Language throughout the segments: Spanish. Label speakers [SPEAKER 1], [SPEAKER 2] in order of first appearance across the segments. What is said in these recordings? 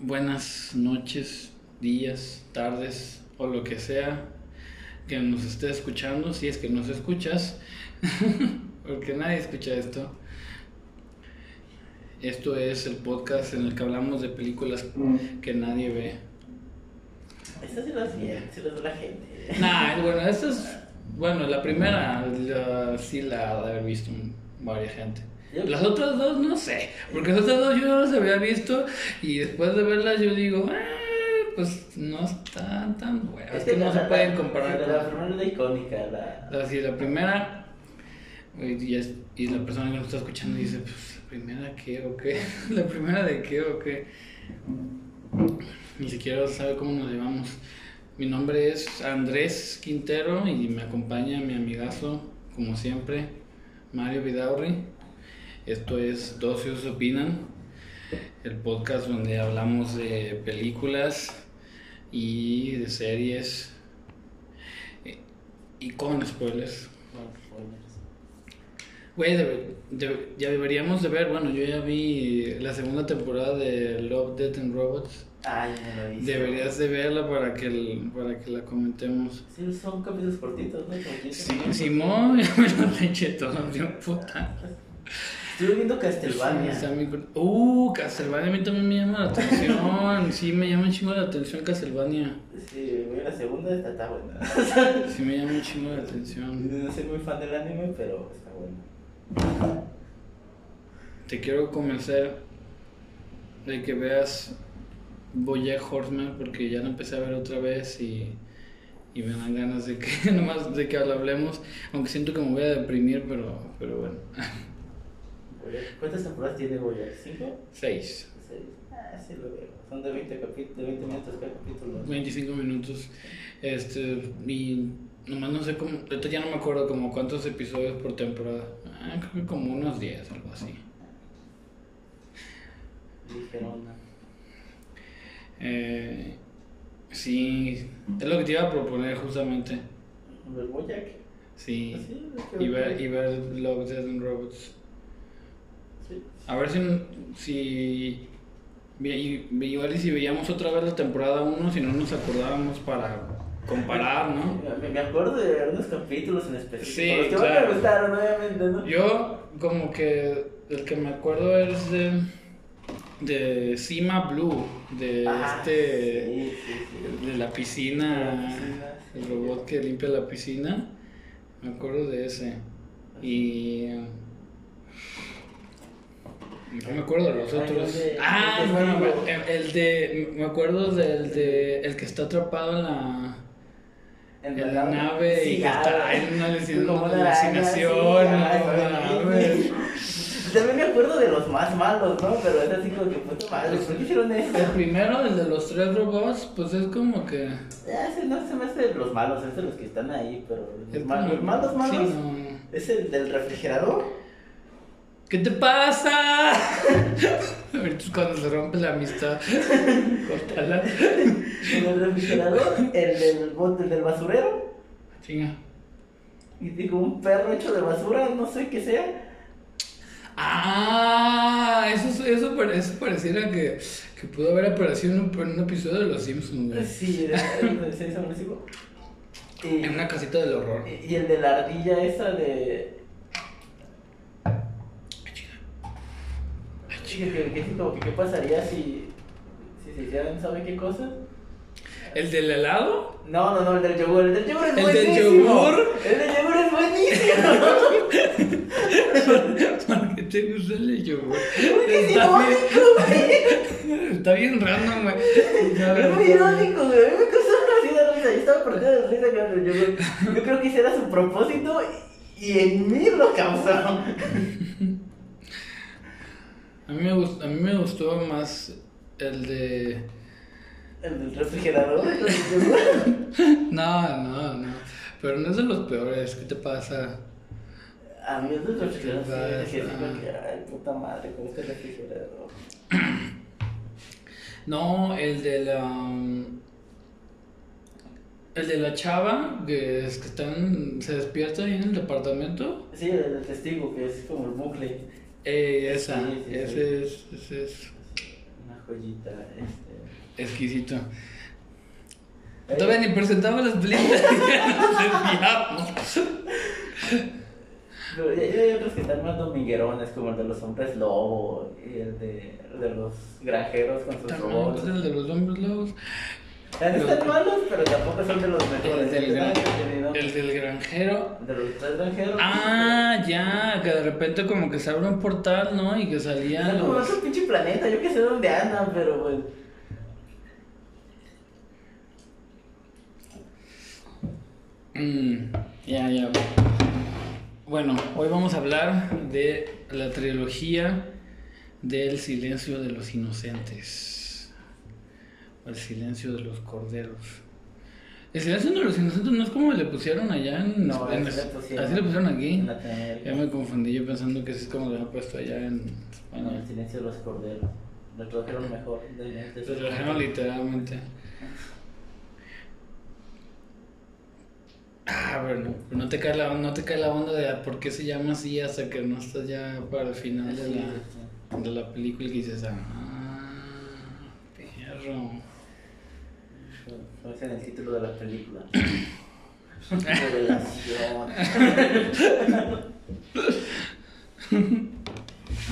[SPEAKER 1] buenas noches, días, tardes o lo que sea que nos esté escuchando, si es que nos escuchas, porque nadie escucha esto. Esto es el podcast en el que hablamos de películas que nadie ve.
[SPEAKER 2] Eso sí lo hacía, sí lo hace la gente.
[SPEAKER 1] Nah, bueno, esta es. Bueno, la primera la- sí la ha de haber visto varias gente. Las otras dos no sé, porque las otras dos yo no las había visto y después de verlas yo digo, "Ah, pues no están tan buenas, es que no
[SPEAKER 2] la-
[SPEAKER 1] se
[SPEAKER 2] la-
[SPEAKER 1] pueden
[SPEAKER 2] la-
[SPEAKER 1] comparar
[SPEAKER 2] La, la primera es la icónica, la.
[SPEAKER 1] Así, la primera, y, es- y la persona que nos está escuchando dice, pues, ¿la primera qué o qué? ¿La primera de qué o qué? Ni siquiera sabe cómo nos llevamos. Mi nombre es Andrés Quintero y me acompaña mi amigazo, como siempre, Mario Vidaurri. Esto es Docios Opinan, el podcast donde hablamos de películas y de series y- con spoilers. Güey, debe- debe- ya deberíamos de ver, bueno, yo ya vi la segunda temporada de Love, Death and Robots.
[SPEAKER 2] Ay, no lo hice.
[SPEAKER 1] Deberías de verla para que, el- para que la comentemos.
[SPEAKER 2] Sí, son capítulos cortitos, ¿no? Como 15
[SPEAKER 1] Sí. Simón, me lo eché todo, tío, puta.
[SPEAKER 2] Estuve viendo
[SPEAKER 1] Sí,
[SPEAKER 2] Castlevania.
[SPEAKER 1] está muy cur- Uh, Castlevania a mí también me llama la atención. Sí, me llama un chingo la atención Castlevania.
[SPEAKER 2] Sí, la segunda, esta está buena.
[SPEAKER 1] Sí, me llama un chingo la atención.
[SPEAKER 2] No soy muy fan del anime, pero está buena.
[SPEAKER 1] Te quiero convencer de que veas Bojack Horseman porque ya la empecé a ver otra vez y, y me dan ganas de que nomás de que hablemos, aunque siento que me voy a deprimir, pero, pero bueno.
[SPEAKER 2] ¿Cuántas temporadas tiene Boyac? ¿Cinco?
[SPEAKER 1] Seis,
[SPEAKER 2] Seis. Ah, sí lo veo. Son de 20, capi- de 20 minutos cada capítulo.
[SPEAKER 1] 25 minutos. Este, y nomás no sé cómo, ahorita ya no me acuerdo como cuántos episodios por temporada. Ah, creo que como unos 10, algo así.
[SPEAKER 2] Dijeron.
[SPEAKER 1] Eh, sí, es lo que te iba a proponer justamente.
[SPEAKER 2] ¿El Boyac?
[SPEAKER 1] Sí.
[SPEAKER 2] Sí, es que-
[SPEAKER 1] Y ver, y ver Love, Death and Robots. A ver si, si igual y si veíamos otra vez la temporada 1, si no nos acordábamos para comparar, ¿no?
[SPEAKER 2] Me, me acuerdo de algunos capítulos en específico.
[SPEAKER 1] Sí,
[SPEAKER 2] los que
[SPEAKER 1] claro.
[SPEAKER 2] me gustaron, obviamente, ¿no?
[SPEAKER 1] Yo como que el que me acuerdo es de de Cima Blue, de
[SPEAKER 2] Ah,
[SPEAKER 1] este
[SPEAKER 2] Sí, sí, sí.
[SPEAKER 1] de la piscina,
[SPEAKER 2] la piscina,
[SPEAKER 1] el robot que limpia la piscina. Me acuerdo de ese. Y no me acuerdo de los otros.
[SPEAKER 2] el de-
[SPEAKER 1] Ah,
[SPEAKER 2] el de
[SPEAKER 1] bueno, el, el de me acuerdo del de el que está atrapado en la en la nave y que
[SPEAKER 2] ah,
[SPEAKER 1] está en una alucinación.
[SPEAKER 2] También me acuerdo de los más malos, ¿no? Pero es así como que puta madre, ¿por qué hicieron
[SPEAKER 1] El
[SPEAKER 2] eso?
[SPEAKER 1] primero, el de los tres robots, pues es como que.
[SPEAKER 2] Ese no se me hace de los malos, es de los que están ahí, pero los, malos, malos,
[SPEAKER 1] sí, no.
[SPEAKER 2] es el del refrigerador.
[SPEAKER 1] ¿Qué te pasa? Ahorita es cuando se rompe la amistad. Cortala.
[SPEAKER 2] El del refrigerador, el del bote, el del basurero,
[SPEAKER 1] Chinga.
[SPEAKER 2] y digo, un perro hecho de basura, no sé qué sea.
[SPEAKER 1] Ah, eso, eso, pare- eso pareciera que, que pudo haber aparecido en un, en un episodio de Los Simpsons, güey.
[SPEAKER 2] Sí, el de seis agresivo. Y,
[SPEAKER 1] En una casita del horror.
[SPEAKER 2] y el de la ardilla esa de. Que, que, que, como que, ¿Qué pasaría si, si se hicieran, ¿sabe qué cosas?
[SPEAKER 1] ¿El del helado?
[SPEAKER 2] No, no, no, el del yogur. El del yogur es
[SPEAKER 1] ¿El del
[SPEAKER 2] buenísimo.
[SPEAKER 1] yogur?
[SPEAKER 2] El del yogur es buenísimo.
[SPEAKER 1] ¿Por qué te gusta el yogur?
[SPEAKER 2] Porque es
[SPEAKER 1] Está
[SPEAKER 2] irónico, güey.
[SPEAKER 1] está bien random, güey.
[SPEAKER 2] Es muy irónico, güey. A mí me causó así de risa. Yo estaba partido de risa con el yogur. Yo creo que ese era su propósito y en mí lo causó.
[SPEAKER 1] A mí, me gustó, a mí me gustó más el de...
[SPEAKER 2] El del refrigerador. el.
[SPEAKER 1] No, no, no. Pero no es de los peores. ¿Qué te pasa?
[SPEAKER 2] A mí es del refrigerador. Sí, ay, puta madre, con este refrigerador.
[SPEAKER 1] No, el de la... um, El de la chava que, es que están, se despierta ahí en el departamento.
[SPEAKER 2] Sí, el del testigo, que es como el bucle.
[SPEAKER 1] Eh, esa,
[SPEAKER 2] Sí, sí,
[SPEAKER 1] ese, Es, ese es.
[SPEAKER 2] Una joyita, este.
[SPEAKER 1] Exquisito.
[SPEAKER 2] Eh,
[SPEAKER 1] Todavía ni presentamos las películas y ya nos desviamos.
[SPEAKER 2] Pero ya, ya hay otros que están más dominguerones, como el de los hombres lobo y el de, el de los granjeros con sus robots.
[SPEAKER 1] el de los hombres lobos.
[SPEAKER 2] Están malos, pero tampoco son de los mejores.
[SPEAKER 1] El del,
[SPEAKER 2] Están
[SPEAKER 1] gran-
[SPEAKER 2] entretenidos.
[SPEAKER 1] el del granjero.
[SPEAKER 2] De los tres granjeros.
[SPEAKER 1] Ah, ya, que de repente como que se abre un portal, ¿no? Y que salían
[SPEAKER 2] Están como
[SPEAKER 1] los...
[SPEAKER 2] otro pinche planeta, yo que sé dónde andan, pero pues.
[SPEAKER 1] Mm, ya, ya. Bueno, hoy vamos a hablar de la trilogía del silencio de los inocentes. El silencio de los corderos. El silencio de los inocentes no es como le pusieron allá en...
[SPEAKER 2] No,
[SPEAKER 1] en-
[SPEAKER 2] así le pusieron.
[SPEAKER 1] así le pusieron aquí.
[SPEAKER 2] En.
[SPEAKER 1] Ya me confundí yo pensando que así es como lo han puesto allá en España.
[SPEAKER 2] el silencio de los corderos. Lo trajeron mejor.
[SPEAKER 1] Lo trajeron literalmente. Ah, bueno, no te cae la, no te cae la onda de por qué se llama así hasta que no estás ya para el final de la, de la película y dices, ah, perro.
[SPEAKER 2] Como es en el título de la película. Revelación.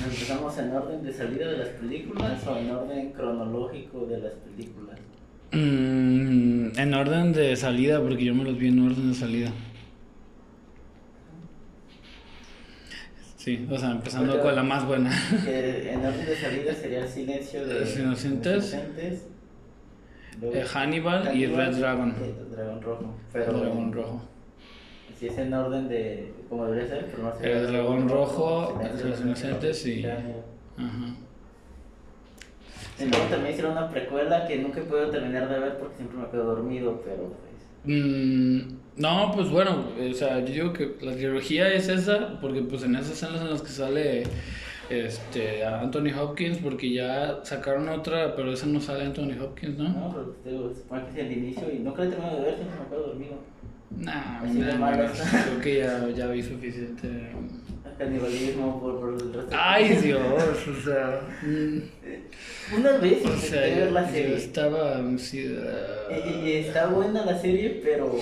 [SPEAKER 2] ¿Empezamos en orden de salida de las películas o en orden cronológico de las películas?
[SPEAKER 1] Mm, en orden de salida, porque yo me los vi en orden de salida. Sí, o sea, empezando con la más buena.
[SPEAKER 2] En orden de salida sería el silencio de
[SPEAKER 1] Los Inocentes.
[SPEAKER 2] los Inocentes, luego
[SPEAKER 1] Eh, Hannibal y Red Dragon.
[SPEAKER 2] Dragón Rojo. Pero
[SPEAKER 1] Dragón rojo.
[SPEAKER 2] Si es en orden de. como debería ser, pero no sería
[SPEAKER 1] El dragón rojo, los inocentes y-. Ajá.
[SPEAKER 2] Luego también hicieron una precuela que nunca puedo terminar de ver porque siempre me quedo dormido, pero pues.
[SPEAKER 1] Mm, no, pues bueno, o sea, yo digo que la trilogía es esa, porque pues en esas escenas en las que sale este Anthony Hopkins, porque ya sacaron otra, pero esa no sale Anthony Hopkins, ¿no?
[SPEAKER 2] No, pero te digo, se supone que es el inicio y nunca la he terminado de ver, siempre me quedo dormido.
[SPEAKER 1] Nah, nah, creo que ya, ya vi suficiente.
[SPEAKER 2] Canibalismo por, por el resto.
[SPEAKER 1] Ay, Dios, o sea, mm,
[SPEAKER 2] Una vez
[SPEAKER 1] o sea,
[SPEAKER 2] ver la
[SPEAKER 1] yo
[SPEAKER 2] serie.
[SPEAKER 1] estaba sí,
[SPEAKER 2] Y, y está buena la serie, pero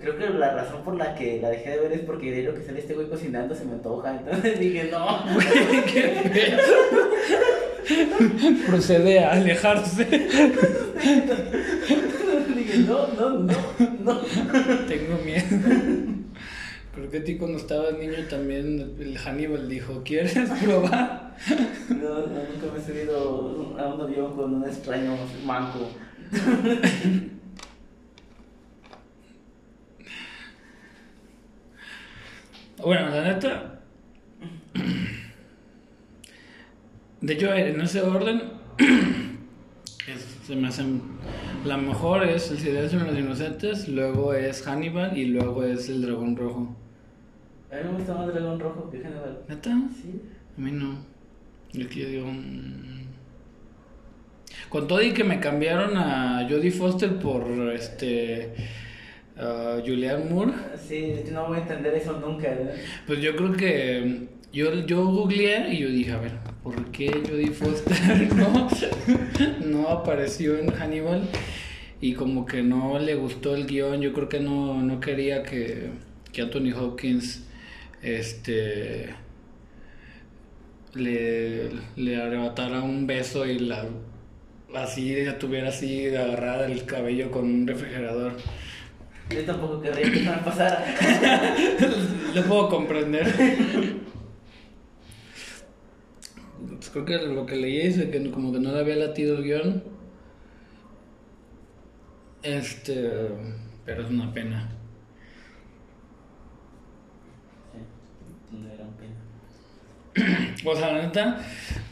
[SPEAKER 2] creo que la razón por la que la dejé de ver es porque de lo que sale este güey cocinando se me antoja. Entonces dije, no.
[SPEAKER 1] qué. Procede a alejarse.
[SPEAKER 2] dije, no, no, no, no.
[SPEAKER 1] Tengo miedo. Creo que a ti cuando estabas niño también el Hannibal dijo, ¿quieres probar?
[SPEAKER 2] No, no, nunca me he subido a un avión con un extraño manco.
[SPEAKER 1] Bueno, la neta. De hecho, en ese orden, es- se me hacen. La mejor es El silencio de los inocentes, luego es Hannibal y luego es El dragón rojo.
[SPEAKER 2] A mí me gusta más Dragón Rojo que Hannibal.
[SPEAKER 1] ¿Neta?
[SPEAKER 2] Sí.
[SPEAKER 1] A mí no. Yo que yo digo. mm. Con todo y que me cambiaron a Jodie Foster por este. A Julianne Moore.
[SPEAKER 2] Sí, yo no voy a entender eso nunca. ¿eh?
[SPEAKER 1] Pues yo creo que yo, yo googleé y yo dije, a ver, ¿por qué Jodie Foster no, no apareció en Hannibal? Y como que no le gustó el guion, yo creo que no, no quería que, que Anthony Hopkins este le, le arrebatara un beso y la así la tuviera así agarrada el cabello con un refrigerador.
[SPEAKER 2] Yo tampoco querría que me pasara.
[SPEAKER 1] Lo puedo comprender. Pues creo que lo que leí es que como que no le había latido el guion. Este, pero es una pena.
[SPEAKER 2] Sí, no era un pena.
[SPEAKER 1] O sea, la neta.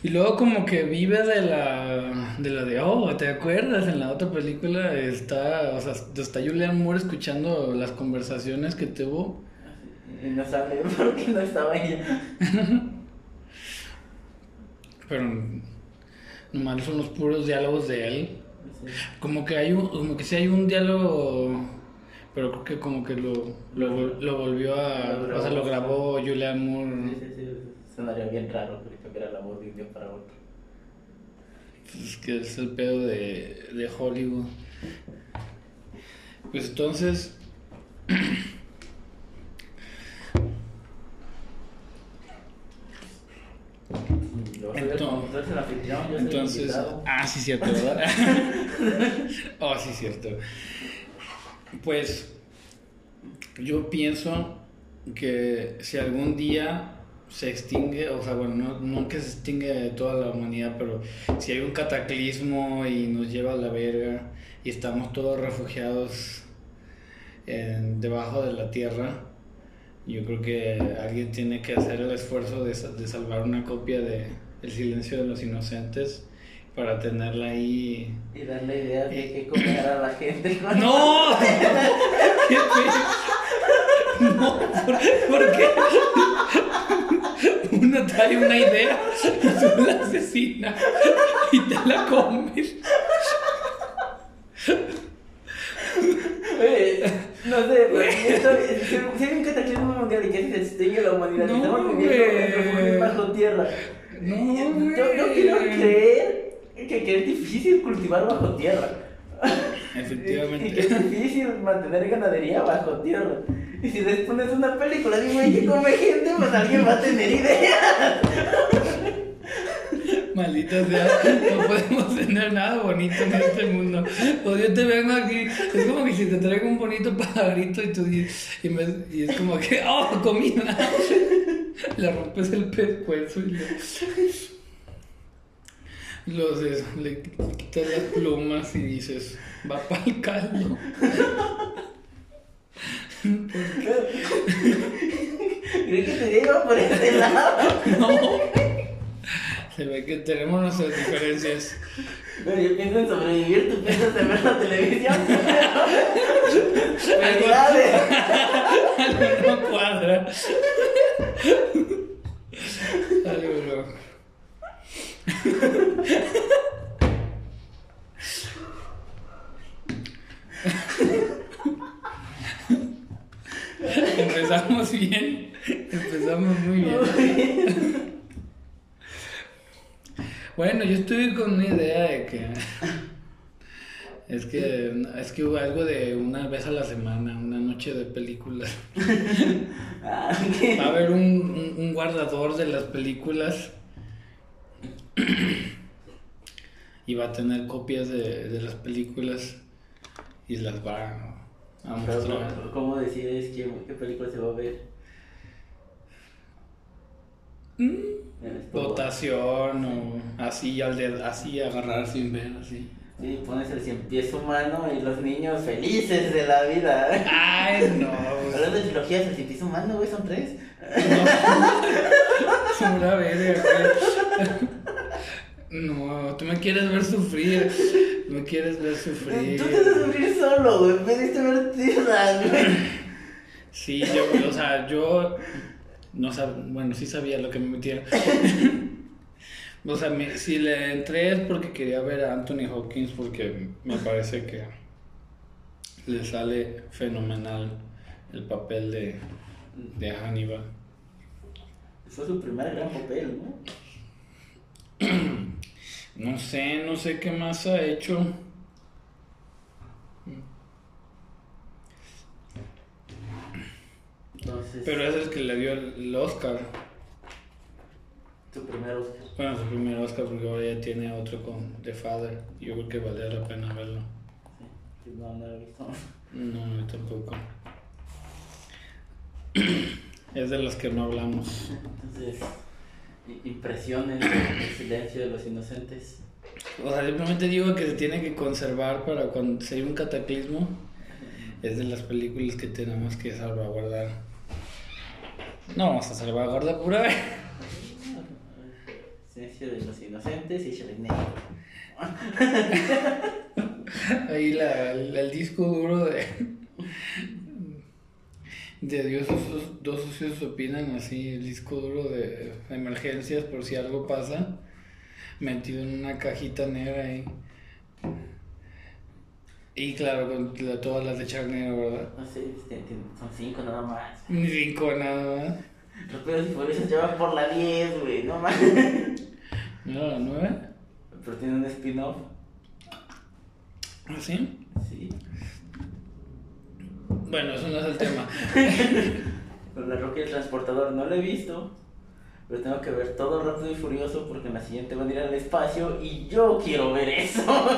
[SPEAKER 1] Y luego como que vive de la de la de, oh, ¿te acuerdas? En la otra película está, o sea, está Julian Moore escuchando las conversaciones que tuvo.
[SPEAKER 2] Y no sabe por qué no estaba ella.
[SPEAKER 1] Pero nomás son los puros diálogos de él.
[SPEAKER 2] Sí.
[SPEAKER 1] Como que hay un, como que sí hay un diálogo, pero creo que como que lo, lo, vol- lo volvió a,
[SPEAKER 2] Lo
[SPEAKER 1] o sea, lo grabó Julian
[SPEAKER 2] Sí,
[SPEAKER 1] Moore.
[SPEAKER 2] sí, sí. Sonaría bien raro que le cambiara la voz de un día para otro.
[SPEAKER 1] pues, que es el pedo de, de Hollywood. Pues entonces, Entonces-
[SPEAKER 2] es
[SPEAKER 1] entonces, ah, sí, cierto, ¿verdad? oh, sí, cierto. Pues, yo pienso que si algún día se extingue, o sea, bueno, no, no que se extingue toda la humanidad, pero si hay un cataclismo y nos lleva a la verga y estamos todos refugiados en- debajo de la tierra, yo creo que alguien tiene que hacer el esfuerzo de, de salvar una copia de El silencio de los inocentes para tenerla ahí.
[SPEAKER 2] Y darle idea de qué comer a la gente.
[SPEAKER 1] ¡No! ¿Qué pe- No, ¿por, por qué? Uno trae una idea y tú la asesinas y te la comes.
[SPEAKER 2] Oye, no sé, güey. esto- Si hay un cataclismo mundial y que se extingue la humanidad,
[SPEAKER 1] No,
[SPEAKER 2] estamos viviendo en bajo tierra.
[SPEAKER 1] No,
[SPEAKER 2] Yo, quiero creer que, que es difícil cultivar bajo tierra. Y que
[SPEAKER 1] Efectivamente.
[SPEAKER 2] es difícil mantener ganadería bajo tierra. Y si les pones una película de güey que come gente, pues alguien va a tener idea.
[SPEAKER 1] Maldita sea, no podemos tener nada bonito en este mundo. O yo te vengo aquí, es como que si te traigo un bonito pajarito y tú y, y me- y es como que, oh, comida. Le rompes el pescuezo y le, los des- le quitas las plumas y dices, va para el caldo.
[SPEAKER 2] Creo que te iba por ese lado.
[SPEAKER 1] No. Se ve que tenemos nuestras diferencias.
[SPEAKER 2] Pero yo pienso en sobrevivir, tú piensas en ver la televisión.
[SPEAKER 1] Algo no cuadra. Dale, bro. Empezamos bien. Empezamos muy bien. Bueno, yo estuve con una idea de que. Es que, es que hubo algo de una vez a la semana, una noche de películas.
[SPEAKER 2] Ah.
[SPEAKER 1] Va a haber un, un- un guardador de las películas y va a tener copias de, de las películas y las va
[SPEAKER 2] ¿Cómo decides qué, qué película se va a ver?
[SPEAKER 1] Mm,
[SPEAKER 2] En esto-
[SPEAKER 1] Votación o así, al de, así agarrar sin ver, así.
[SPEAKER 2] Sí, pones el cien pies humano y los niños felices de la vida.
[SPEAKER 1] Ay, no.
[SPEAKER 2] Hablando de trilogías, el cien pies humano, güey, son tres.
[SPEAKER 1] no. Una verga, güey. No, tú me quieres ver sufrir. Me quieres ver sufrir.
[SPEAKER 2] Tú te vas a sufrir solo, güey. Pediste ver tiras, güey.
[SPEAKER 1] Sí, yo, o sea, yo no sab- bueno, sí sabía lo que me metía. O sea, me- si le entré es porque quería ver a Anthony Hopkins porque me parece que le sale fenomenal el papel de, de Hannibal.
[SPEAKER 2] Fue su primer gran papel, ¿no?
[SPEAKER 1] No sé, no sé qué más ha hecho.
[SPEAKER 2] Entonces,
[SPEAKER 1] Pero es el que le dio el, Oscar.
[SPEAKER 2] su primer Oscar.
[SPEAKER 1] Bueno, su primer Oscar porque ahora ya tiene otro con The Father. Yo creo que valdría la pena verlo.
[SPEAKER 2] Sí, no, no lo he visto.
[SPEAKER 1] No, yo tampoco. Es de los que no hablamos.
[SPEAKER 2] Entonces, i- impresiones del silencio de los inocentes.
[SPEAKER 1] O sea, simplemente digo que se tiene que conservar para cuando se hay un cataclismo. Es de las películas que tenemos que salvaguardar. No vamos a salvaguardar pura vez.
[SPEAKER 2] Silencio de los inocentes y Shrek.
[SPEAKER 1] Ahí la, el, el disco duro de. De Dios, dos, dos socios opinan así, el disco duro de emergencias por si algo pasa, metido en una cajita negra ahí. Y claro, con la- todas las de Charnero, ¿verdad?
[SPEAKER 2] No sé, este, son cinco nada más.
[SPEAKER 1] Cinco nada más.
[SPEAKER 2] Los pedos y furiosos llevan por la 10, güey, no mames.
[SPEAKER 1] ¿No era la nueve?
[SPEAKER 2] pero tiene un spin-off.
[SPEAKER 1] ¿Así?
[SPEAKER 2] Sí.
[SPEAKER 1] Bueno, eso no es el tema.
[SPEAKER 2] La Rocky el transportador no lo he visto. Pero tengo que ver todo rápido y furioso porque en la siguiente van a ir al espacio y yo quiero ver eso.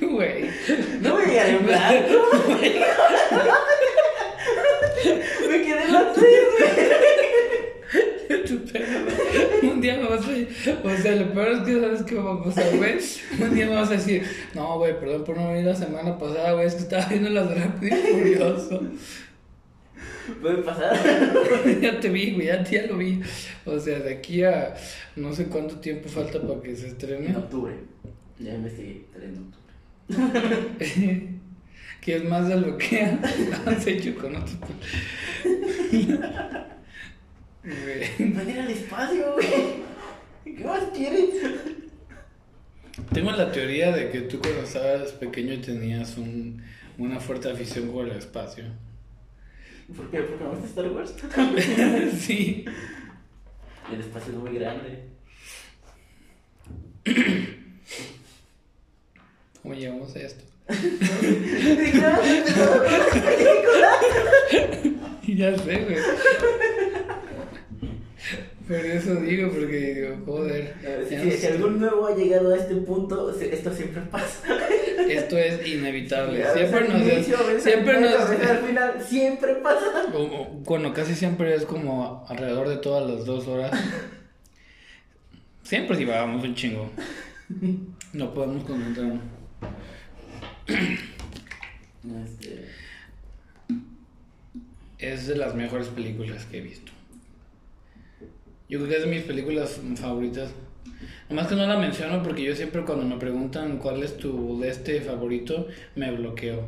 [SPEAKER 1] Güey.
[SPEAKER 2] No me quedé en blanco. me quedé en la tres, güey.
[SPEAKER 1] Un día me vas a O sea, lo peor es que sabes que vamos a pasar, güey. Un día me vas a decir, no, güey, perdón por no venir la semana pasada, güey, es que estaba viendo las de Rápido y Furioso.
[SPEAKER 2] Puede pasar.
[SPEAKER 1] ya te vi, güey, ya, ya lo vi. O sea, de aquí a no sé cuánto tiempo falta para que se
[SPEAKER 2] En
[SPEAKER 1] estrene.
[SPEAKER 2] octubre. Ya investigué, estaré en octubre.
[SPEAKER 1] que es más de lo que has hecho con otros.
[SPEAKER 2] Van a ir al espacio, güey. ¿Qué más quieres?
[SPEAKER 1] Tengo la teoría de que tú cuando estabas pequeño tenías un, una fuerte afición por el espacio.
[SPEAKER 2] ¿Por qué? ¿Porque me gusta Star Wars?
[SPEAKER 1] sí.
[SPEAKER 2] El espacio es muy grande.
[SPEAKER 1] ¿Cómo llegamos a esto? ya sé, güey. Por eso digo, porque digo, joder.
[SPEAKER 2] Si,
[SPEAKER 1] no
[SPEAKER 2] si
[SPEAKER 1] sé.
[SPEAKER 2] algún nuevo ha llegado a este punto, esto siempre pasa.
[SPEAKER 1] Esto es inevitable. Siempre nos.
[SPEAKER 2] inicio,
[SPEAKER 1] Siempre nos.
[SPEAKER 2] al final, siempre pasa.
[SPEAKER 1] O- Bueno, casi siempre es como alrededor de todas las dos horas. Siempre divagamos un chingo. No podemos concentrarnos.
[SPEAKER 2] Este,
[SPEAKER 1] Es de las mejores películas que he visto. Yo creo que es de mis películas favoritas. Nomás que no la menciono porque yo siempre cuando me preguntan cuál es tu de este favorito, me bloqueo.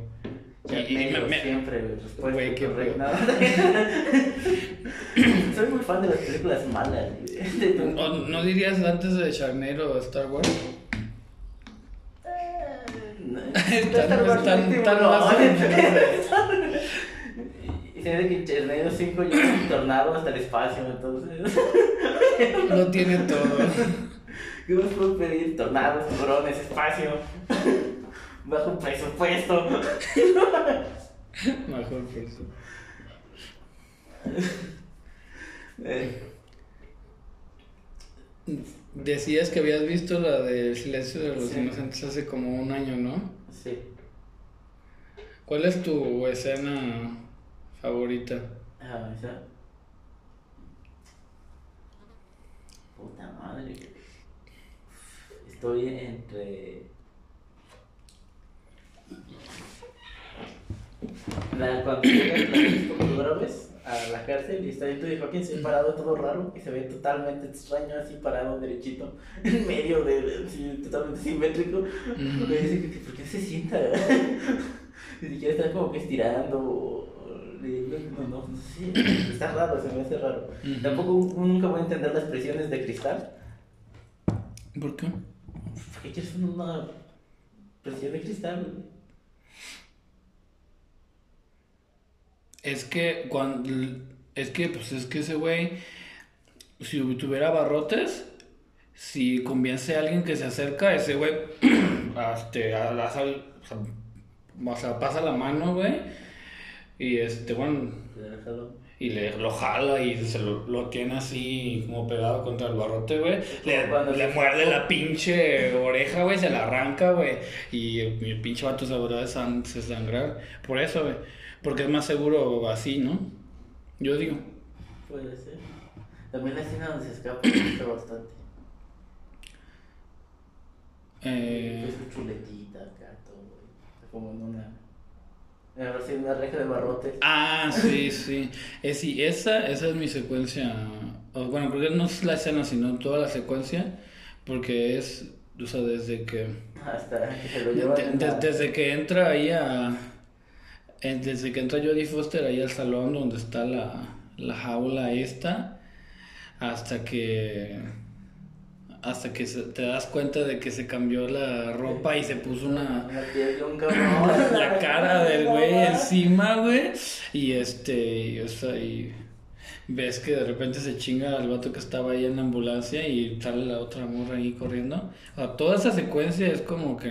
[SPEAKER 1] Y, y me-
[SPEAKER 2] Charnero,
[SPEAKER 1] me-
[SPEAKER 2] siempre, respuesta
[SPEAKER 1] Güey, qué.
[SPEAKER 2] Soy muy fan de las películas malas.
[SPEAKER 1] ¿O ¿No dirías antes de Charnero o Star Wars?
[SPEAKER 2] No,
[SPEAKER 1] Están-
[SPEAKER 2] Star Wars
[SPEAKER 1] están-
[SPEAKER 2] último,
[SPEAKER 1] están
[SPEAKER 2] no.
[SPEAKER 1] más-
[SPEAKER 2] De que en Charnero 5 llega un tornado hasta el espacio, entonces.
[SPEAKER 1] Lo tiene todo.
[SPEAKER 2] ¿Qué más puedo pedir? Tornados, tiburones, espacio. Bajo presupuesto.
[SPEAKER 1] Por eso.
[SPEAKER 2] Eh,
[SPEAKER 1] Decías que habías visto la de El silencio de los
[SPEAKER 2] Sí.
[SPEAKER 1] inocentes hace como un año, ¿no?
[SPEAKER 2] sí.
[SPEAKER 1] ¿Cuál es tu escena favorita?
[SPEAKER 2] Ah, esa. Puta madre. Estoy entre. La, cuando las computadoras a la cárcel y está ahí tu hijo Joaquín se parado todo raro y se ve totalmente extraño así parado derechito en medio de, de- así, totalmente simétrico me dice que por qué se sienta ni siquiera está como que estirando o- no, no, sé está raro se me hace raro tampoco nunca voy a entender las presiones de cristal
[SPEAKER 1] ¿Por qué?
[SPEAKER 2] ¿por qué quieres una presión de cristal?
[SPEAKER 1] Es que cuando es que pues es que ese güey si tuviera barrotes si convence a alguien que se acerca ese güey este a la sal- o sea, o sea, pasa la mano güey y este bueno y le lo jala y se lo, lo tiene así como pegado contra el barrote, güey. Le, le muerde la pinche oreja, güey, se la arranca, güey. Y el, el pinche vato se va a sangrar. Por eso, güey. Porque es más seguro así, ¿no? Yo digo.
[SPEAKER 2] Puede ser. También la escena donde se escapa me gusta bastante.
[SPEAKER 1] Eh,
[SPEAKER 2] Es su chuletita acá, todo, güey. Está como en una. Sí, una reja de barrotes.
[SPEAKER 1] ah, sí, sí. Es, sí, esa, esa es mi secuencia. o, bueno, creo que no es la escena, sino toda la secuencia. Porque es, o sea, desde que...
[SPEAKER 2] Hasta que se lo
[SPEAKER 1] De-
[SPEAKER 2] llevan.
[SPEAKER 1] de-
[SPEAKER 2] en la-
[SPEAKER 1] desde que entra ahí a. eh, Desde que entra Jodie Foster ahí al salón donde está la, la jaula esta, hasta que. Hasta que se- te das cuenta de que se cambió la ropa y se puso una.
[SPEAKER 2] Una piel de un cabrón.
[SPEAKER 1] La cara del güey encima, güey. Y este. y, o sea, y. ves que de repente se chinga al vato que estaba ahí en la ambulancia y sale la otra morra ahí corriendo. O sea, toda esa secuencia es como que.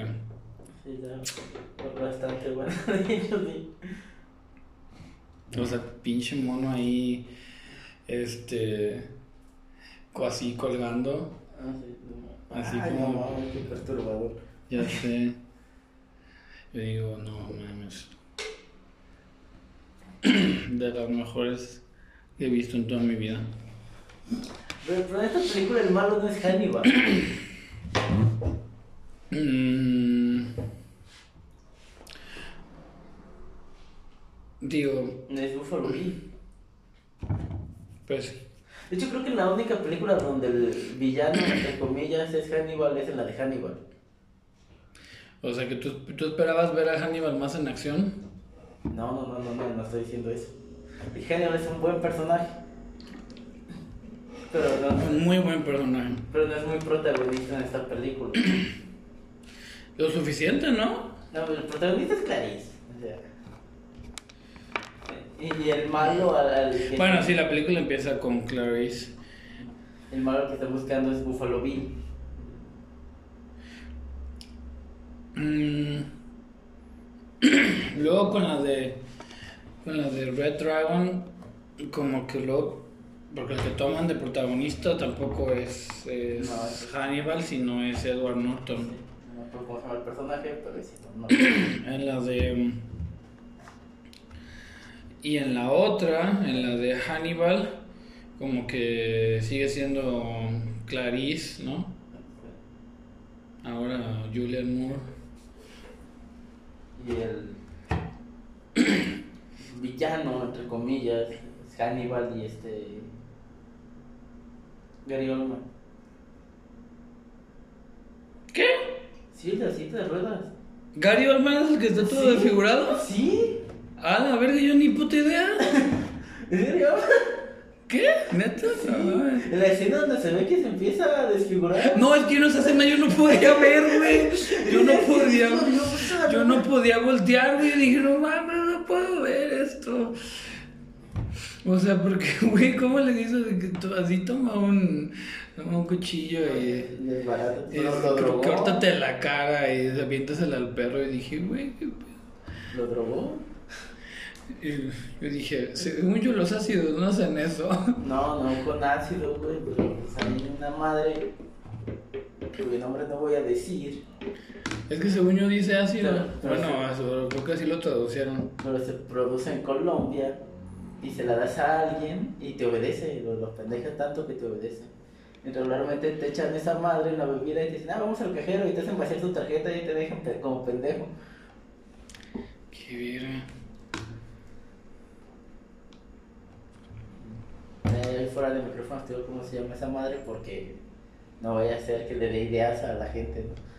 [SPEAKER 2] Sí, ya, bastante bueno de sí.
[SPEAKER 1] O sea, pinche mono ahí. Este. Así colgando.
[SPEAKER 2] Ah, sí, no.
[SPEAKER 1] Así
[SPEAKER 2] Ay,
[SPEAKER 1] como-
[SPEAKER 2] no mames, qué perturbador.
[SPEAKER 1] Ya sé. Yo digo, no mames. De las mejores que he visto en toda mi vida.
[SPEAKER 2] Pero, pero en esta película el malo no es Hannibal.
[SPEAKER 1] Mm. Digo,
[SPEAKER 2] Es Buffalo Bill.
[SPEAKER 1] pues sí.
[SPEAKER 2] De hecho, creo que la única película donde el villano, entre comillas, es Hannibal es en la de Hannibal.
[SPEAKER 1] O sea que tú, tú esperabas ver a Hannibal más en acción.
[SPEAKER 2] No, no, no, no, no, no estoy diciendo eso. Y Hannibal es un buen personaje. Pero no,
[SPEAKER 1] Un muy buen personaje.
[SPEAKER 2] pero no es muy protagonista en esta película.
[SPEAKER 1] Lo suficiente, ¿no?
[SPEAKER 2] No, el protagonista es Clarice. Y, y el malo al, al que-
[SPEAKER 1] Bueno, sí, la película empieza con Clarice.
[SPEAKER 2] El malo que está buscando es Buffalo Bill.
[SPEAKER 1] Mm. Luego con la de con la de Red Dragon como que luego porque el que toman de protagonista tampoco es, es
[SPEAKER 2] No, es-
[SPEAKER 1] Hannibal sino es Edward Norton
[SPEAKER 2] No se llama el personaje, pero es no.
[SPEAKER 1] en la de y en la otra en la de Hannibal como que sigue siendo Clarice no ahora Julian Moore
[SPEAKER 2] Y el villano, entre comillas, es Hannibal y este. Gary Oldman.
[SPEAKER 1] ¿qué?
[SPEAKER 2] Sí, el de la silla de ruedas.
[SPEAKER 1] Gary Oldman es el que está todo
[SPEAKER 2] Sí.
[SPEAKER 1] desfigurado
[SPEAKER 2] Sí,
[SPEAKER 1] Ah, la verga, yo ni puta idea.
[SPEAKER 2] ¿en serio?
[SPEAKER 1] ¿Qué? ¿Neta? No.
[SPEAKER 2] En la escena donde se ve que se empieza a desfigurar.
[SPEAKER 1] No, es que no esa escena yo no podía ver, güey. Yo no podía. Yo no podía voltear, güey. Dije, no mames, no puedo ver esto. O sea, porque, güey, ¿cómo le dices que tú así toma un, toma un cuchillo y. Y
[SPEAKER 2] Lo, lo drogó.
[SPEAKER 1] córtate la cara y aviéntasela al perro. Y dije, güey, qué pedo.
[SPEAKER 2] Lo drogó.
[SPEAKER 1] Y yo dije, según yo, los ácidos no hacen eso.
[SPEAKER 2] No, no con ácido, güey, pero pues una madre cuyo nombre no voy a decir,
[SPEAKER 1] Es que según yo dice ácido.
[SPEAKER 2] Pero
[SPEAKER 1] bueno,
[SPEAKER 2] sí.
[SPEAKER 1] ácido, creo que así lo traducieron.
[SPEAKER 2] pero se produce en Colombia y se la das a alguien y te obedece, lo, lo pendejas tanto que te obedece. Y regularmente te echan esa madre en la bebida y te dicen, ah, vamos al cajero y te hacen vaciar tu tarjeta y te dejan como pendejo.
[SPEAKER 1] Qué verga.
[SPEAKER 2] Eh, ahí fuera de micrófono te digo cómo se llama esa madre porque no vaya a ser que le dé ideas a la gente, ¿no?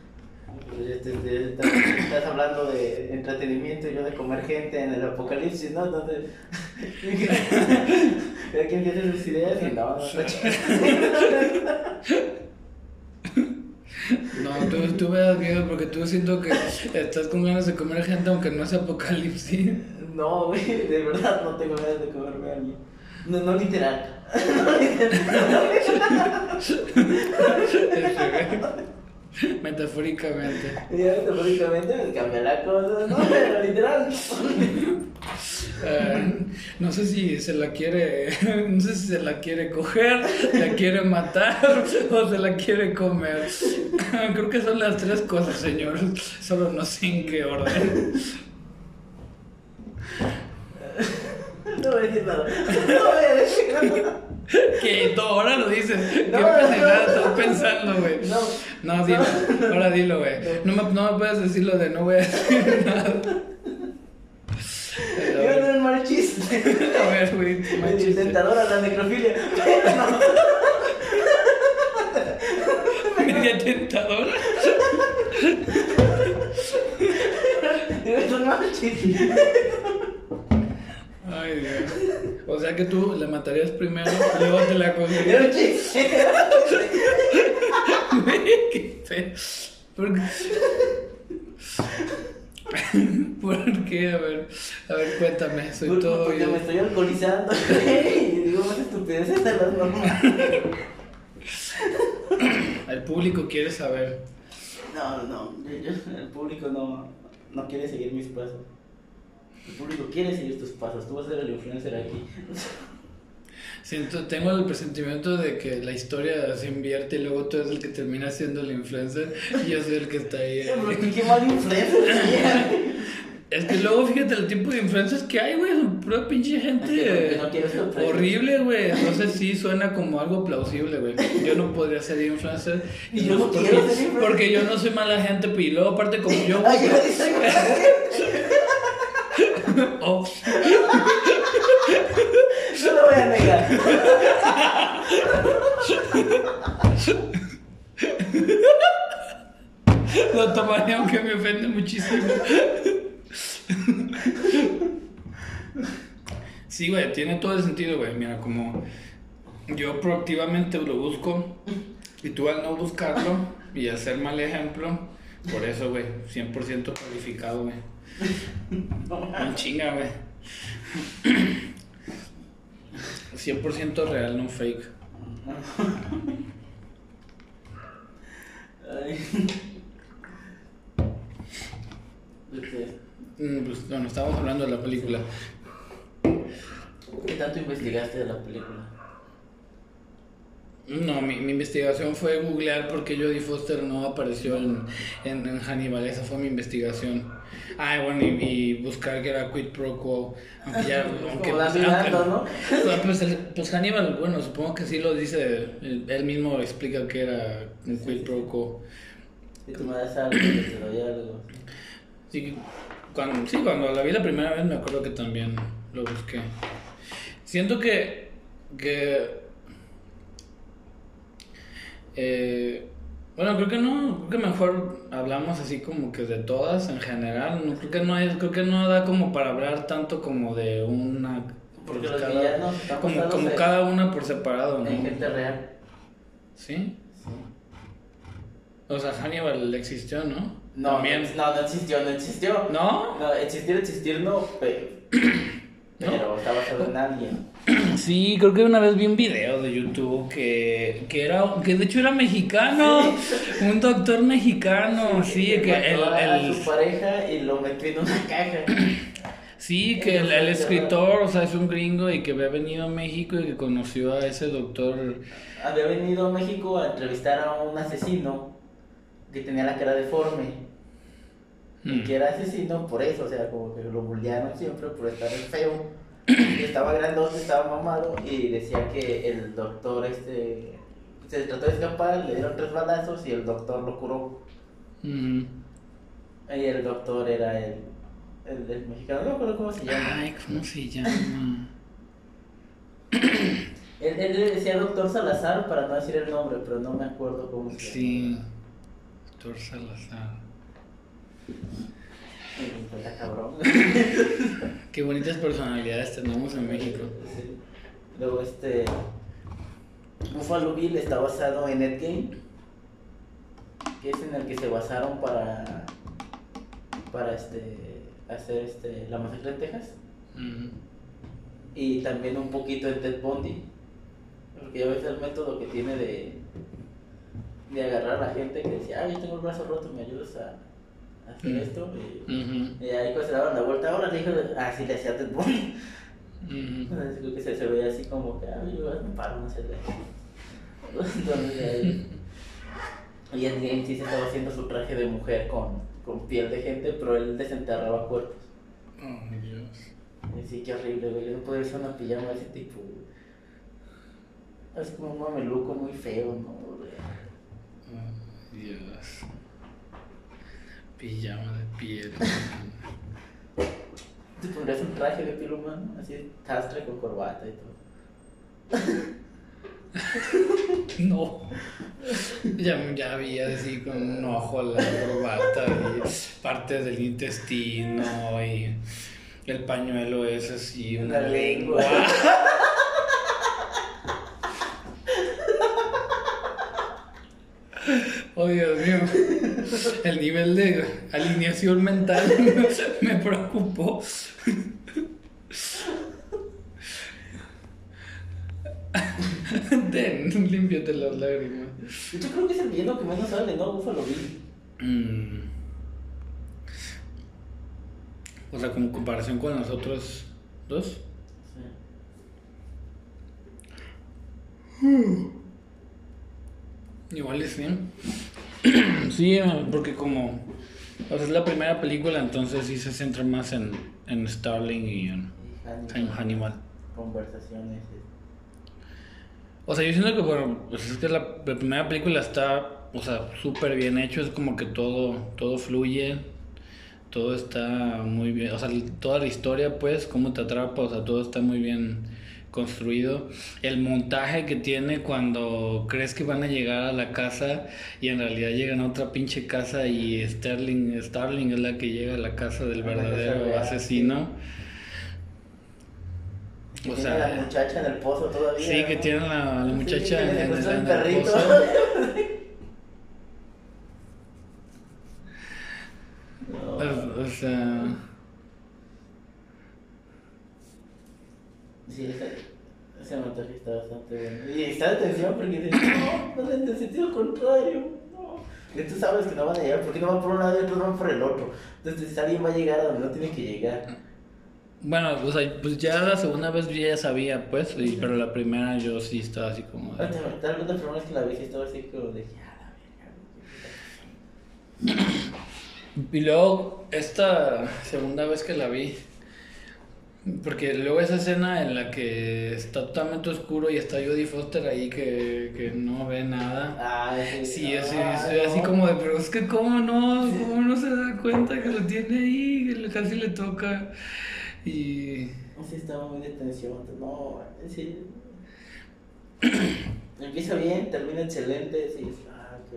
[SPEAKER 2] Pues, este, estás, hablando de entretenimiento y yo de comer gente en el apocalipsis, ¿no? Entonces, cada quien tiene sus ideas y no, no está chido.
[SPEAKER 1] No, tú, tú me das miedo porque tú siento que estás con ganas de comer gente aunque no sea apocalipsis.
[SPEAKER 2] No, güey, de verdad no tengo ganas de comerme a alguien. No, no literal. No literal.
[SPEAKER 1] Metafóricamente.
[SPEAKER 2] Ya metafóricamente me cambia la cosa, no, pero literal.
[SPEAKER 1] Eh, no sé si se la quiere, no sé si se la quiere coger, la quiere matar o se la quiere comer. Creo que son las tres cosas, señor. Solo no sé en qué orden.
[SPEAKER 2] No voy a decir nada. No voy a decir nada.
[SPEAKER 1] Que tú ahora lo dices. ¿Qué
[SPEAKER 2] No, no,
[SPEAKER 1] pendejada
[SPEAKER 2] no.
[SPEAKER 1] estás pensando, güey?
[SPEAKER 2] No.
[SPEAKER 1] No, dilo. Ahora dilo, güey. No me, no me puedes decir lo de no voy a decir nada.
[SPEAKER 2] Iba a tener mal chiste.
[SPEAKER 1] A ver, güey. mal chiste.
[SPEAKER 2] intentador a la necrofilia.
[SPEAKER 1] Media tentadora.
[SPEAKER 2] Tener mal chiste.
[SPEAKER 1] Ay, Dios. O sea que tú la matarías primero y luego te la
[SPEAKER 2] chiste.
[SPEAKER 1] Güey, qué ¿Por qué? A ver, a ver, cuéntame. Soy
[SPEAKER 2] Por-
[SPEAKER 1] todo
[SPEAKER 2] Porque me
[SPEAKER 1] oídos.
[SPEAKER 2] estoy alcoholizando. Y digo más estupideces de las normales.
[SPEAKER 1] El público quiere saber.
[SPEAKER 2] No, no, yo- yo- el público no, no quiere seguir mis pasos. El público quiere seguir tus pasos. Tú vas a ser el influencer aquí.
[SPEAKER 1] Siento, tengo el presentimiento de que la historia se invierte y luego tú eres el que termina siendo el influencer y yo soy el que está ahí.
[SPEAKER 2] Pero qué mal influencer.
[SPEAKER 1] Es que luego fíjate el tipo de influencers que hay, güey, son pura pinche gente
[SPEAKER 2] no
[SPEAKER 1] horrible, güey. Entonces sí suena como algo plausible, güey. Yo no podría ser influencer.
[SPEAKER 2] Y yo no
[SPEAKER 1] porque,
[SPEAKER 2] ser influencer.
[SPEAKER 1] Porque yo no soy mala gente, pues, y luego aparte como yo...
[SPEAKER 2] Ay, yo le dije,
[SPEAKER 1] Oh,
[SPEAKER 2] no lo voy a negar.
[SPEAKER 1] lo tomaría aunque me ofende muchísimo. Sí, güey, tiene todo el sentido, güey. Mira, como yo proactivamente lo busco y tú al no buscarlo y hacer mal ejemplo, por eso, güey, 100% calificado, güey. Un chinga, güey. 100% real, no fake. Mm, Pues, bueno, estábamos hablando de la película.
[SPEAKER 2] ¿Qué tanto investigaste de la película?
[SPEAKER 1] No, mi, mi investigación fue googlear porque Jodie Foster no apareció en, en, en Hannibal, esa fue mi investigación. Ah, y bueno, y, y buscar que era Quid Pro Quo. Aunque ya, aunque,
[SPEAKER 2] la
[SPEAKER 1] pues,
[SPEAKER 2] mirando,
[SPEAKER 1] aunque-
[SPEAKER 2] ¿no?
[SPEAKER 1] pues, pues, pues Hannibal, bueno, supongo que sí lo dice, él, mismo explica que era un Quid Pro Quo.
[SPEAKER 2] Das algo, yo te doy algo.
[SPEAKER 1] Sí, cuando, sí, cuando la vi la primera vez me acuerdo que también lo busqué. Siento que, que eh, bueno, creo que no, creo que mejor hablamos así como que de todas en general. No creo que no hay, creo que no da como para hablar tanto como de una por
[SPEAKER 2] Porque los
[SPEAKER 1] cada-
[SPEAKER 2] villanos están
[SPEAKER 1] como, cada una por separado, ¿no?
[SPEAKER 2] En gente real.
[SPEAKER 1] ¿Sí?
[SPEAKER 2] Sí.
[SPEAKER 1] O sea, Hannibal existió, ¿no?
[SPEAKER 2] No,
[SPEAKER 1] También.
[SPEAKER 2] no, no existió, no existió.
[SPEAKER 1] ¿No?
[SPEAKER 2] No, existir, existir no, pero, pero está basado en alguien.
[SPEAKER 1] Sí, creo que una vez vi un video de YouTube que, que era, que de hecho era mexicano, un doctor mexicano, sí, que
[SPEAKER 2] a
[SPEAKER 1] el-
[SPEAKER 2] su pareja y lo metió en una caja.
[SPEAKER 1] sí, que el, el escritor, o sea, es un gringo y que había venido a México y que conoció a ese doctor.
[SPEAKER 2] Había venido a México a entrevistar a un asesino que tenía la cara deforme. Y
[SPEAKER 1] Mm.
[SPEAKER 2] que era asesino por eso, o sea, como que lo bullearon siempre por estar feo. Y estaba grandote, estaba mamado y decía que el doctor este se trató de escapar, le dieron tres balazos y el doctor lo curó.
[SPEAKER 1] Mm.
[SPEAKER 2] Y el doctor era el, el, el mexicano, no me acuerdo cómo se llama.
[SPEAKER 1] Ay, ¿cómo se llama?
[SPEAKER 2] Él, él le decía doctor Salazar para no decir el nombre, pero no me acuerdo cómo se
[SPEAKER 1] Sí, doctor Salazar.
[SPEAKER 2] llama. Y pues, está cabrón.
[SPEAKER 1] Qué bonitas personalidades tenemos en México.
[SPEAKER 2] Sí. Luego este Buffalo Bill está basado en Ed Gein, que es en el que se basaron para para este hacer este la masacre de Texas y también un poquito en Ted Bundy, porque ya ves el método que tiene de de agarrar a la gente que decía, ah, yo tengo el brazo roto, me ayudas a hacer
[SPEAKER 1] Mm.
[SPEAKER 2] esto y,
[SPEAKER 1] Ujú,
[SPEAKER 2] y ahí cuando se daban la vuelta, ahora le dijo, ah, sí le hacía Ted Bundy.
[SPEAKER 1] ujú.
[SPEAKER 2] Entonces, creo que se, se veía así como que, ay, yo me paro, no sé. de- Entonces, ahí. Y en Game sí se estaba haciendo su traje de mujer con, con piel de gente, pero él desenterraba cuerpos.
[SPEAKER 1] Oh, Dios.
[SPEAKER 2] Y sí, qué horrible, güey. Yo no podía usar una pijama de ese tipo, güey. Es como un mameluco muy feo, ¿no? güey?
[SPEAKER 1] Oh, Dios. Pijama de piel.
[SPEAKER 2] Te pondrías un traje de piel humana, así, tastre con corbata y todo.
[SPEAKER 1] No. Ya, ya vi así con un ojo a la corbata y partes del intestino y el pañuelo es así, una lengua. Oh, Dios mío. El nivel de alineación mental me preocupó. Ten, límpiate las lágrimas.
[SPEAKER 2] Yo creo que es el villano que menos sale, ¿no? Buffalo Bill.
[SPEAKER 1] Mm. O sea, como comparación con los otros dos. Igual es bien. sí, porque como o sea, es la primera película, entonces sí se centra más en, en Starling y en, Hannibal.
[SPEAKER 2] Conversaciones. eh.
[SPEAKER 1] O sea, yo siento que, bueno, pues es que la, la primera película está, o sea, súper bien hecho, es como que todo, todo fluye, todo está muy bien, o sea, toda la historia, pues, cómo te atrapa, o sea, todo está muy bien construido. El montaje que tiene cuando crees que van a llegar a la casa y en realidad llegan a otra pinche casa y Sterling, Starling es la que llega a la casa del verdadero asesino.
[SPEAKER 2] Que
[SPEAKER 1] O
[SPEAKER 2] tiene
[SPEAKER 1] sea,
[SPEAKER 2] la muchacha en el pozo todavía.
[SPEAKER 1] Sí, que tiene la, la
[SPEAKER 2] Sí,
[SPEAKER 1] muchacha en, en,
[SPEAKER 2] secuestró
[SPEAKER 1] en
[SPEAKER 2] el
[SPEAKER 1] el pozo.
[SPEAKER 2] No.
[SPEAKER 1] O, o sea,
[SPEAKER 2] Sí, ese, ese montaje está bastante bueno. Y está de tensión porque dices, no, no en el sentido contrario. No. Y tú sabes que no van a llegar porque no van por un lado y otros van por el otro. Entonces alguien va a llegar a donde no tiene que llegar.
[SPEAKER 1] bueno, o sea, pues ya la segunda vez yo ya sabía, pues, y- pero la primera yo sí estaba así como... de-
[SPEAKER 2] Tal vez la primera vez que la vi sí estaba así como de.
[SPEAKER 1] Y luego, esta segunda vez que la vi, porque luego esa escena en la que está totalmente oscuro y está Jodie Foster ahí que, que no ve nada.
[SPEAKER 2] Ah, ese-
[SPEAKER 1] Sí, así, así como de, pero es que cómo no, cómo no se da cuenta que lo tiene ahí, que casi le toca. Y...
[SPEAKER 2] Sí, estaba muy de tensión. No, sí. Empieza bien, termina excelente. Sí, ah, qué.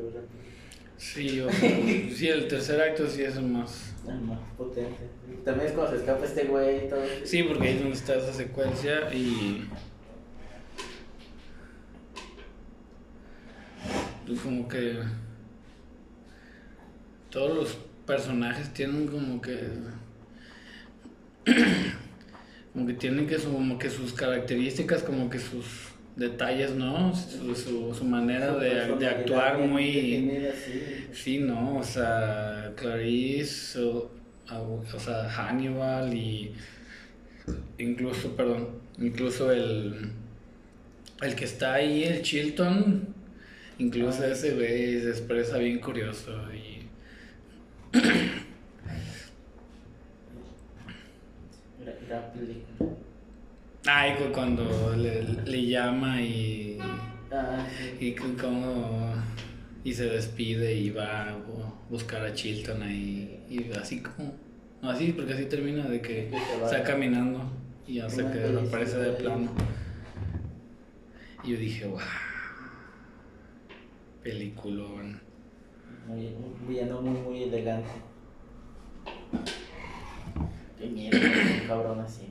[SPEAKER 1] Sí, o sea, sí, el tercer acto sí es el más...
[SPEAKER 2] El más potente. También es cuando se escapa este güey y todo.
[SPEAKER 1] Sí, porque ahí es donde está esa secuencia y... y como que... Todos los personajes tienen como que... como que tienen que su, como que sus características, como que sus detalles, ¿no? Su, su, su manera
[SPEAKER 2] Su
[SPEAKER 1] de, de actuar muy...
[SPEAKER 2] sí.
[SPEAKER 1] ¿no? O sea, Clarice, o, o- sea, Hannibal y incluso, perdón, incluso el, el que está ahí, el Chilton, incluso
[SPEAKER 2] Ah.
[SPEAKER 1] ese güey se expresa bien curioso y...
[SPEAKER 2] Gran película.
[SPEAKER 1] Ay, cu- cuando le, le llama y...
[SPEAKER 2] Ah, sí.
[SPEAKER 1] Y como... Y se despide y va a bu- buscar a Chilton ahí. Y así como... No, así, porque así termina de que está caminando y hasta
[SPEAKER 2] Una
[SPEAKER 1] que desaparece de plano. Y yo dije, wow. Peliculón.
[SPEAKER 2] Muy, un villano muy, muy elegante. Qué miedo, un cabrón así.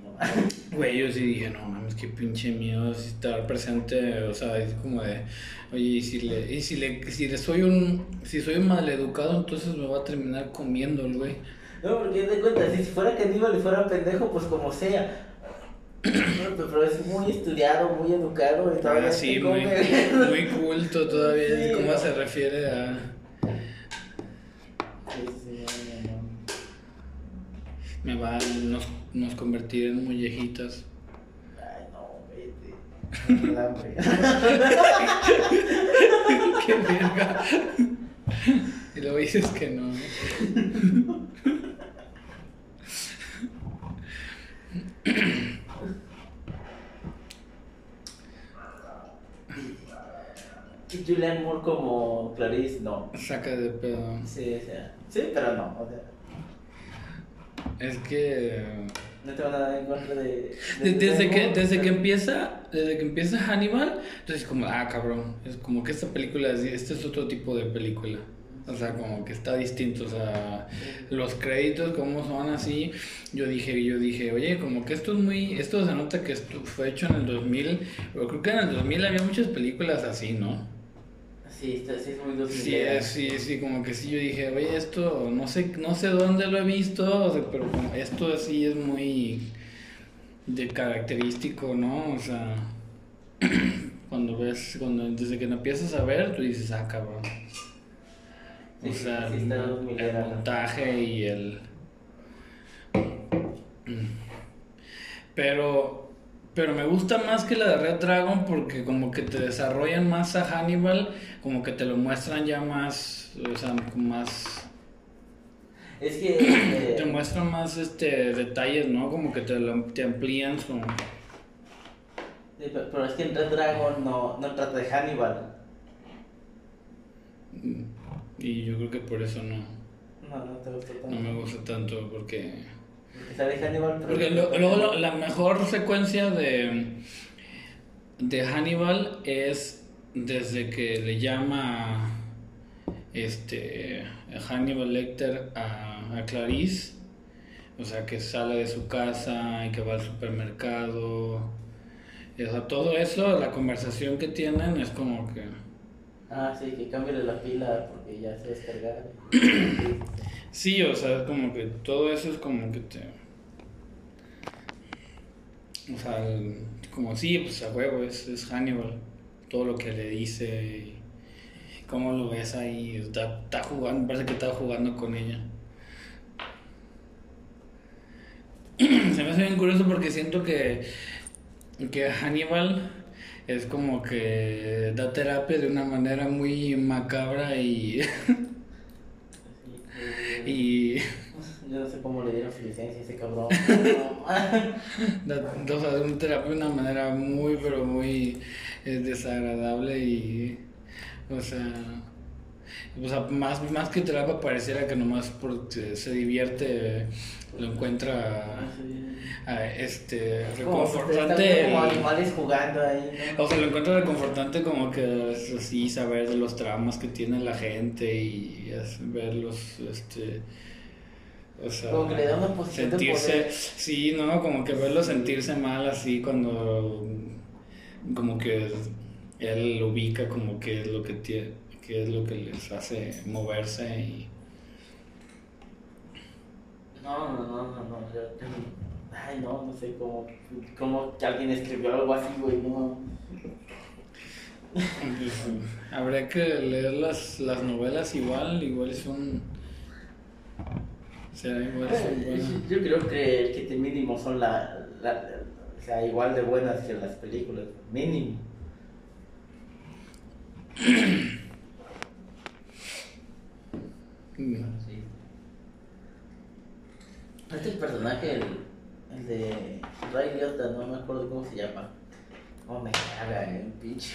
[SPEAKER 1] Güey, yo sí dije, no mames, qué pinche miedo es estar presente, o sea, es como de, oye, y si le, y si le, si le soy un, si soy un maleducado, entonces me va a terminar comiendo el güey.
[SPEAKER 2] No, porque de cuenta, si fuera caníbal y fuera pendejo, pues como sea. Pero, es muy estudiado, muy educado y todavía
[SPEAKER 1] Ah, sí, muy, culto todavía,
[SPEAKER 2] Sí,
[SPEAKER 1] cómo
[SPEAKER 2] no.
[SPEAKER 1] se refiere a...
[SPEAKER 2] Sí, sí, no.
[SPEAKER 1] Me va, nos, nos convertiré en mollejitas.
[SPEAKER 2] Ay, no, vete.
[SPEAKER 1] ¡Qué verga! Y luego dices que no.
[SPEAKER 2] Y Julianne Moore como Clarice, no.
[SPEAKER 1] Saca de pedo.
[SPEAKER 2] Sí, o sea. Sí, pero no. O sea,
[SPEAKER 1] Es que...
[SPEAKER 2] no tengo nada en contra de. de
[SPEAKER 1] de- Desde que, desde que empieza, desde que empieza Hannibal, entonces como, ah, cabrón, es como que esta película, es- este es otro tipo de película. O sea, como que está distinto, o sea, los créditos como son así, yo dije, yo dije, oye, como que esto es muy, esto se nota que esto fue hecho en el 2000, pero creo que en el 2000 había muchas películas así, ¿no?
[SPEAKER 2] Sí, está, sí es muy 2000.
[SPEAKER 1] Sí, sí, sí, como que sí, yo dije, oye, esto, no sé, no sé dónde lo he visto, o sea, pero como esto sí es muy de característico, ¿no? O sea, cuando ves, cuando, desde que lo empiezas a ver, tú dices, ah, cabrón. O sea,
[SPEAKER 2] sí
[SPEAKER 1] el,
[SPEAKER 2] está 2000
[SPEAKER 1] el
[SPEAKER 2] era.
[SPEAKER 1] montaje y el... Pero, pero me gusta más que la de Red Dragon porque como que te desarrollan más a Hannibal, como que te lo muestran ya más, o sea, más...
[SPEAKER 2] Es que. eh,
[SPEAKER 1] Te muestran más este detalles, ¿no? Como que te, lo- te amplían su...
[SPEAKER 2] sí, pero pero es que en Red Dragon no, no trata de Hannibal.
[SPEAKER 1] Y yo creo que por eso no,
[SPEAKER 2] No, no te gustó tanto.
[SPEAKER 1] no me gusta tanto porque...
[SPEAKER 2] Porque sale Hannibal, pero.
[SPEAKER 1] Porque lo- luego lo- la mejor secuencia de, de Hannibal es desde que le llama este Hannibal Lecter a, a Clarice, o sea que sale de su casa y que va al supermercado, y, o sea, todo eso, la conversación que tienen es como que
[SPEAKER 2] Ah, sí, que cambie la pila porque ya se descarga.
[SPEAKER 1] sí, o sea, es como que todo eso es como que te o sea, como sí, pues a huevo, es, es Hannibal. Todo lo que le dice y cómo lo ves ahí. Está, está jugando, parece que está jugando con ella. Se me hace bien curioso porque siento que, que Hannibal es como que da terapia de una manera muy macabra y, y
[SPEAKER 2] Yo no sé cómo le dieron su licencia a ese cabrón.
[SPEAKER 1] O sea, una terapia de una manera muy, pero muy eh, desagradable y, o sea, o sea, más, más que terapia pareciera que nomás porque se divierte, lo encuentra ah, este,
[SPEAKER 2] Como, están
[SPEAKER 1] reconfortante.
[SPEAKER 2] como animales jugando ahí, ¿no?
[SPEAKER 1] o sea, lo encuentro reconfortante como que así saber de los traumas que tiene la gente y verlos, este, o sea,
[SPEAKER 2] Como que le da una posición de
[SPEAKER 1] sentirse,
[SPEAKER 2] poder.
[SPEAKER 1] sí, no, como que verlo sentirse mal así cuando, como que él ubica como que es lo que tiene, que es lo que les hace moverse y,
[SPEAKER 2] No, no, no, no, no. Ay, no, no sé cómo, cómo que alguien escribió algo así, güey, no.
[SPEAKER 1] habría que leer las, las novelas igual, igual son, o sea, igual son buenas.
[SPEAKER 2] Yo creo que, que de mínimo son la, la, o sea, igual de buenas que las películas, mínimo. Sí. Este personaje, el, el de Ray Liotta, no me acuerdo cómo se llama. Oh, me caga, eh, pinche.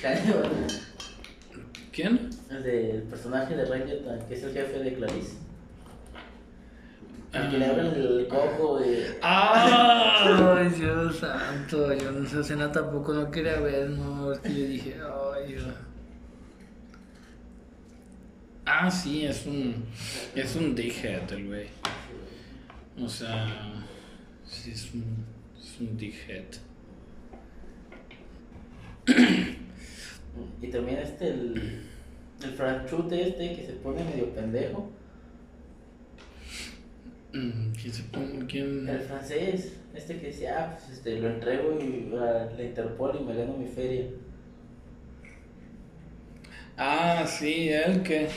[SPEAKER 1] ¿Quién?
[SPEAKER 2] El del personaje de Ray Liotta, que es el jefe de Clarice. El que le abren el coco y...
[SPEAKER 1] ¡Ay, Dios santo! Yo en esa escena tampoco no quería ver, no, porque yo dije, ¡ay, Dios! Ah, sí, es un. Es un dickhead el güey. O sea. Sí, es un. Es un dickhead.
[SPEAKER 2] Y también este, el, el franchute este que se pone medio pendejo.
[SPEAKER 1] Mm, ¿Quién se pone? ¿Quién?
[SPEAKER 2] El francés, este que decía, ah, pues este, lo entrego y a la Interpol y me gano mi feria.
[SPEAKER 1] Ah, sí, él que.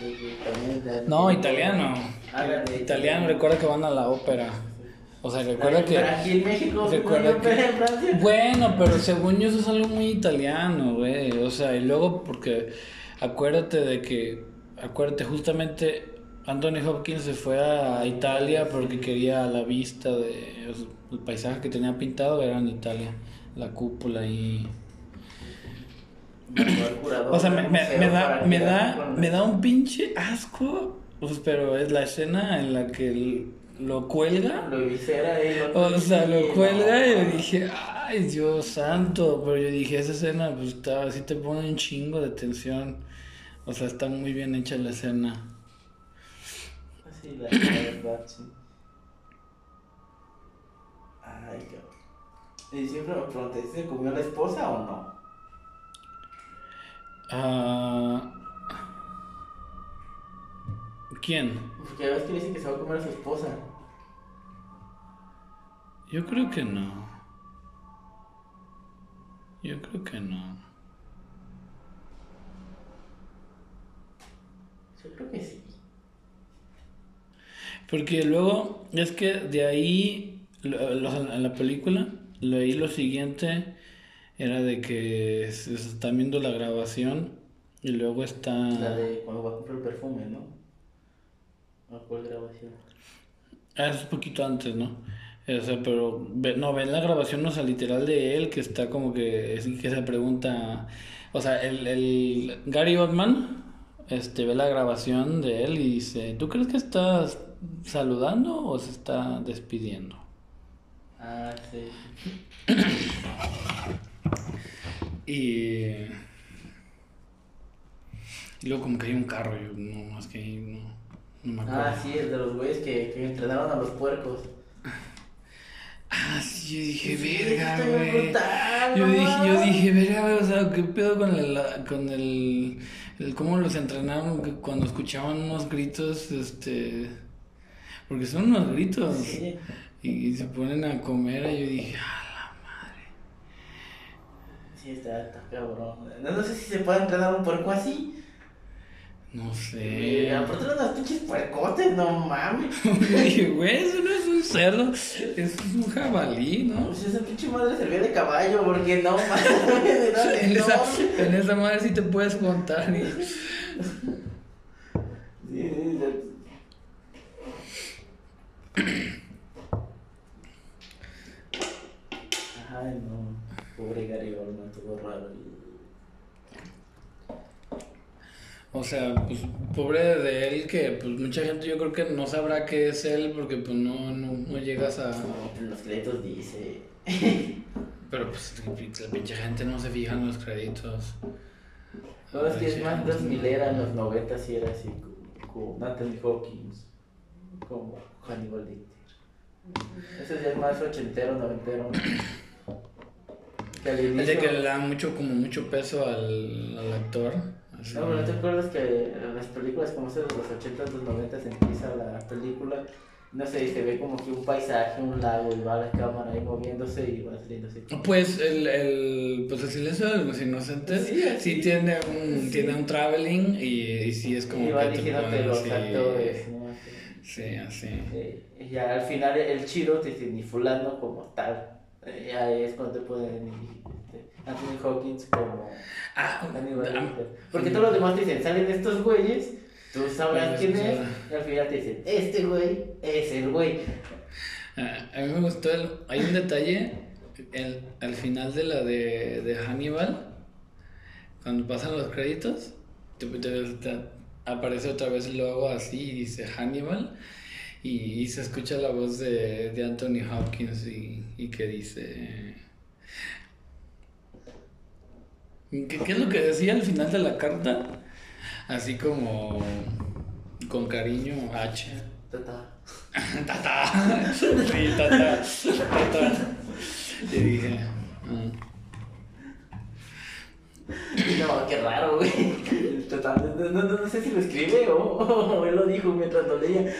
[SPEAKER 2] De-
[SPEAKER 1] No, italiano.
[SPEAKER 2] Ah,
[SPEAKER 1] Italiano, recuerda que van a la ópera. O sea, recuerda que.
[SPEAKER 2] Aquí en México,
[SPEAKER 1] Recuerda que-
[SPEAKER 2] en Francia.
[SPEAKER 1] Bueno, pero según yo eso es algo muy italiano, güey. O sea, y luego porque acuérdate de que, acuérdate, justamente Anthony Hopkins se fue a Italia porque quería la vista de el paisaje que tenía pintado era en Italia, la cúpula y... O sea, me, me, me da, me da, me da un pinche asco, pues, pero es la escena en la que l- lo cuelga.
[SPEAKER 2] Lo visera y lo
[SPEAKER 1] O sea, lo
[SPEAKER 2] Sí,
[SPEAKER 1] cuelga y yo dije, ay, Dios santo. Pero yo dije, esa escena, pues está, así te pone un chingo de tensión. O sea, está muy bien hecha la escena.
[SPEAKER 2] Sí, la, verdad, sí. Ay, cabrón. Y siempre me pregunté, ¿se comió la esposa o no?
[SPEAKER 1] Ah, ¿Quién?
[SPEAKER 2] Porque ves que le dice que se va a comer a su esposa.
[SPEAKER 1] Yo creo que no. Yo creo que no.
[SPEAKER 2] Yo creo que sí.
[SPEAKER 1] Porque luego, es que de ahí, en la película, lo ahí lo siguiente era de que se se está viendo la grabación y luego está...
[SPEAKER 2] La de cuando va a comprar el perfume, ¿no? ¿A cuál grabación?
[SPEAKER 1] Ah, es un poquito antes, ¿no? O sea, pero ve- no, ven la grabación, o sea, literal de él, que está como que, es que se pregunta, o sea, el, el Gary Oldman, este, ve la grabación de él y dice, ¿tú crees que estás saludando o se está despidiendo?
[SPEAKER 2] Ah, sí.
[SPEAKER 1] Y, y luego como que hay un carro, yo no, más que ahí no, no me acuerdo.
[SPEAKER 2] Ah, sí, el de los güeyes que, que entrenaron a los puercos.
[SPEAKER 1] Ah, sí, yo dije,
[SPEAKER 2] Sí,
[SPEAKER 1] verga, güey. Yo dije, yo dije, verga, güey, o sea, ¿qué pedo con el, con el, el cómo los entrenaron cuando escuchaban unos gritos, este, porque son unos gritos,
[SPEAKER 2] Sí.
[SPEAKER 1] y, y se ponen a comer, y yo dije, ah,
[SPEAKER 2] Sí, está, está cabrón. No, no sé si se puede entrenar un puerco así.
[SPEAKER 1] No sé.
[SPEAKER 2] aparte eran unos pinches puercotes, no mames.
[SPEAKER 1] Dije, güey, eso no es un cerdo, eso es un jabalí, ¿no?
[SPEAKER 2] Pues esa pinche madre servía de caballo, porque no mames,
[SPEAKER 1] En esa, en esa madre sí te puedes contar, y...
[SPEAKER 2] Sí, sí, sí. Ay, no. Pobre Gary Oldman, todo raro.
[SPEAKER 1] O sea, pues pobre de él que pues mucha gente yo creo que no sabrá qué es él porque pues no, no, no llegas a...
[SPEAKER 2] En los créditos dice.
[SPEAKER 1] Pero pues la pinche gente no se fija en los créditos.
[SPEAKER 2] No, es que es más
[SPEAKER 1] sí.
[SPEAKER 2] 2000 era, en los 90 sí era así, como, Nathan Hawkins, como Hannibal Lecter. Ese ya es más ochentero, noventero. Que al
[SPEAKER 1] Es de
[SPEAKER 2] inicio...
[SPEAKER 1] que le da mucho, como mucho peso al, al actor.
[SPEAKER 2] No, pero ¿no te acuerdas que en las películas como esas de los 80 los 90 empieza la película? No sé, y se ve como que un paisaje, un lago, y va la cámara ahí moviéndose y va saliendo así.
[SPEAKER 1] Pues el, el, pues el silencio de los inocentes
[SPEAKER 2] Sí,
[SPEAKER 1] sí,
[SPEAKER 2] así.
[SPEAKER 1] tiene un,
[SPEAKER 2] Sí.
[SPEAKER 1] tiene un traveling y, y sí es como
[SPEAKER 2] y va
[SPEAKER 1] que te
[SPEAKER 2] diciéndote los actores, ¿no?
[SPEAKER 1] Sí, así.
[SPEAKER 2] Sí, y ya al final el chido te dice ni fulano como tal. Ya es cuando te este, Anthony Hawkins como
[SPEAKER 1] Ah,
[SPEAKER 2] Hannibal
[SPEAKER 1] ah,
[SPEAKER 2] Lecter. Porque todos los demás te dicen, salen estos güeyes, tú sabrás
[SPEAKER 1] Pues,
[SPEAKER 2] quién es,
[SPEAKER 1] ya.
[SPEAKER 2] y al final te dicen, este güey es el güey.
[SPEAKER 1] Ah, A mí me gustó el, hay un detalle el, al final de la de, de Hannibal cuando pasan los créditos te- te- te aparece otra vez el logo así y dice Hannibal y, y se escucha la voz de, de Anthony Hopkins y, y que dice ¿Qué, ¿Qué es lo que decía al final de la carta? Así como con cariño H.
[SPEAKER 2] Tata.
[SPEAKER 1] Tata. Sí, tata. Tata. Y dije. ah.
[SPEAKER 2] No, qué raro, güey. Tata, No, no, no sé si lo escribe o, o él lo dijo mientras lo leía.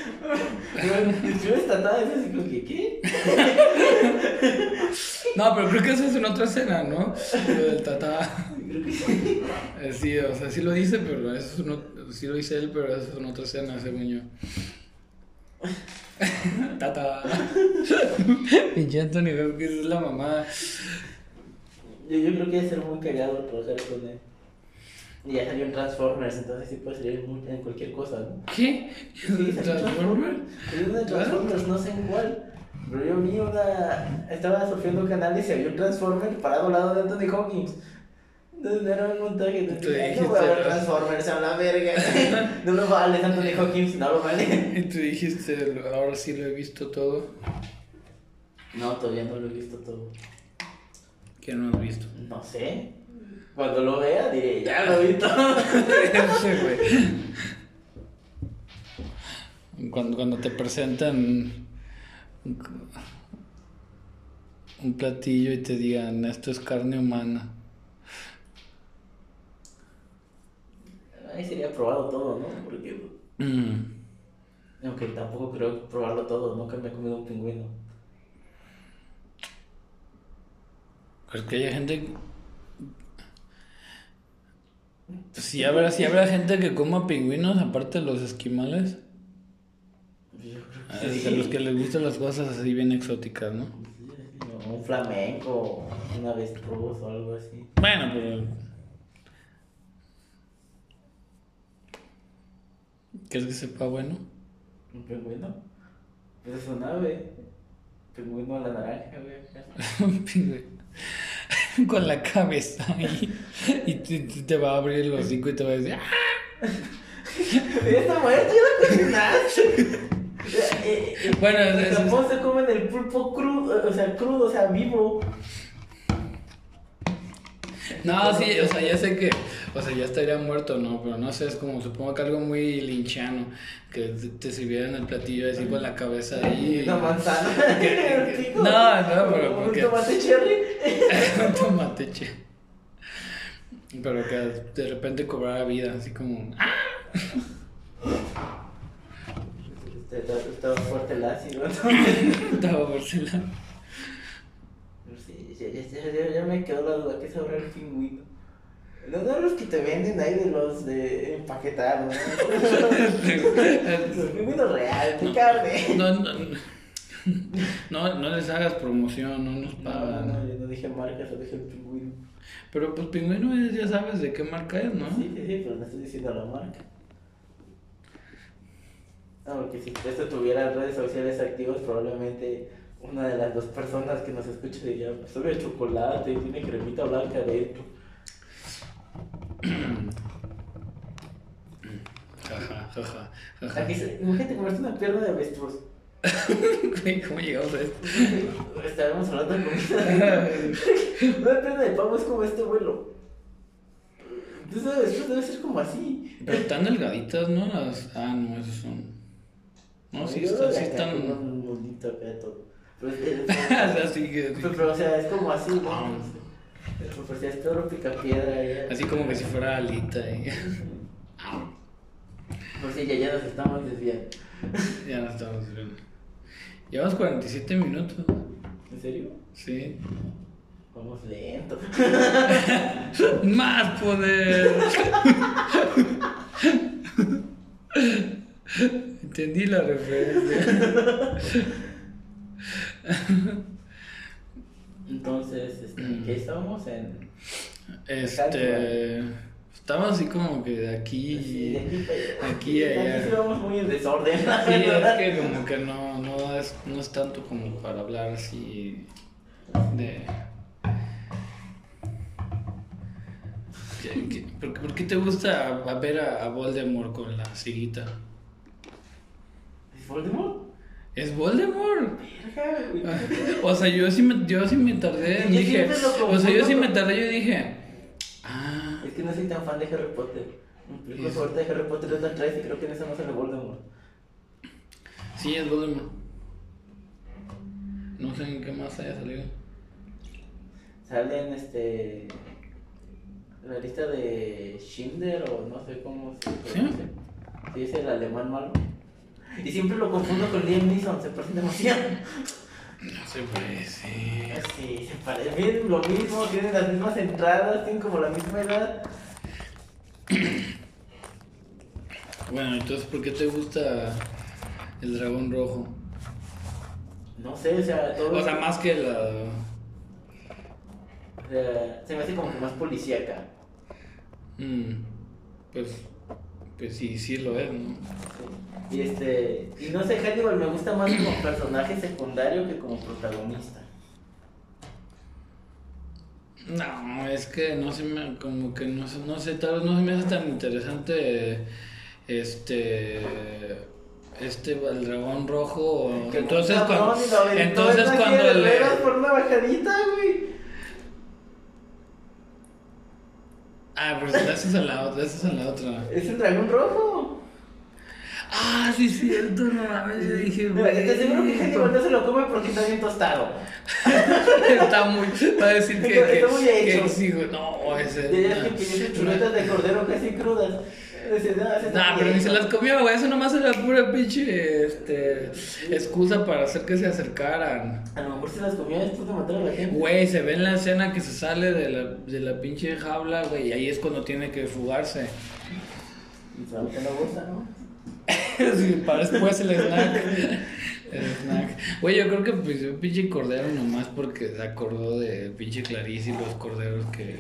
[SPEAKER 2] ¿Escribes tata? Es así como que, ¿qué?
[SPEAKER 1] No, pero creo que eso es en otra escena, ¿no? Lo del tata.
[SPEAKER 2] Creo que sí.
[SPEAKER 1] Eh, Sí, o sea, sí lo dice, pero eso es uno, sí lo dice él, pero eso es en otra escena, según yo. Tata. Pinche Anthony Hopkins es la mamá.
[SPEAKER 2] Yo, yo creo que debe ser muy cagado trabajar con él. Y ya salió en Transformers, entonces sí puede salir en cualquier cosa, ¿no?
[SPEAKER 1] ¿Qué?
[SPEAKER 2] Sí, salió en
[SPEAKER 1] ¿Transformer?
[SPEAKER 2] Salió una de Transformers, no sé en cuál. Pero yo vi una. Estaba surfeando canales y había un Transformer parado al lado de Anthony Hawkins. No, no era un montaje. No,
[SPEAKER 1] Tú
[SPEAKER 2] dije, "Ay, no
[SPEAKER 1] dijiste,
[SPEAKER 2] voy a ver. Transformers a la verga. No lo vale, Anthony Hawkins, no lo vale.
[SPEAKER 1] Y tú dijiste, ahora sí lo he visto todo.
[SPEAKER 2] No, todavía no lo he visto todo.
[SPEAKER 1] ¿Qué no has visto?
[SPEAKER 2] No sé. Cuando lo vea diré, ya lo vi todo.
[SPEAKER 1] Cuando, cuando te presentan un, platillo y te digan, esto es carne humana.
[SPEAKER 2] probado todo, ¿no? Porque,
[SPEAKER 1] Mm.
[SPEAKER 2] aunque tampoco creo probarlo todo, nunca me he comido un pingüino.
[SPEAKER 1] Pues que haya gente. Si habrá, si habrá gente que coma pingüinos, aparte de los esquimales.
[SPEAKER 2] Yo creo
[SPEAKER 1] A
[SPEAKER 2] que sí.
[SPEAKER 1] los que les gustan las cosas así bien exóticas, ¿no?
[SPEAKER 2] O Un flamenco, un avestruz o algo así.
[SPEAKER 1] Bueno, pero. ¿Quieres que sepa bueno?
[SPEAKER 2] ¿Un pingüino? Pues es un ave. Pingüino a la naranja, güey.
[SPEAKER 1] Un pingüino. Con la cabeza ahí. Y te, te- va a abrir el hocico y te va a decir. ¡Ah!
[SPEAKER 2] Lo cocinaste. Eh, eh,
[SPEAKER 1] Bueno, es-
[SPEAKER 2] Japón se comen el pulpo crudo, o sea, crudo, o sea, vivo.
[SPEAKER 1] No, sí, o sea, ya sé que, o sea, ya estaría muerto, ¿no? Pero no sé, es como, supongo que algo muy linchano, que te, sirvieran el platillo así con la cabeza ahí.
[SPEAKER 2] Una manzana.
[SPEAKER 1] No, no, pero
[SPEAKER 2] Un
[SPEAKER 1] porque-
[SPEAKER 2] tomate cherry.
[SPEAKER 1] Un tomate, che. Pero que de repente cobrara vida, así como, ¡ah!
[SPEAKER 2] Estaba fuerte el ácido.
[SPEAKER 1] Estaba porcelana.
[SPEAKER 2] Sí, ya, ya, ya, ya me quedó la duda, ¿qué sabrá el pingüino? No, no los que te venden ahí de los de empaquetados, ¿no? Los pingüinos reales, de carne.
[SPEAKER 1] No, no, no, no les hagas promoción, no nos
[SPEAKER 2] No,
[SPEAKER 1] pagan.
[SPEAKER 2] no, yo no dije marca, solo dije el pingüino.
[SPEAKER 1] Pero pues pingüino es- ya sabes de qué marca es, ¿no?
[SPEAKER 2] Sí, sí, sí, pero no estoy diciendo la marca. No, porque si esto tuviera redes sociales activas, probablemente una de las dos personas que nos escucha diría, sabe a chocolate y tiene cremita blanca dentro.
[SPEAKER 1] Jaja, jaja, jaja.
[SPEAKER 2] Aquí se, imagínate comerte una pierna de avestruz.
[SPEAKER 1] ¿Cómo llegamos a esto?
[SPEAKER 2] Estábamos hablando de comida. una pierna de pavo es como este vuelo. Entonces avestruz debe ser como así.
[SPEAKER 1] Pero están delgaditas, ¿no? Las... Ah, no, esos son... No, sí,
[SPEAKER 2] de
[SPEAKER 1] Sí están...
[SPEAKER 2] con un mundito acá de todo. Pero es, es-
[SPEAKER 1] así que...
[SPEAKER 2] Pero, pero, o sea, es como así, ¿no?
[SPEAKER 1] Ah.
[SPEAKER 2] Pues si es todo picapiedra ya.
[SPEAKER 1] Así como que si fuera alita y...
[SPEAKER 2] Pues sí, ya, ya nos estamos desviando.
[SPEAKER 1] ya no estamos viendo. Llevamos 47 minutos.
[SPEAKER 2] ¿En serio?
[SPEAKER 1] Sí.
[SPEAKER 2] Vamos lento.
[SPEAKER 1] ¡Más poder! Entendí la referencia.
[SPEAKER 2] Entonces, este,
[SPEAKER 1] Mm.
[SPEAKER 2] ¿qué estábamos en?
[SPEAKER 1] Este... Estamos así como que de aquí...
[SPEAKER 2] Sí, de aquí para allá.
[SPEAKER 1] Aquí y allá.
[SPEAKER 2] Aquí sí vamos muy en desorden.
[SPEAKER 1] Sí, es que como que no, no, es, no es tanto como para hablar así de... ¿Qué- qué- por, qué- por qué te gusta ver a, a Voldemort con la ciguita?
[SPEAKER 2] ¿Es Voldemort?
[SPEAKER 1] ¡Es Voldemort!
[SPEAKER 2] Güey.
[SPEAKER 1] O sea, yo sí me, yo sí me tardé,
[SPEAKER 2] Yo
[SPEAKER 1] dije... O sea, yo sí me tardé, yo dije... Ah...
[SPEAKER 2] Es que no soy tan fan de Harry Potter. Mi película
[SPEAKER 1] Sí.
[SPEAKER 2] favorita de Harry Potter es la 3 y creo que en esa no sale Voldemort.
[SPEAKER 1] Sí, es Voldemort. No sé en qué más haya salido.
[SPEAKER 2] Sale en este. La lista de Schindler o no sé cómo se pronuncia. Sí, es el alemán malo. Y siempre lo confundo con Liam Neeson, se parecen demasiado.
[SPEAKER 1] No se parece.
[SPEAKER 2] Sí, se parecen lo mismo, tienen las mismas entradas, tienen como la misma edad.
[SPEAKER 1] Bueno, entonces, ¿por qué te gusta el dragón rojo?
[SPEAKER 2] No sé, o sea, todo.
[SPEAKER 1] O sea, más que la...
[SPEAKER 2] o sea, se me hace como que más policíaca.
[SPEAKER 1] Mm, pues, pues sí, sí lo es, ¿no?
[SPEAKER 2] Sí. Y este. Y no sé, Hannibal me gusta más como personaje secundario que como protagonista.
[SPEAKER 1] No, es que no se me, como que no sé, no sé, tal vez no se me hace tan interesante, este, este, el dragón rojo. Entonces, cuando, entonces cuando le,
[SPEAKER 2] por una bajadita, güey.
[SPEAKER 1] Ah, pero es a la otra, es a la otra.
[SPEAKER 2] Es el dragón rojo.
[SPEAKER 1] Ah, sí, es cierto, no mames, yo dije,
[SPEAKER 2] Mira, Estoy seguro que
[SPEAKER 1] güey,
[SPEAKER 2] Hannibal no se lo come porque está bien tostado.
[SPEAKER 1] Está muy. Va a decir que.
[SPEAKER 2] Está-
[SPEAKER 1] que,
[SPEAKER 2] está muy
[SPEAKER 1] que
[SPEAKER 2] hecho.
[SPEAKER 1] sí, güey, no, ese.
[SPEAKER 2] Ya ya que tiene chuletas de cordero casi crudas. Dice, "No, ese está
[SPEAKER 1] Nah, pero ni se
[SPEAKER 2] viejo".
[SPEAKER 1] las comió, güey. Eso nomás era pura pinche este, excusa para hacer que se acercaran.
[SPEAKER 2] A lo mejor se las comió después de matar a la gente.
[SPEAKER 1] Güey, se ve en la escena que se sale de la, de la pinche jaula, güey. Y ahí es cuando tiene que fugarse.
[SPEAKER 2] Y se la bolsa, ¿no?
[SPEAKER 1] Sí, para después el snack. El snack. Güey, yo creo que pues un pinche cordero nomás porque se acordó de pinche Clarice y los corderos que.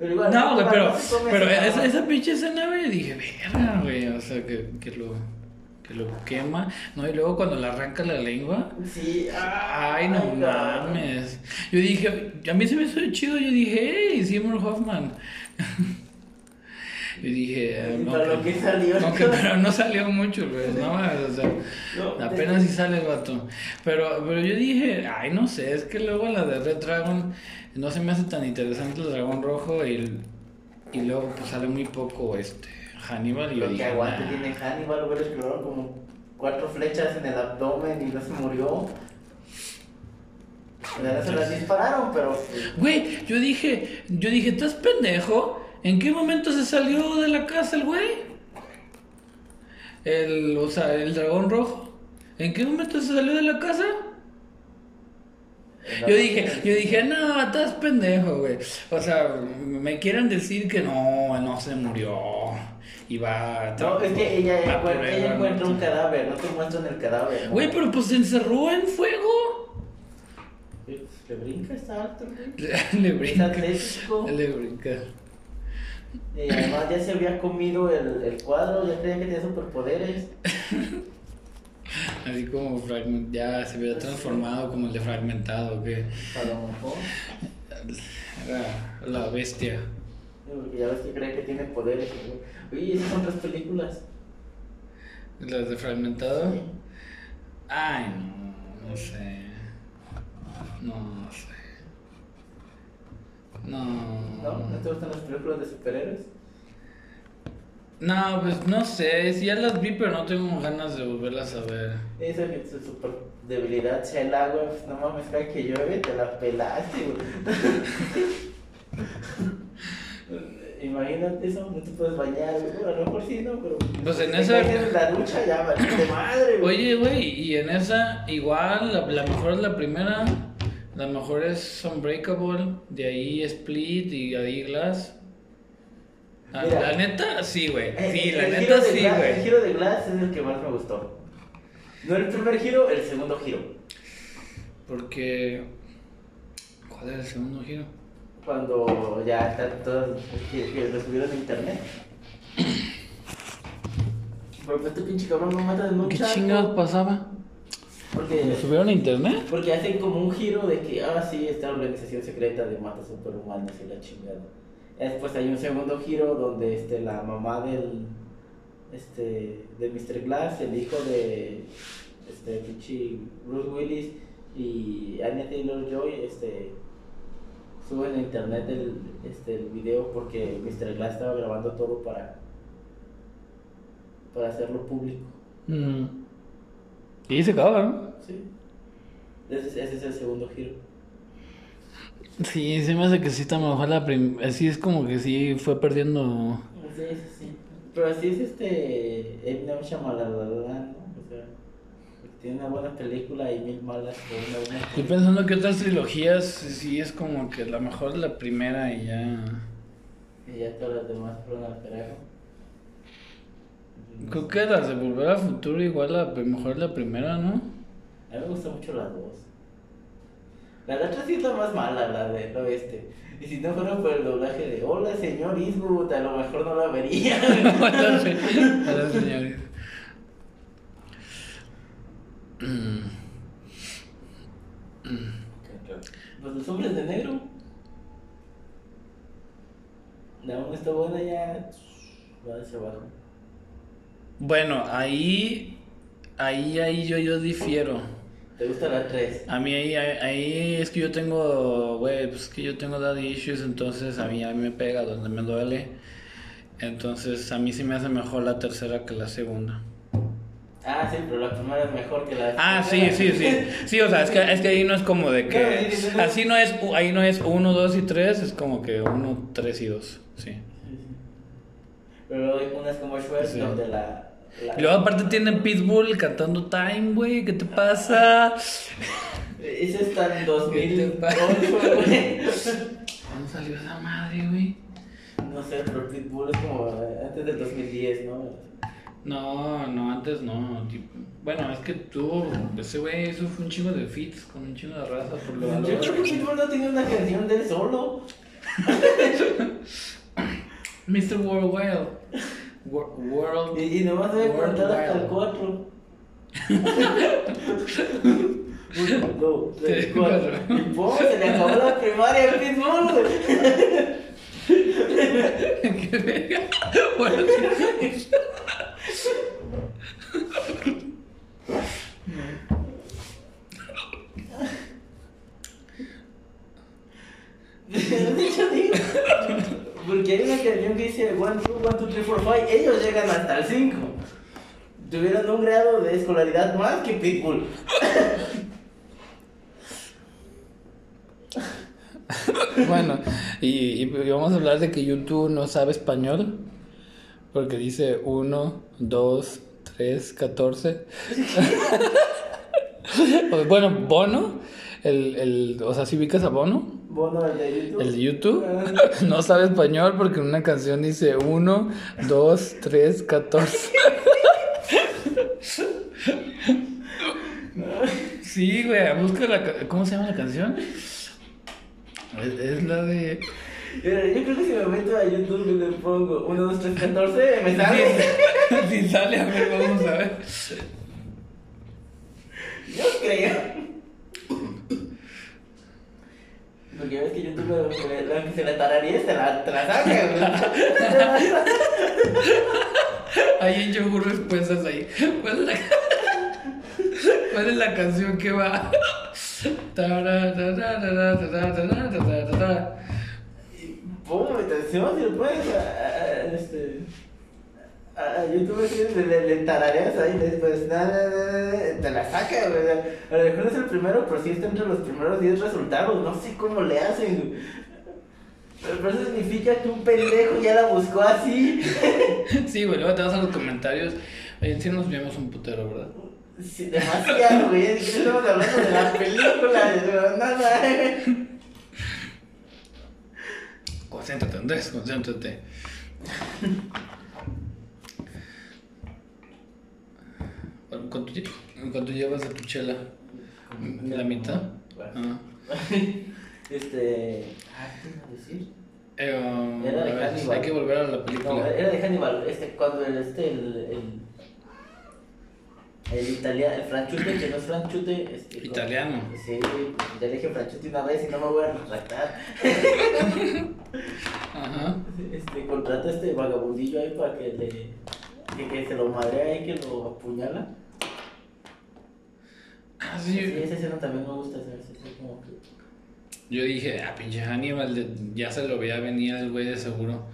[SPEAKER 2] Pero igual,
[SPEAKER 1] No, güey, pero, pero
[SPEAKER 2] esa
[SPEAKER 1] esa, pinche escena, güey, dije, verga, güey, o sea, que, que lo, que lo quema, ¿no? Y luego cuando le arranca la lengua,
[SPEAKER 2] Sí,
[SPEAKER 1] ay, no mames. Yo dije, a mí se me hizo chido, yo dije, hey, Seymour Hoffman. Yo dije,
[SPEAKER 2] Y
[SPEAKER 1] no,
[SPEAKER 2] para lo
[SPEAKER 1] que-
[SPEAKER 2] salió.
[SPEAKER 1] no, que- pero no salió mucho, güey, no o sea,
[SPEAKER 2] No,
[SPEAKER 1] apenas si sale el vato. Pero, pero yo dije, ay, no sé, es que luego la de Red Dragon no se me hace tan interesante el dragón rojo y, y luego pues sale muy poco este Hannibal y yo
[SPEAKER 2] Lo que
[SPEAKER 1] dije,
[SPEAKER 2] aguante
[SPEAKER 1] nah.
[SPEAKER 2] tiene Hannibal, hubiera explorado como cuatro flechas en el abdomen y no se murió. Ya se las dispararon, pero. pues,
[SPEAKER 1] Güey, yo dije, yo dije, ¿estás pendejo? ¿En qué momento se salió de la casa el güey? El, o sea, el dragón rojo. ¿En qué momento se salió de la casa? Yo dije, yo dije, no, estás pendejo, güey. O sea, me quieren decir que no, no se murió. Y va a
[SPEAKER 2] No, es que ella,
[SPEAKER 1] prueba,
[SPEAKER 2] ella encuentra un cadáver, no te muestran el cadáver. ¿no?
[SPEAKER 1] Güey, pero pues se encerró en fuego.
[SPEAKER 2] Le brinca, está alto, güey.
[SPEAKER 1] Le brinca.
[SPEAKER 2] atlético.
[SPEAKER 1] Le brinca.
[SPEAKER 2] Y además ya se había comido el, el cuadro, ya creía que tenía superpoderes.
[SPEAKER 1] Así como fragment, ya se había transformado como el de fragmentado, que
[SPEAKER 2] A lo mejor.
[SPEAKER 1] era la bestia.
[SPEAKER 2] Porque ya ves que cree que tiene poderes. Oye, esas son tres películas.
[SPEAKER 1] ¿Las de fragmentado?
[SPEAKER 2] Sí.
[SPEAKER 1] Ay, no, no sé. No, no sé. No.
[SPEAKER 2] ¿No? ¿No te gustan las películas de superhéroes?
[SPEAKER 1] No, pues no sé, sí ya las vi, pero no tengo ganas de volverlas a ver.
[SPEAKER 2] Esa que su super debilidad sea el agua, pues, no mames, cada que llueve te la pelaste, güey. Imagínate eso, no te puedes bañar, güey. A lo mejor sí, ¿no? Pero.
[SPEAKER 1] Pues en esa-
[SPEAKER 2] en la ducha ya, madre, güey.
[SPEAKER 1] Oye, güey, y en esa, igual, la, la mejor es la primera, la mejor es Unbreakable, de ahí Split y ahí Glass. Ah, la neta, sí, güey.
[SPEAKER 2] Eh,
[SPEAKER 1] Sí,
[SPEAKER 2] el
[SPEAKER 1] la neta, sí,
[SPEAKER 2] Glass- El
[SPEAKER 1] güey.
[SPEAKER 2] giro de Glass es el que más me gustó. No el primer giro, el segundo giro.
[SPEAKER 1] Porque. ¿Cuál era el segundo giro?
[SPEAKER 2] Cuando ya están todos que, que lo subieron a internet. Porque este pinche cabrón no mata de un
[SPEAKER 1] ¿Qué chingados pasaba?
[SPEAKER 2] Porque,
[SPEAKER 1] ¿Lo subieron a internet?
[SPEAKER 2] porque hacen como un giro de que, ah, sí, esta organización secreta de mata superhumanos y la chingada. Después hay un segundo giro donde este, la mamá del. Este, de Mr. Glass, el hijo de. Este, pinche Bruce Willis y Anya Taylor Joy, este. Suben a internet el, este, el video porque Mr. Glass estaba grabando todo para. para hacerlo público.
[SPEAKER 1] Mm. Y se acaba, ¿no?
[SPEAKER 2] Sí. Ese, ese es el segundo giro.
[SPEAKER 1] Sí, se me hace que sí está mejor la primera. Así es como que sí fue perdiendo.
[SPEAKER 2] Sí, sí, sí. Pero así es este. M. Night Shyamalan, ¿no? O sea, tiene una buena película y mil malas.
[SPEAKER 1] Estoy pensando que otras trilogías sí es como que la mejor es la primera y ya.
[SPEAKER 2] Y ya todas las demás fueron al carajo.
[SPEAKER 1] Creo que las de Volver al Futuro igual la mejor es la primera, ¿no?
[SPEAKER 2] A mí me gustan mucho las dos. La otra sí es la más mala, la de lo este. Y si no fuera por el doblaje de Hola señor Eastwood, a lo mejor no la vería.
[SPEAKER 1] Hola, se- hola, señores. Mm.
[SPEAKER 2] Pues los hombres de negro. La una está buena ya. Va hacia abajo.
[SPEAKER 1] Bueno, ahí. Ahí, ahí yo, yo difiero.
[SPEAKER 2] ¿Te gusta la 3?
[SPEAKER 1] A mí ahí, ahí, es que yo tengo, güey, pues es que yo tengo daddy issues, entonces a mí, a mí me pega donde me duele. Entonces a mí sí me hace mejor la tercera que la segunda.
[SPEAKER 2] Ah, sí, pero la primera es mejor que la
[SPEAKER 1] Ah, sí, sí, sí. Sí, o sea, es que, es que ahí no es como de que... Así no es, ahí no es uno, dos y tres, es como que uno, tres y dos, sí.
[SPEAKER 2] Sí, sí. Pero hay unas como Schwer
[SPEAKER 1] Sí.
[SPEAKER 2] donde la. La-
[SPEAKER 1] Y luego aparte tienen Pitbull cantando Time, güey, ¿qué te pasa?
[SPEAKER 2] Ese está en
[SPEAKER 1] ¿Qué
[SPEAKER 2] 2008,
[SPEAKER 1] te pasa?
[SPEAKER 2] güey.
[SPEAKER 1] ¿Cuándo salió esa madre, güey?
[SPEAKER 2] No sé, pero Pitbull es como eh, antes del 2010, ¿no?
[SPEAKER 1] No, no, antes no. tipo- bueno, es que tuvo. Ese güey hizo fue un chingo de feats con un chingo de raza por lo
[SPEAKER 2] Yo creo que Pitbull no tenía una canción de él solo.
[SPEAKER 1] Mr. Worldwide. Wor- World.
[SPEAKER 2] Y, y nomás debe contar hasta el
[SPEAKER 1] Wild.
[SPEAKER 2] 4. Uno, dos, tres, cuatro. Y pum, se le acabó la primaria al Pitbull. güey.
[SPEAKER 1] Qué verga. Bueno,
[SPEAKER 2] digo, Porque hay una canción que dice 1, 2, 1, 2, 3, 4, 5. Ellos llegan hasta el 5. Tuvieron un grado de escolaridad más que Pitbull.
[SPEAKER 1] Bueno, y, y vamos a hablar de que YouTube no sabe español. Porque dice 1, 2, 3, 14. Bueno, Bono, el, el, o sea, si ubicas a Bono,
[SPEAKER 2] Bueno, el de YouTube.
[SPEAKER 1] el de YouTube, no sabe español porque en una canción dice 1, 2, 3, 14. Sí, güey, busca la... ¿Cómo se llama la canción? Es, es la de...
[SPEAKER 2] Mira, Yo creo que si me meto a YouTube y le pongo 1, 2, 3, 14, me sale.
[SPEAKER 1] Si sale, a ver, vamos a ver.
[SPEAKER 2] Yo creo. Porque ya ves que YouTube lo lo que se le tararía se la, te la saca,
[SPEAKER 1] Hay en Yahoo respuestas ahí. ¿Cuál es la, ¿Cuál es la canción que va? Pongo
[SPEAKER 2] mi atención si lo puedes. Este a, YouTube, le, le, le tarareas ahí, después, na, na, na, na, te la saca, güey. A lo mejor es el primero, pero sí está entre los primeros 10 resultados. No sé cómo le hacen. Pero eso significa que un pendejo ya la buscó así.
[SPEAKER 1] Sí, güey, luego te vas a los comentarios. Oye, sí nos vemos un putero, ¿verdad?
[SPEAKER 2] Sí, demasiado, güey. ¿De qué estamos hablando de la película? De nada.
[SPEAKER 1] Concéntrate, Andrés, concéntrate. ¿Cuánto, cuánto llevas de tu chela? ¿La mitad? Ah.
[SPEAKER 2] Este. Ah, ¿qué iba a decir?
[SPEAKER 1] Eh, um,
[SPEAKER 2] Era de
[SPEAKER 1] ver,
[SPEAKER 2] Hannibal.
[SPEAKER 1] hay que volver a la
[SPEAKER 2] No,
[SPEAKER 1] película.
[SPEAKER 2] era de Hannibal. Este, cuando el, este, el, el, el italiano, el franchute, que no es franchute. Este, con-
[SPEAKER 1] Italiano.
[SPEAKER 2] Sí, ya le dije franchute una vez y no me voy a retractar.
[SPEAKER 1] Ajá.
[SPEAKER 2] Este, contrata a este vagabundillo ahí para que le. Que, que se lo madrea y que lo apuñala.
[SPEAKER 1] Ah,
[SPEAKER 2] Sí,
[SPEAKER 1] sí.
[SPEAKER 2] esa escena también me gusta, como que.
[SPEAKER 1] Yo dije, ah, pinche Hannibal, ya se lo veía venir el güey de seguro.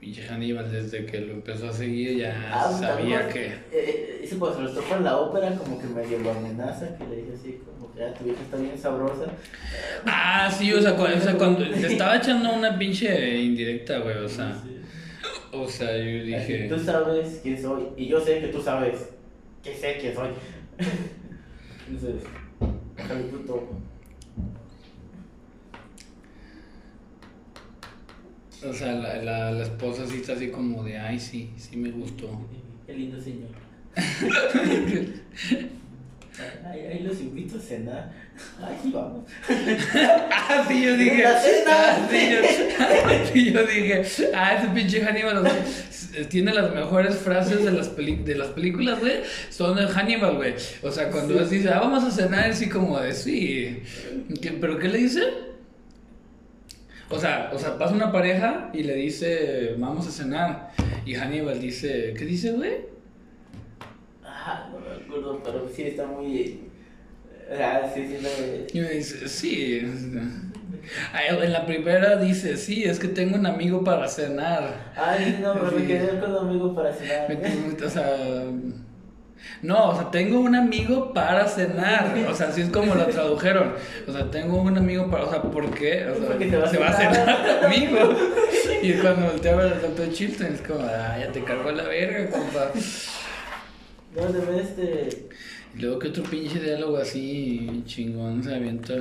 [SPEAKER 1] Pinche Hannibal, desde que lo empezó a seguir, ya
[SPEAKER 2] Ah, pues,
[SPEAKER 1] sabía
[SPEAKER 2] también,
[SPEAKER 1] que.
[SPEAKER 2] eh, eh, Ese cuando se los topa en la ópera, como que medio lo amenaza, que le dice así, como que ah, tu vieja está bien sabrosa.
[SPEAKER 1] Ah, sí, o sea, cu- o sea, cuando te estaba echando una pinche indirecta, güey, o sea.
[SPEAKER 2] Sí.
[SPEAKER 1] O sea, yo
[SPEAKER 2] Así,
[SPEAKER 1] dije.
[SPEAKER 2] Tú sabes quién soy, y yo sé que tú sabes que sé quién soy. Entonces, Javi puto.
[SPEAKER 1] O sea, la, la, la esposa sí está así como de, ay, sí, sí me gustó.
[SPEAKER 2] Qué lindo señor. Ahí los invito a cenar. Ay, sí, vamos.
[SPEAKER 1] Ah, sí, yo dije.
[SPEAKER 2] Cena.
[SPEAKER 1] Ah, yo, sí, yo dije. Ah, ese pinche Hannibal. o sea, s- tiene las mejores frases de las, peli- de las películas, güey. Son de Hannibal, güey. O sea, cuando
[SPEAKER 2] Sí.
[SPEAKER 1] dice, ah, vamos a cenar, así como de, sí. ¿Qué- ¿Pero qué le dice? O sea, o sea, pasa una pareja y le dice, vamos a cenar. Y Hannibal dice, ¿qué dice, güey?
[SPEAKER 2] Ah, no me acuerdo, pero sí está muy. Ah, sí, sí, no.
[SPEAKER 1] Y me dice, sí. En la primera dice, sí, es que tengo un amigo para cenar.
[SPEAKER 2] Ay, no, pero me quedé con un amigo para cenar.
[SPEAKER 1] Me- O sea, no, o sea, tengo un amigo para cenar. O sea, así es como lo tradujeron. O sea, tengo un amigo para, o sea, ¿por qué? O sea,
[SPEAKER 2] va
[SPEAKER 1] se va a
[SPEAKER 2] cenar.
[SPEAKER 1] cenar conmigo. Y cuando volteaba el doctor Chilton, es como, ah, ya te cargó la verga, compa.
[SPEAKER 2] Ver este.
[SPEAKER 1] Y luego que otro pinche diálogo así chingón se avienta.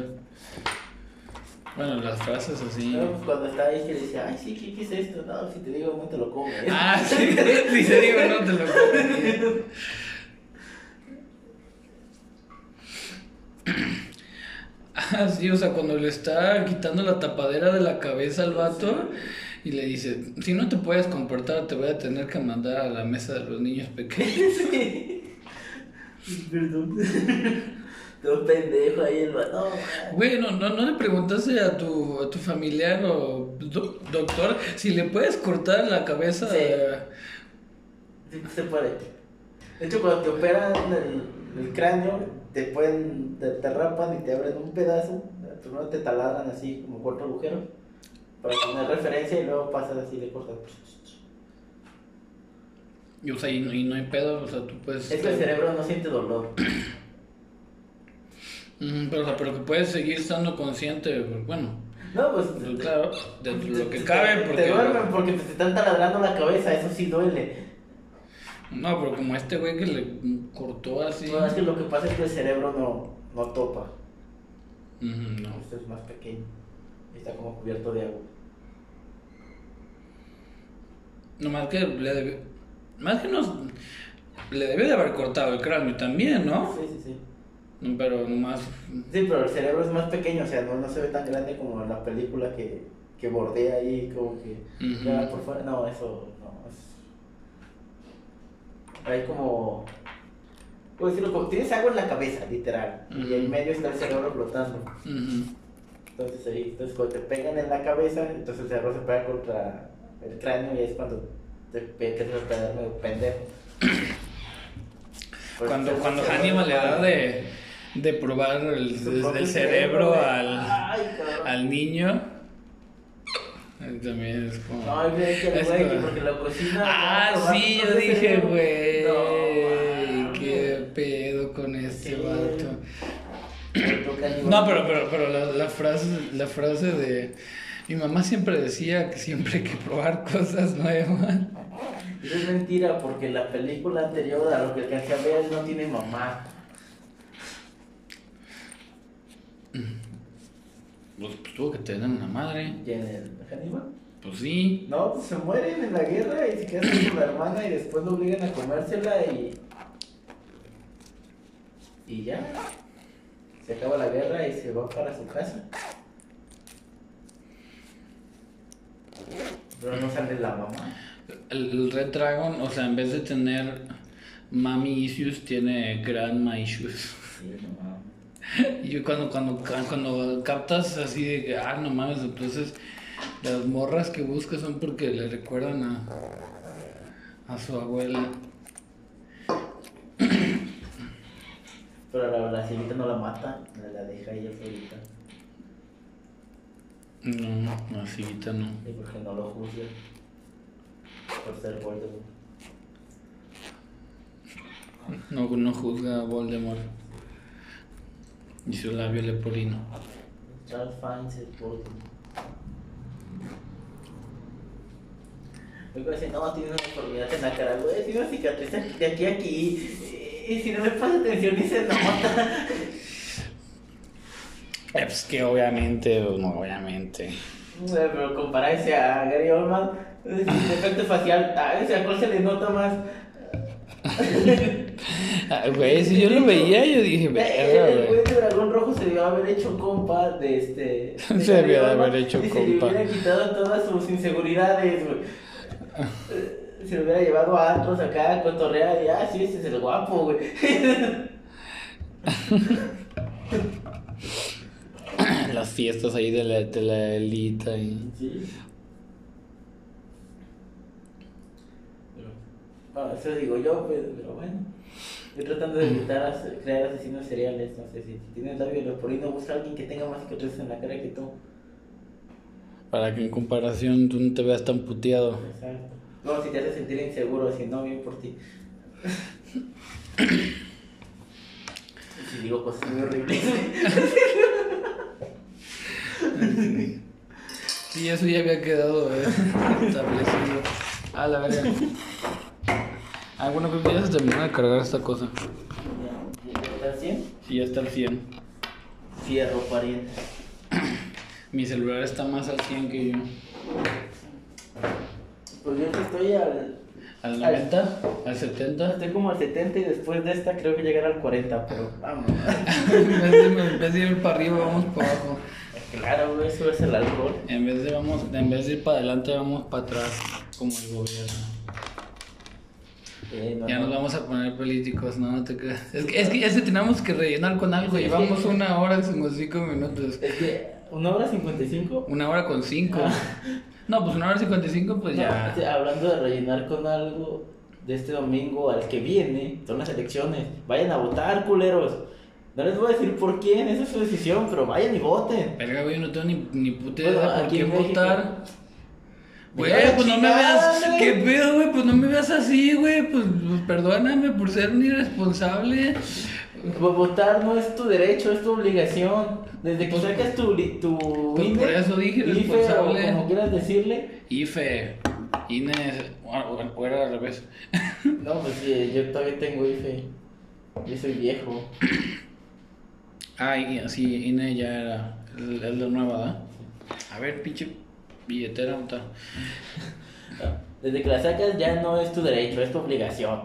[SPEAKER 1] Bueno, las frases así.
[SPEAKER 2] No, pues cuando estaba ahí que decía, ay, sí, ¿qué, qué es esto? No, si te digo, no te lo comes.
[SPEAKER 1] Ah, sí, si se digo no te lo comes. Ah, sí, o sea, cuando le está quitando la tapadera de la cabeza al vato y le dice, si no te puedes comportar te voy a tener que mandar a la mesa de los niños pequeños.
[SPEAKER 2] Sí. Perdón. Todo pendejo ahí el vato.
[SPEAKER 1] Güey, no, no, no le preguntaste a tu, a tu familiar o do- doctor si le puedes cortar la cabeza.
[SPEAKER 2] Sí.
[SPEAKER 1] eh,
[SPEAKER 2] Sí, se puede. De hecho, cuando te operan el, el cráneo, te pueden, te, te rapan y te abren un pedazo. Primero te taladran así como cuatro agujeros para tener referencia y luego pasas así de cortas.
[SPEAKER 1] y, o sea, y, no- y no hay pedo, o sea, tú puedes...
[SPEAKER 2] Es que el cerebro no siente dolor.
[SPEAKER 1] Ujú, pero, o sea, pero que puedes seguir estando consciente, bueno,
[SPEAKER 2] No, pues.
[SPEAKER 1] pues, claro, dentro de lo que
[SPEAKER 2] te-
[SPEAKER 1] cabe, porque...
[SPEAKER 2] Te duermen porque te están taladrando la cabeza, eso sí duele.
[SPEAKER 1] No, pero como este güey que le cortó así...
[SPEAKER 2] No, es que lo que pasa es que el cerebro no, no topa.
[SPEAKER 1] No.
[SPEAKER 2] Este es más pequeño. Está como cubierto de agua.
[SPEAKER 1] Nomás que le debe... Más que nos... Le debe de haber cortado el cráneo también, ¿no?
[SPEAKER 2] Sí, sí, sí.
[SPEAKER 1] No, Pero nomás...
[SPEAKER 2] Sí, pero el cerebro es más pequeño, o sea, no, no se ve tan grande como en la película que, que bordea ahí, como que
[SPEAKER 1] Ujú.
[SPEAKER 2] queda por fuera. No, eso no. Es... Hay como. Puedo decirlo como. Tienes algo en la cabeza, literal. Y en medio está el cerebro flotando. Entonces ahí, entonces cuando te pegan en la cabeza, entonces el cerebro se pega contra el cráneo y es cuando te empiezas a pegar medio pendejo.
[SPEAKER 1] Cuando, cuando Hannibal le da de, de probar el,
[SPEAKER 2] Su
[SPEAKER 1] el cerebro al,
[SPEAKER 2] Ay,
[SPEAKER 1] al niño, también es como...
[SPEAKER 2] No, yo el
[SPEAKER 1] Es
[SPEAKER 2] güey,
[SPEAKER 1] como-
[SPEAKER 2] porque lo cocina.
[SPEAKER 1] Ah, sí, yo dije, güey,
[SPEAKER 2] No,
[SPEAKER 1] qué pedo con este
[SPEAKER 2] Sí.
[SPEAKER 1] vato. No, pero, pero, pero la, la frase, la frase de... Mi mamá siempre decía que siempre hay que probar cosas nuevas.
[SPEAKER 2] Es mentira, porque la película anterior a lo que alcancé a ver no tiene mamá.
[SPEAKER 1] Pues, pues tuvo que tener una madre.
[SPEAKER 2] ¿Y en el Hannibal?
[SPEAKER 1] Pues sí.
[SPEAKER 2] No, pues se mueren en la guerra y se quedan con la hermana y después lo obligan a comérsela y. Y ya. Se acaba la guerra y se va para su casa. Pero no sale la mamá.
[SPEAKER 1] El, el Red Dragon, o sea, en vez de tener mami issues, tiene grandma issues.
[SPEAKER 2] Sí, no mames.
[SPEAKER 1] Y yo cuando, cuando, cuando captas así de que, ah, no mames, entonces las morras que buscas son porque le recuerdan a, a su abuela.
[SPEAKER 2] Pero la brasilita no la mata, la, la deja ella solita.
[SPEAKER 1] No, así no.
[SPEAKER 2] Y porque no lo juzga. Por ser Voldemort.
[SPEAKER 1] No, no juzga a Voldemort. Y su labio leporino.
[SPEAKER 2] Charles Fiennes es Voldemort. Luego dice, no, tiene una deformidad en la cara, güey, tiene una cicatriz de aquí a aquí. Y si no me pasa atención y se nota.
[SPEAKER 1] Eh, pues que obviamente, no, obviamente.
[SPEAKER 2] Pero compararse a Gary Oldman, el efecto facial, a ese a cuál se le nota más.
[SPEAKER 1] Güey, si yo lo veía, yo dije,
[SPEAKER 2] El
[SPEAKER 1] verga,
[SPEAKER 2] el güey de Dragón Rojo se debió haber hecho compa de este.
[SPEAKER 1] Se debió haber hecho compa.
[SPEAKER 2] Se le hubiera quitado todas sus inseguridades, güey. Eh, Se lo hubiera llevado a antros acá a cotorrear y ah, sí, ese es el guapo, güey.
[SPEAKER 1] Fiestas ahí de la, de la elita y...
[SPEAKER 2] Sí. Bueno, eso digo yo, pues, pero bueno. Estoy tratando de evitar as- crear asesinos seriales. No sé si, tienes labio leporino, busca a alguien que tenga más cicatrices en la cara que tú.
[SPEAKER 1] Para que en comparación tú no te veas tan puteado.
[SPEAKER 2] Exacto. No, si te hace sentir inseguro, si no, bien por ti. si digo cosas muy horribles.
[SPEAKER 1] Sí, eso ya había quedado eh, establecido. A la verga. Ah, bueno, creo que ya se terminó de cargar esta cosa.
[SPEAKER 2] Ya, está al 100.
[SPEAKER 1] Sí, ya está al 100.
[SPEAKER 2] Fierro, pariente.
[SPEAKER 1] Mi celular está más al 100 que yo.
[SPEAKER 2] Pues yo estoy al.
[SPEAKER 1] ¿Al 90? ¿Al 70?
[SPEAKER 2] Estoy como al 70 y después de esta creo que llegará al 40, pero vamos.
[SPEAKER 1] en vez de ir para arriba, vamos para abajo.
[SPEAKER 2] Claro, güey, eso es el alcohol.
[SPEAKER 1] En vez de, vamos, en vez de ir para adelante, vamos para atrás, como el gobierno.
[SPEAKER 2] Eh, no,
[SPEAKER 1] Ya
[SPEAKER 2] no.
[SPEAKER 1] nos vamos a poner políticos, no, no te creas. Es que, es que ya se tenemos que rellenar con algo.
[SPEAKER 2] Sí,
[SPEAKER 1] Llevamos
[SPEAKER 2] sí.
[SPEAKER 1] una hora y como cinco minutos.
[SPEAKER 2] Es que, ¿una hora 55?
[SPEAKER 1] Una hora con cinco. No, pues una hora cincuenta y cinco, pues
[SPEAKER 2] No,
[SPEAKER 1] ya.
[SPEAKER 2] hablando de rellenar con algo de este domingo al que viene, son las elecciones. Vayan a votar, culeros. No les voy a decir por quién, esa es su decisión, pero vayan y voten.
[SPEAKER 1] Verga, güey, no tengo ni, ni puta
[SPEAKER 2] Bueno,
[SPEAKER 1] idea por
[SPEAKER 2] aquí
[SPEAKER 1] quién votar. Güey, pues no me veas. ¿Qué pedo, güey? Pues no me veas así, güey. Pues, pues perdóname por ser un irresponsable.
[SPEAKER 2] Vo- Votar no es tu derecho, es tu obligación. Desde que
[SPEAKER 1] Pues-
[SPEAKER 2] sacas tu, tu
[SPEAKER 1] pues
[SPEAKER 2] INE,
[SPEAKER 1] por eso dije
[SPEAKER 2] IFE,
[SPEAKER 1] responsable.
[SPEAKER 2] o como quieras decirle.
[SPEAKER 1] IFE, Inés, o, o era al revés.
[SPEAKER 2] No, pues sí, yo todavía tengo IFE. Yo soy viejo.
[SPEAKER 1] Ah, y así, INE ya era el, el de nueva, ¿verdad? A ver, pinche billetera, ¿dónde está?
[SPEAKER 2] Desde que la sacas ya no es tu derecho, es tu obligación.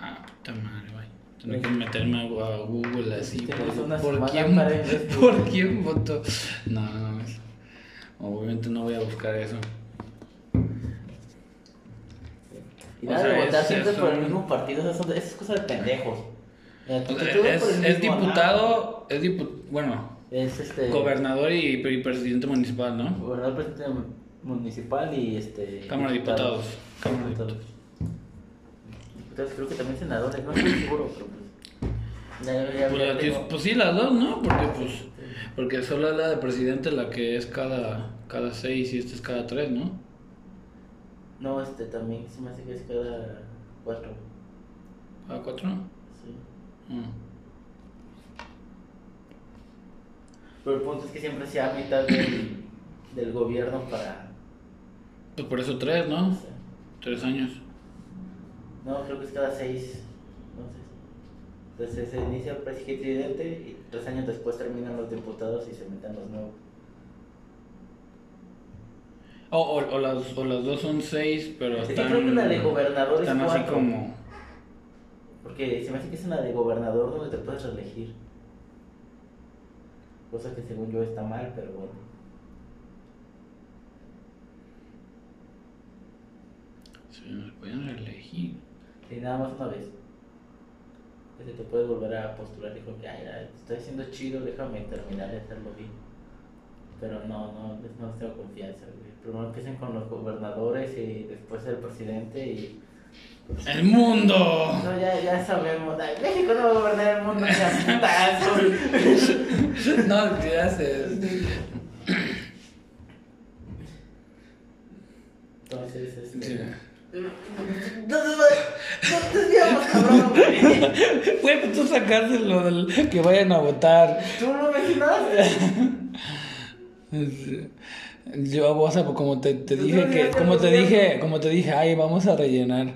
[SPEAKER 1] Ah, puta madre, güey. Tengo que meterme a, Google así.
[SPEAKER 2] Tienes
[SPEAKER 1] ¿Por, por quién. ¿Por quién voto? No, no, no. Obviamente no voy a buscar eso.
[SPEAKER 2] Y nada de votar
[SPEAKER 1] es-
[SPEAKER 2] siempre
[SPEAKER 1] es
[SPEAKER 2] por el mismo partido, esas son es cosa de pendejos.
[SPEAKER 1] Es,
[SPEAKER 2] el
[SPEAKER 1] es
[SPEAKER 2] mismo,
[SPEAKER 1] diputado, es dipu bueno,
[SPEAKER 2] Es este.
[SPEAKER 1] gobernador y, y presidente municipal, ¿no?
[SPEAKER 2] Gobernador, presidente municipal y este.
[SPEAKER 1] Cámara de Diputados. Cámara de
[SPEAKER 2] Diputados. Diputados, creo que también senadores, no estoy seguro, pero pues. Ya, ya, ya,
[SPEAKER 1] Pues,
[SPEAKER 2] ya tengo-
[SPEAKER 1] pues sí, las dos, ¿no? Porque pues porque solo es la de presidente la que es cada, cada seis y esta es cada tres, ¿no?
[SPEAKER 2] No, este también se me hace que es cada cuatro.
[SPEAKER 1] ¿Cada cuatro? Ah.
[SPEAKER 2] Pero el punto es que siempre se ha mitad del, del gobierno para.
[SPEAKER 1] Pues por eso tres, ¿no?
[SPEAKER 2] no sé.
[SPEAKER 1] Tres años.
[SPEAKER 2] No, creo que es cada seis. Sé. Entonces se inicia el presidente y tres años después terminan los diputados y se meten los nuevos.
[SPEAKER 1] O, o, o las, o las dos son seis, pero
[SPEAKER 2] Es que
[SPEAKER 1] están.
[SPEAKER 2] creo que la de gobernador es
[SPEAKER 1] Están así
[SPEAKER 2] cuatro.
[SPEAKER 1] como.
[SPEAKER 2] Porque se me hace que es una de gobernador donde te puedes reelegir. Cosa que según yo está mal, pero bueno.
[SPEAKER 1] Se nos pueden reelegir.
[SPEAKER 2] Y nada más una vez. Que te puedes volver a postular. Dijo que, ay, ay, estoy haciendo chido, déjame terminar de hacerlo bien. Pero no, no, no tengo confianza. Primero empiecen con los gobernadores y después el presidente y...
[SPEAKER 1] ¡El mundo!
[SPEAKER 2] No, ya, ya sabemos. Ay, México no va a gobernar el mundo ya
[SPEAKER 1] no, ¿qué haces?
[SPEAKER 2] Entonces, este...
[SPEAKER 1] Sí.
[SPEAKER 2] No, desviamos, cabrón, güey.
[SPEAKER 1] Güey, pues tú sacaste lo del que vayan a votar.
[SPEAKER 2] Tú lo mencionaste.
[SPEAKER 1] Yo, o sea, como te, te dije que, como te dije, como te dije, ay, vamos a rellenar.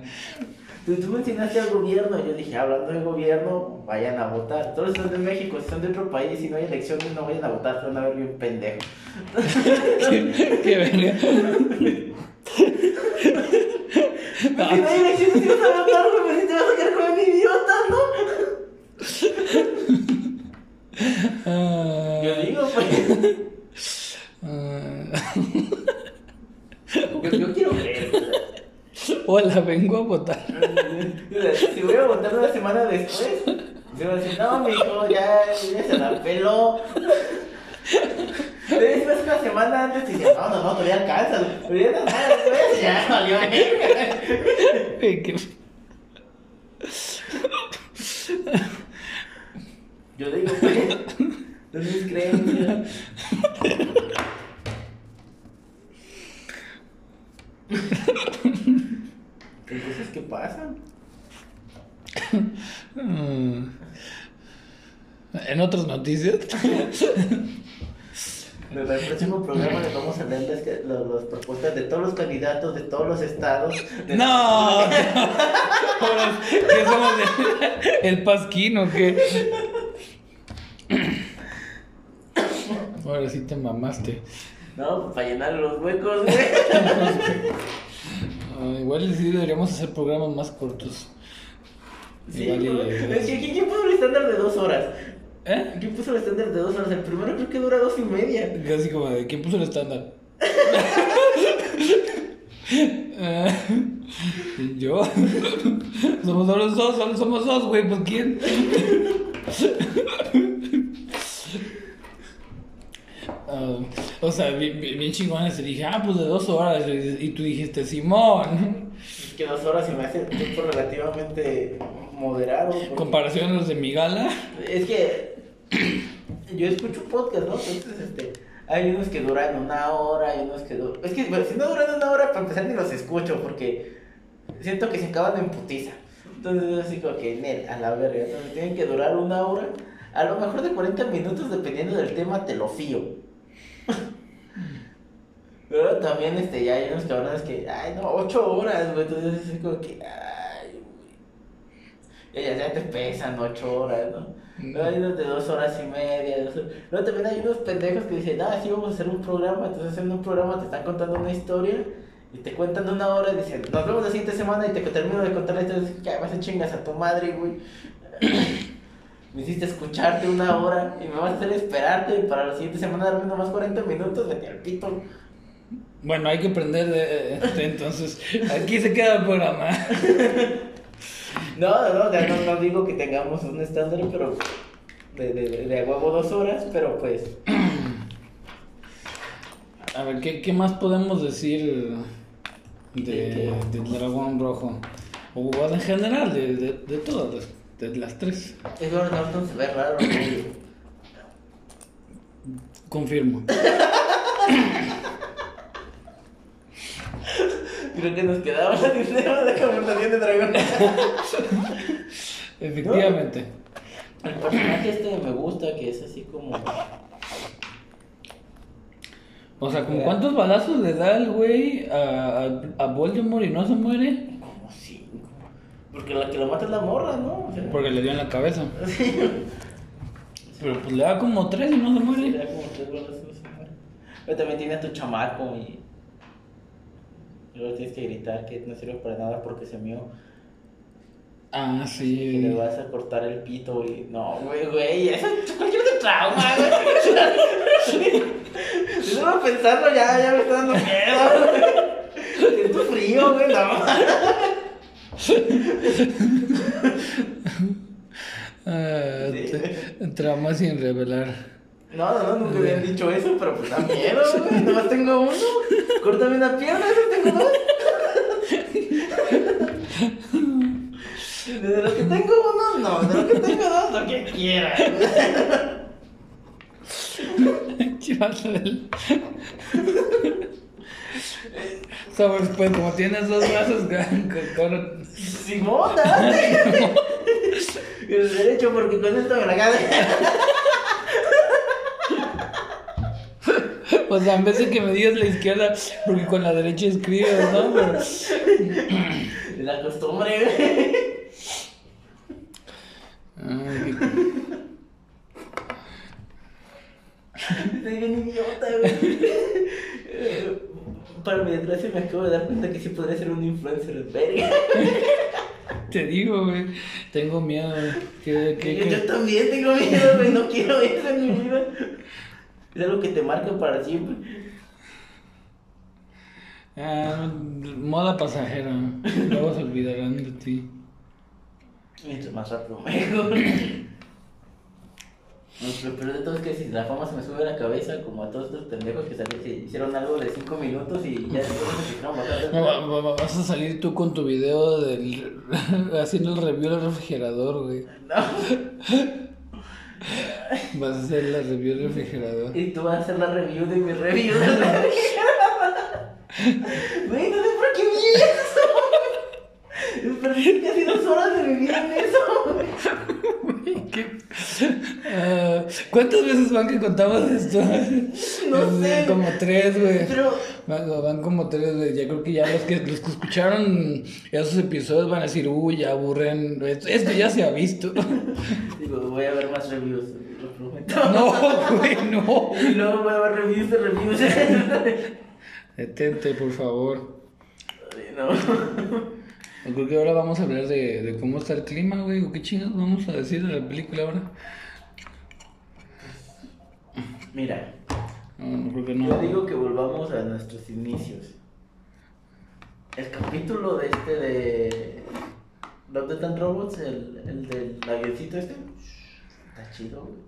[SPEAKER 2] Tú, tú mencionaste al gobierno, yo dije, hablando del gobierno, vayan a votar. Todos son de México, si son de otro país y no hay elecciones, no vayan a votar, se van a ver bien pendejos.
[SPEAKER 1] qué, qué verga.
[SPEAKER 2] Si no hay elecciones, si vas a votar, güey, si te vas a quedar como un idiota, ¿no? Yo digo, pues.
[SPEAKER 1] ah.
[SPEAKER 2] Yo, yo quiero ver.
[SPEAKER 1] hola, vengo a votar.
[SPEAKER 2] Si voy a votar una semana después, se va a decir, no, mijo, ya, ya se la peló. Después una semana antes y dice, no, no, no, todavía alcanza. Pero ya no sabes, después, ya valió Yo digo, pues, no es mis creencias. Entonces, ¿qué pasa?
[SPEAKER 1] Mm. En otras noticias,
[SPEAKER 2] En el próximo programa les vamos a leer las, que- las propuestas de todos los candidatos de todos los estados. de-
[SPEAKER 1] No, ¿qué somos el, el pasquín o qué? Ahora sí te mamaste.
[SPEAKER 2] No, pues, para llenar los huecos, güey.
[SPEAKER 1] Ah, igual sí deberíamos hacer programas más cortos.
[SPEAKER 2] Sí,
[SPEAKER 1] Igual y-
[SPEAKER 2] güey. Es que, ¿quién puso el estándar de dos horas?
[SPEAKER 1] ¿Eh?
[SPEAKER 2] ¿Quién puso el estándar de dos horas? El primero creo que dura dos y media.
[SPEAKER 1] Casi como de ¿quién puso el estándar? Ah, Yo. Somos solo dos, somos dos, güey, pues quién. Ah, o sea, bien, bien chingones. Y dije, ah, pues de dos horas. Y tú dijiste, Simón.
[SPEAKER 2] Es que dos horas se me hace un tiempo relativamente moderado. porque-
[SPEAKER 1] Comparación a los de mi gala.
[SPEAKER 2] Es que yo escucho podcast, ¿no? Entonces, este, hay unos que duran una hora, hay unos que duran... Es que bueno, si no duran una hora, para empezar ni los escucho, porque siento que se acaban en putiza. Entonces, yo así como que, "Nel, a la verga, entonces tienen que durar una hora, a lo mejor de 40 minutos, dependiendo del tema, te lo fío. Pero también, este, ya hay unos cabrones que, ay, no, 8 horas, güey, entonces así como que, ay, güey. Ya, ya te pesan 8 horas, ¿no? Luego hay unos de dos horas y media. Dos horas. Luego también hay unos pendejos que dicen, ah, sí, vamos a hacer un programa. Entonces en un programa te están contando una historia y te cuentan una hora y dicen, nos vemos la siguiente semana y te termino de contar la historia. Y dices, "Ya, vas a chingas a tu madre, güey. Me hiciste escucharte una hora y me vas a hacer esperarte y para la siguiente semana darme nomás 40 minutos. Vete al pito.
[SPEAKER 1] Bueno, hay que aprender de este, entonces. Aquí se queda el programa.
[SPEAKER 2] No, no, ya no, no digo que tengamos un estándar, pero de, de, de, de huevo dos horas, pero pues.
[SPEAKER 1] A ver, ¿qué, qué más podemos decir de,
[SPEAKER 2] ¿De
[SPEAKER 1] dragón rojo? O en general, de, de, de todas, las- de las tres.
[SPEAKER 2] Edward Norton se ve raro, güey.
[SPEAKER 1] Confirmo.
[SPEAKER 2] Creo que nos quedaba la tema de conversación de dragón.
[SPEAKER 1] Efectivamente.
[SPEAKER 2] El personaje este me gusta, que es así como.
[SPEAKER 1] O sea, ¿con cuántos balazos le da el güey a, a, a Voldemort y no se muere?
[SPEAKER 2] Porque la que lo mata es la morra, ¿no? O sea,
[SPEAKER 1] Porque le dio en la cabeza. Pero pues le da como tres y no se
[SPEAKER 2] le
[SPEAKER 1] muere.
[SPEAKER 2] da como tres balazos, se muere. Pero también tiene a tu chamaco y. y luego tienes que gritar que no sirve para nada porque se mió.
[SPEAKER 1] Ah,
[SPEAKER 2] Que
[SPEAKER 1] sí.
[SPEAKER 2] le vas a cortar el pito y. No, güey, güey, eso es cualquier de trauma, güey. Solo pensarlo ya, ya me está dando miedo. Siento frío, güey, no.
[SPEAKER 1] Ah,
[SPEAKER 2] Sí.
[SPEAKER 1] sin revelar.
[SPEAKER 2] No, no, no, nunca habían dicho eso, pero pues da miedo, güey. Nomás tengo uno. Córtame una pierna, eso tengo dos. De lo que tengo uno, no. De lo que tengo dos, lo que quiera.
[SPEAKER 1] Chivato del- Sabes, pues como tienes dos brazos, con,
[SPEAKER 2] Simón, dale. El derecho, porque con esto me la gana.
[SPEAKER 1] O sea, en vez de que me digas la izquierda, porque con la derecha escribes, ¿no? Pero,
[SPEAKER 2] la costumbre, güey.
[SPEAKER 1] Ay,
[SPEAKER 2] Soy bien idiota, güey. Eh, Para mi desgracia me acabo de dar cuenta que sí podría ser un influencer verga.
[SPEAKER 1] te digo, güey. Tengo miedo. ¿Qué, qué,
[SPEAKER 2] Yo,
[SPEAKER 1] qué?
[SPEAKER 2] yo también tengo miedo, güey. No quiero eso en mi vida. Es algo que te marca para siempre.
[SPEAKER 1] Ah, moda pasajera. Luego se olvidarán de ti.
[SPEAKER 2] Mientras más rápido mejor. Peor de todo es que si la fama se me sube a la cabeza, como a todos estos pendejos que salieron, hicieron algo de 5 minutos y ya después.
[SPEAKER 1] No, va- va- va- vas a salir tú con tu video del haciendo el review del refrigerador, güey.
[SPEAKER 2] No.
[SPEAKER 1] Vas a hacer la review del refrigerador.
[SPEAKER 2] Y tú vas a hacer la review de mi review de la Güey, no sé por qué vi eso. Perdí casi dos horas de mi vida en eso, güey.
[SPEAKER 1] Ah, ¿Cuántas veces van que contamos esto?
[SPEAKER 2] No sé.
[SPEAKER 1] Como tres, güey.
[SPEAKER 2] Pero.
[SPEAKER 1] Van, van como tres, güey. Ya creo que ya los que, los que escucharon esos episodios van a decir, uy, ya aburren. Esto, esto ya se ha visto.
[SPEAKER 2] Digo, voy a ver más reviews.
[SPEAKER 1] No, güey, no.
[SPEAKER 2] Y luego voy a ver reviews de reviews.
[SPEAKER 1] Detente, por favor.
[SPEAKER 2] Ay, no.
[SPEAKER 1] Creo que ahora vamos a hablar de, de cómo está el clima, güey. o ¿Qué chingados vamos a decir de la película ahora?
[SPEAKER 2] Mira,
[SPEAKER 1] No, no creo que
[SPEAKER 2] yo
[SPEAKER 1] no.
[SPEAKER 2] digo que volvamos a nuestros inicios. El capítulo de este de. Love, Death and Robots, el, el del avioncito este. Está chido, güey.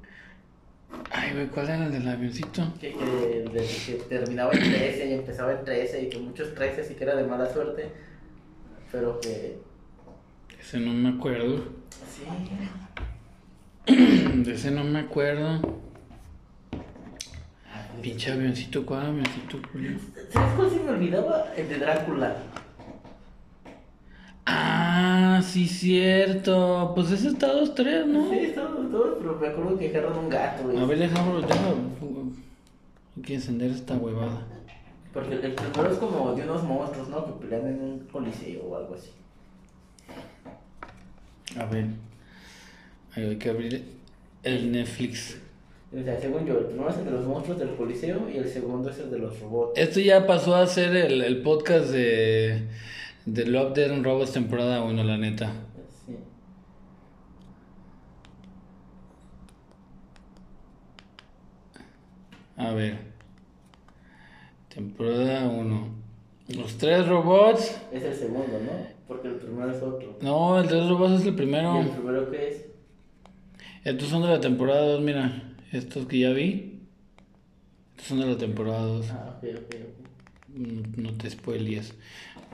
[SPEAKER 1] Ay, güey, ¿cuál era el del avioncito?
[SPEAKER 2] Que, que, que terminaba en 13 y empezaba en 13 y que muchos 13 y que era de mala suerte. Pero que.
[SPEAKER 1] Ese no me acuerdo.
[SPEAKER 2] Sí.
[SPEAKER 1] De ese no me acuerdo. Pinche avioncito, ¿cuál avioncito, Julio?
[SPEAKER 2] ¿Sabes cuál se me olvidaba? El de Drácula.
[SPEAKER 1] Ah, sí, cierto. Pues ese está dos, tres, ¿no?
[SPEAKER 2] Sí, todos, todos, pero me acuerdo que agarran un gato, güey.
[SPEAKER 1] A ver, déjame, déjame. Hay que encender esta huevada.
[SPEAKER 2] Porque el primero es como de unos monstruos, ¿no? Que pelean en un coliseo o algo así.
[SPEAKER 1] A ver. Ahí hay que abrir el Netflix.
[SPEAKER 2] O sea, según yo, el primero es el de los monstruos del coliseo y el segundo es el de los robots.
[SPEAKER 1] Esto ya pasó a ser el, el podcast de, de Love, Dead and Robots temporada 1, la neta.
[SPEAKER 2] Sí.
[SPEAKER 1] A ver. Temporada 1. Los tres robots.
[SPEAKER 2] Es el segundo, ¿no? Porque el primero es otro.
[SPEAKER 1] No, el tres robots es el
[SPEAKER 2] ¿Y
[SPEAKER 1] primero.
[SPEAKER 2] el primero qué es?
[SPEAKER 1] Estos son de la temporada 2, mira. Estos que ya vi. Estos son de la temporada 2.
[SPEAKER 2] Ah, ok, ok, ok.
[SPEAKER 1] No, no te spoilies.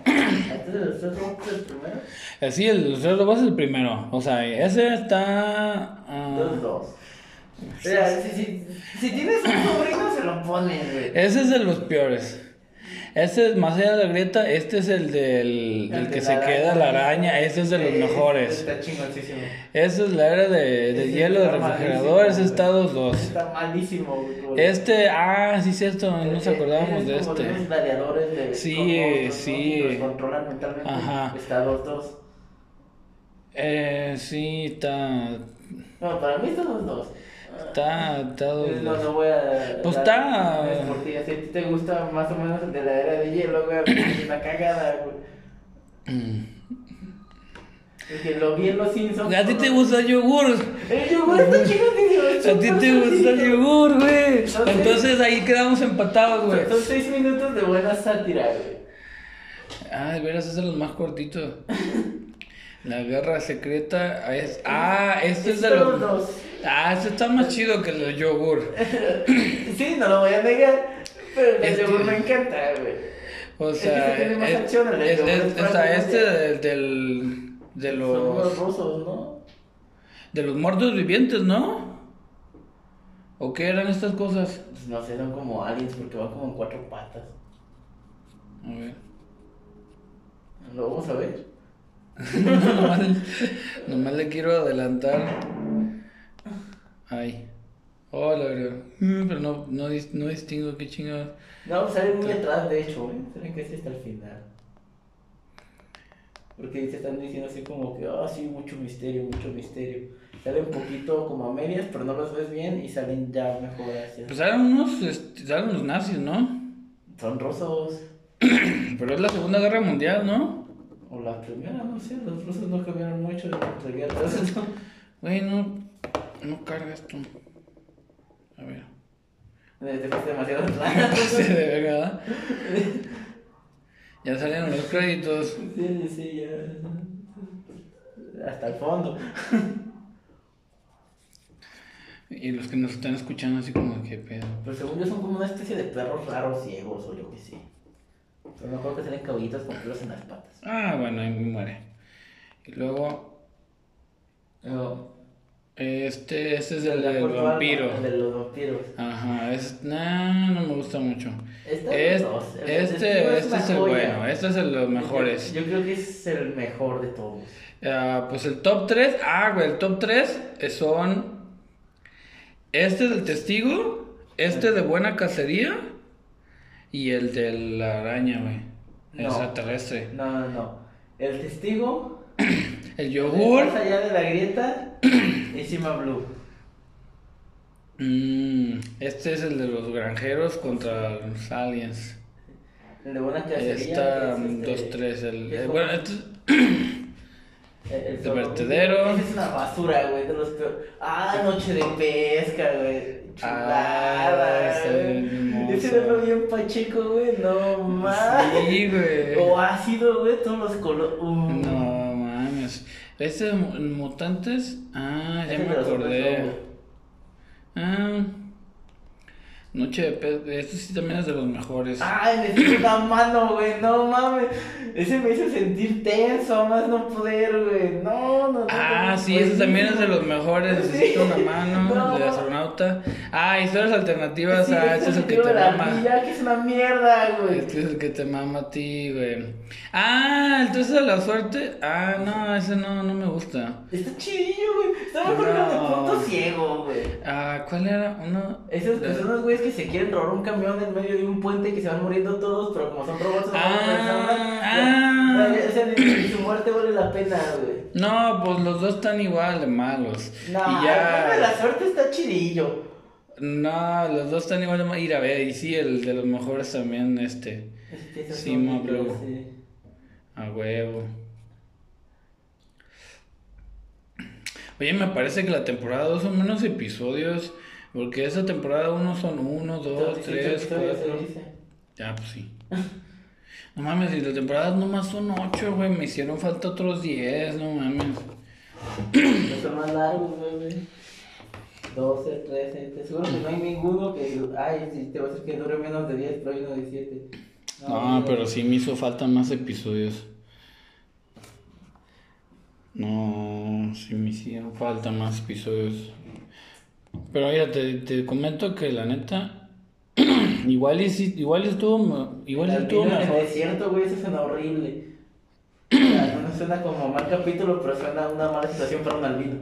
[SPEAKER 2] ¿Antes de los tres robots el primero?
[SPEAKER 1] Así, el, los tres robots es el primero. O sea, ese está. ah,
[SPEAKER 2] Dos, dos. O sea, si, si, si tienes un sobrino, se lo pones, güey.
[SPEAKER 1] ese es de los peores. Este es más allá de la grieta. Este es el del, del
[SPEAKER 2] El
[SPEAKER 1] que
[SPEAKER 2] de
[SPEAKER 1] se
[SPEAKER 2] la
[SPEAKER 1] queda
[SPEAKER 2] araña.
[SPEAKER 1] la araña. Este es de los
[SPEAKER 2] Sí,
[SPEAKER 1] mejores.
[SPEAKER 2] Está chingoncísimo.
[SPEAKER 1] Esa es la era de, de hielo de refrigerador. Ese está
[SPEAKER 2] güey.
[SPEAKER 1] 2-2.
[SPEAKER 2] Está malísimo, güey.
[SPEAKER 1] Este, ah, sí, cierto. No nos
[SPEAKER 2] Eh, eh,
[SPEAKER 1] acordábamos
[SPEAKER 2] es
[SPEAKER 1] de
[SPEAKER 2] como
[SPEAKER 1] este.
[SPEAKER 2] unos gladiadores de
[SPEAKER 1] Sí,
[SPEAKER 2] con ¿no?
[SPEAKER 1] sí.
[SPEAKER 2] Que los controlan mentalmente.
[SPEAKER 1] Ajá.
[SPEAKER 2] Está 2-2.
[SPEAKER 1] Eh, sí, está.
[SPEAKER 2] No, para mí está 2-2.
[SPEAKER 1] Está, está
[SPEAKER 2] Eh, No,
[SPEAKER 1] 2-2.
[SPEAKER 2] no voy a.
[SPEAKER 1] Pues está-
[SPEAKER 2] es por ti. Si a ti te gusta más o menos el de la era de hielo, güey, una cagada, güey.
[SPEAKER 1] Mm.
[SPEAKER 2] Porque lo vi en los Simpsons.
[SPEAKER 1] A ti te gusta el yogur.
[SPEAKER 2] El yogur está chingoncísimo.
[SPEAKER 1] A ti te gusta el yogur, güey.
[SPEAKER 2] Entonces-
[SPEAKER 1] ahí quedamos empatados, güey.
[SPEAKER 2] Son 6 minutos de buena sátira, güey.
[SPEAKER 1] Ah, de veras, es de los más cortitos. La guerra secreta es. Ah, este es de los. Ah, este está más chido que el yogur.
[SPEAKER 2] Sí, no lo voy a negar. Pero el
[SPEAKER 1] Este-
[SPEAKER 2] yogur me encanta, güey.
[SPEAKER 1] O sea,
[SPEAKER 2] tiene más acción, el
[SPEAKER 1] es-
[SPEAKER 2] yogur
[SPEAKER 1] es-
[SPEAKER 2] es
[SPEAKER 1] o sea, este del, del- de
[SPEAKER 2] Son
[SPEAKER 1] los
[SPEAKER 2] rusos, ¿no?
[SPEAKER 1] de los muertos vivientes, ¿no? ¿O qué eran estas cosas?
[SPEAKER 2] Pues no sé, son como aliens porque van como en cuatro patas.
[SPEAKER 1] A ver.
[SPEAKER 2] Lo vamos a ver.
[SPEAKER 1] nomás, nomás le quiero adelantar. Ay. Hola, bro. Mm, Pero no, no, no distingo qué chingados.
[SPEAKER 2] No, sale muy atrás, de hecho, ¿eh? Salen casi hasta el final. Porque se están diciendo así como que, ah, sí, mucho misterio, mucho misterio. Sale un poquito como a medias, pero no los ves bien y salen ya mejor hacia...
[SPEAKER 1] Pues eran unos, este, eran los nazis, ¿no?
[SPEAKER 2] Son rusos.
[SPEAKER 1] Pero es la Segunda Guerra Mundial, ¿no?
[SPEAKER 2] O la primera, no sé, los rusos no cambiaron mucho entre guerras. ¿no?
[SPEAKER 1] Güey, no, no carga esto. A ver.
[SPEAKER 2] Te fuiste demasiado.
[SPEAKER 1] Sí, de verdad. Ya salieron los créditos.
[SPEAKER 2] Sí, sí, sí, ya. Hasta el fondo.
[SPEAKER 1] Y los que nos están escuchando así como que pedo.
[SPEAKER 2] Pero según yo son como una especie de perros raros ciegos o yo qué sé. Pero me acuerdo que salen caballitos con pelos en las patas.
[SPEAKER 1] Ah, bueno, ahí me muere. Y luego,
[SPEAKER 2] No,
[SPEAKER 1] este, este es el
[SPEAKER 2] de
[SPEAKER 1] del vampiro.
[SPEAKER 2] El de los vampiros.
[SPEAKER 1] Ajá, es, nah, no me gusta mucho.
[SPEAKER 2] Este
[SPEAKER 1] este este es el bueno, este es el de los mejores.
[SPEAKER 2] Yo, yo creo que es el mejor de todos.
[SPEAKER 1] Ah, pues el top 3, ah, güey, el top 3 son. Este es el testigo, Este de buena cacería y el de la araña, güey.
[SPEAKER 2] No.
[SPEAKER 1] Extraterrestre.
[SPEAKER 2] No, no, no. El testigo.
[SPEAKER 1] El yogur.
[SPEAKER 2] Más allá de la grieta. y Cima Blue.
[SPEAKER 1] Mm, este es el de los granjeros contra los aliens.
[SPEAKER 2] El de buena cacería.
[SPEAKER 1] Está
[SPEAKER 2] que es este-
[SPEAKER 1] 2-3. El,
[SPEAKER 2] que es
[SPEAKER 1] eh, bueno, este es-
[SPEAKER 2] El, el
[SPEAKER 1] vertedero.
[SPEAKER 2] Esa es una basura, güey, de los. Ah, noche de pesca, güey.
[SPEAKER 1] Ah,
[SPEAKER 2] Chulada,
[SPEAKER 1] está
[SPEAKER 2] güey. Ese era bien pacheco, güey. No mames.
[SPEAKER 1] Sí, güey.
[SPEAKER 2] O ácido, güey, todos los colores. Uh.
[SPEAKER 1] No. Este de mu- mutantes. Ah, ya me acordé. Ah. Noche de pesca. Este sí también es de los mejores.
[SPEAKER 2] Ay, necesito una mano, güey, no mames. Ese me hizo sentir tenso, más no poder, güey. No, no, no.
[SPEAKER 1] Ah,
[SPEAKER 2] no,
[SPEAKER 1] sí, ese también es de los mejores. Necesito una mano.
[SPEAKER 2] No.
[SPEAKER 1] El de astronauta. Ah, historias alternativas.
[SPEAKER 2] Sí,
[SPEAKER 1] ah, este es el que te mama.
[SPEAKER 2] ardilla, que es una mierda, güey.
[SPEAKER 1] Este es el que te mama a ti, güey. Ah, el 13 de la suerte. Ah, no, ese no, no me gusta.
[SPEAKER 2] Está chidillo, güey. Está mejor que el de
[SPEAKER 1] No.
[SPEAKER 2] punto ciego, güey.
[SPEAKER 1] Ah, ¿cuál era? Uno.
[SPEAKER 2] Son unos güeyes que se quieren robar un camión en medio de un puente y que se van muriendo todos, pero como son robots, no
[SPEAKER 1] Ah, ah.
[SPEAKER 2] O sea, ni, su muerte vale la pena, güey.
[SPEAKER 1] No, pues los dos están igual de malos.
[SPEAKER 2] No,
[SPEAKER 1] y
[SPEAKER 2] el de la
[SPEAKER 1] ya.
[SPEAKER 2] suerte está chidillo.
[SPEAKER 1] No, los dos están igual de. Ir a ver, y sí, el de los mejores también, este.
[SPEAKER 2] Esos
[SPEAKER 1] Sí,
[SPEAKER 2] son
[SPEAKER 1] ma,
[SPEAKER 2] micros,
[SPEAKER 1] bro.
[SPEAKER 2] sí.
[SPEAKER 1] A huevo. Oye, me parece que la temporada 2 son menos episodios. Porque esa temporada 1 son 1, 2,
[SPEAKER 2] Entonces, sí,
[SPEAKER 1] 3,
[SPEAKER 2] sí, todavía se
[SPEAKER 1] 4.
[SPEAKER 2] dice.
[SPEAKER 1] Ya, pues sí. No mames, y las temporadas nomás son 8, güey. Me hicieron falta otros 10, no mames.
[SPEAKER 2] Son más largos, güey. 12, 13, te seguro que no hay ninguno que. Ay, sí, te va a decir que dure menos de 10, pero hay uno de 7.
[SPEAKER 1] No, pero sí me hizo falta más episodios. No, sí me hicieron falta más episodios. Pero mira, te, te comento que la neta, igual y igual estuvo, igual
[SPEAKER 2] el
[SPEAKER 1] estuvo mejor.
[SPEAKER 2] desierto, güey, eso suena horrible. O sea, no suena como mal capítulo, pero suena una mala situación para un albino.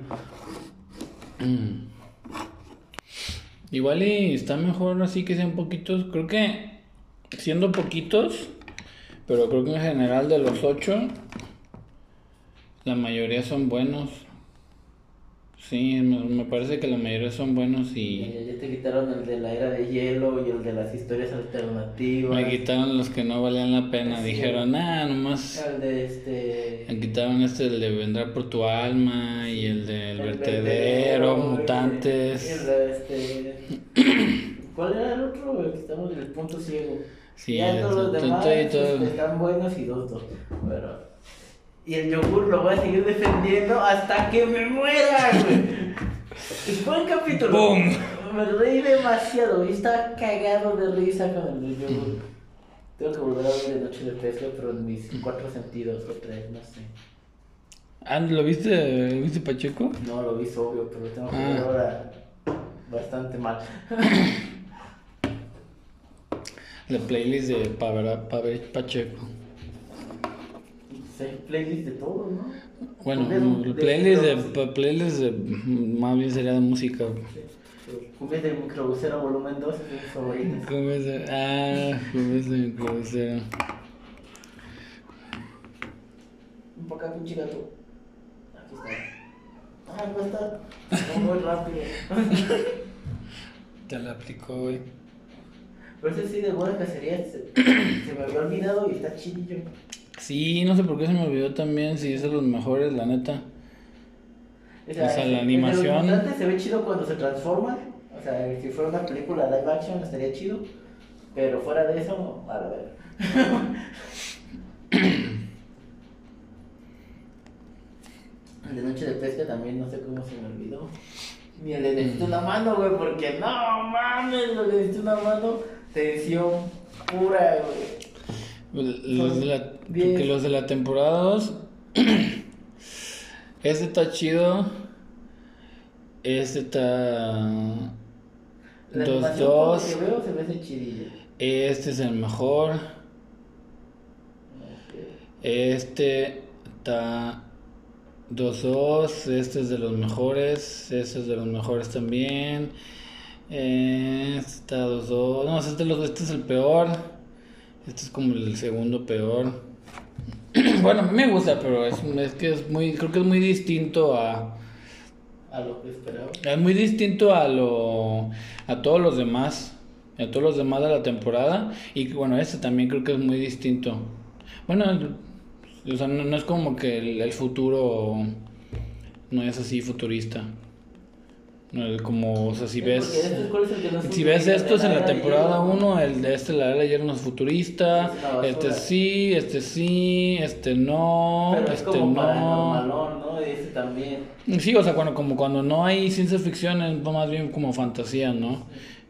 [SPEAKER 1] Igual y está mejor así que sean poquitos. Creo que siendo poquitos, pero creo que en general de los ocho, la mayoría son buenos. Sí, me, me parece que la mayoría son buenos y
[SPEAKER 2] Y ya te quitaron el de la era de hielo y el de las historias alternativas.
[SPEAKER 1] me quitaron los que no valían la pena.
[SPEAKER 2] Sí.
[SPEAKER 1] Dijeron, ah, nomás.
[SPEAKER 2] El de este.
[SPEAKER 1] Me quitaron este, el de Vendrá por tu alma y el del
[SPEAKER 2] el
[SPEAKER 1] vertedero, mutantes.
[SPEAKER 2] El de este. ¿Cuál era el otro? El que estamos en el punto ciego.
[SPEAKER 1] Sí,
[SPEAKER 2] ya todos los demás están buenos y dos, dos. Pero. Y el yogur lo voy a seguir defendiendo hasta que me muera, güey. Buen capítulo.
[SPEAKER 1] ¡Bum!
[SPEAKER 2] Me reí demasiado, y estaba cagado de risa con el yogur. Tengo que volver a ver de Noche de Pesca, pero en mis cuatro sentidos o tres, no sé.
[SPEAKER 1] Ah, ¿lo viste, ¿lo viste Pacheco?
[SPEAKER 2] No lo vi obvio, pero tengo que
[SPEAKER 1] Ah.
[SPEAKER 2] ver ahora bastante mal.
[SPEAKER 1] La playlist de Pacheco.
[SPEAKER 2] Sé playlist de todo, ¿no?
[SPEAKER 1] Bueno,
[SPEAKER 2] Cumbias de-
[SPEAKER 1] playlist de,
[SPEAKER 2] de-
[SPEAKER 1] playlist de, más bien sería de música.
[SPEAKER 2] Cumbias del microbusero volumen 2 es de mis favoritas.
[SPEAKER 1] ¿Cómo es? de- Ah, ¿cómo es de crucero?
[SPEAKER 2] Un poco acá, pinche gato. Aquí está. Ah, no está. No, muy rápido.
[SPEAKER 1] Te la aplicó, güey.
[SPEAKER 2] Pero ese sí, de buena cacería se, se me había olvidado y está chidillo.
[SPEAKER 1] Sí, no sé por qué se me olvidó también, si es de los mejores, la neta.
[SPEAKER 2] O sea,
[SPEAKER 1] O sea, la animación.
[SPEAKER 2] Se ve chido cuando se transforman. O sea, si fuera una película live action estaría chido. Pero fuera de eso, a la ver. El de Noche de Pesca también no sé cómo se me olvidó. Ni el de Necesito una mano, güey, porque no mames, lo de Necesito una mano, tensión pura, güey.
[SPEAKER 1] Los de la, porque los de la temporada 2. este está chido. Este está.
[SPEAKER 2] La
[SPEAKER 1] 2
[SPEAKER 2] animación por lo
[SPEAKER 1] 2.
[SPEAKER 2] que veo se me hace chidilla.
[SPEAKER 1] Este es el mejor. Este está 2-2. Este es de los mejores. Este es de los mejores también. Este está 2-2. No, este, los- este es el peor. Este es como el segundo peor. bueno, a mí me gusta, pero es, es que es muy. Creo que es muy distinto a.
[SPEAKER 2] A lo que esperaba.
[SPEAKER 1] Es muy distinto a lo. a todos los demás. A todos los demás de la temporada. Y bueno, este también creo que es muy distinto. Bueno, o sea, no, no es como que el, el futuro no es así futurista. Es como, o sea, si
[SPEAKER 2] Porque
[SPEAKER 1] ves.
[SPEAKER 2] este, ¿cuál es es
[SPEAKER 1] Si ves estos en la temporada
[SPEAKER 2] hielo?
[SPEAKER 1] 1, el de este, la de ayer no es futurista,
[SPEAKER 2] Es
[SPEAKER 1] este sí, este sí, este no,
[SPEAKER 2] Pero es
[SPEAKER 1] este
[SPEAKER 2] como para
[SPEAKER 1] no.
[SPEAKER 2] ¿no? Ese también.
[SPEAKER 1] Sí, o sea, cuando, como cuando no hay ciencia ficción, es más bien como fantasía, ¿no?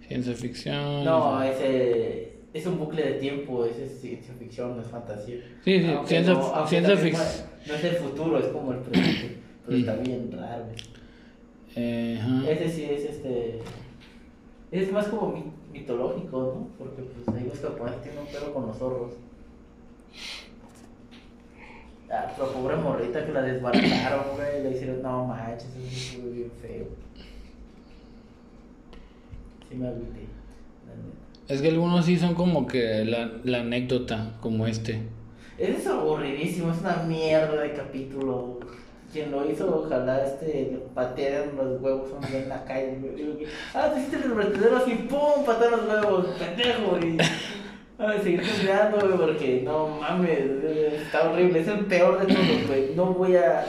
[SPEAKER 1] Ciencia ficción.
[SPEAKER 2] No, ese es un bucle de tiempo, ese es ciencia ficción, no es fantasía.
[SPEAKER 1] Sí, sí,
[SPEAKER 2] Aunque
[SPEAKER 1] ciencia-
[SPEAKER 2] no,
[SPEAKER 1] ciencia
[SPEAKER 2] también
[SPEAKER 1] fic-
[SPEAKER 2] No es el futuro, es como el presente. Pero
[SPEAKER 1] Mm.
[SPEAKER 2] está bien raro.
[SPEAKER 1] Eh, ajá.
[SPEAKER 2] Ese sí es este. Es más como mi- mitológico, ¿no? Porque pues ahí los japoneses tienen un pelo con los zorros. Ah, pero pobre morrita que la desbarataron, güey. Le hicieron, no manches, eso fue bien feo. Sí me agüité. la.
[SPEAKER 1] Es que algunos sí son como que la, la anécdota, como este.
[SPEAKER 2] Ese es aburridísimo, es una mierda de capítulo. Quien lo hizo, ojalá este le los huevos en la calle. Ah, te hiciste el vertedero así, ¡pum! Patear los huevos, pendejo. Y. Ay, seguir mirando, güey, porque no mames, está horrible. Es el peor de todos, güey. No voy a.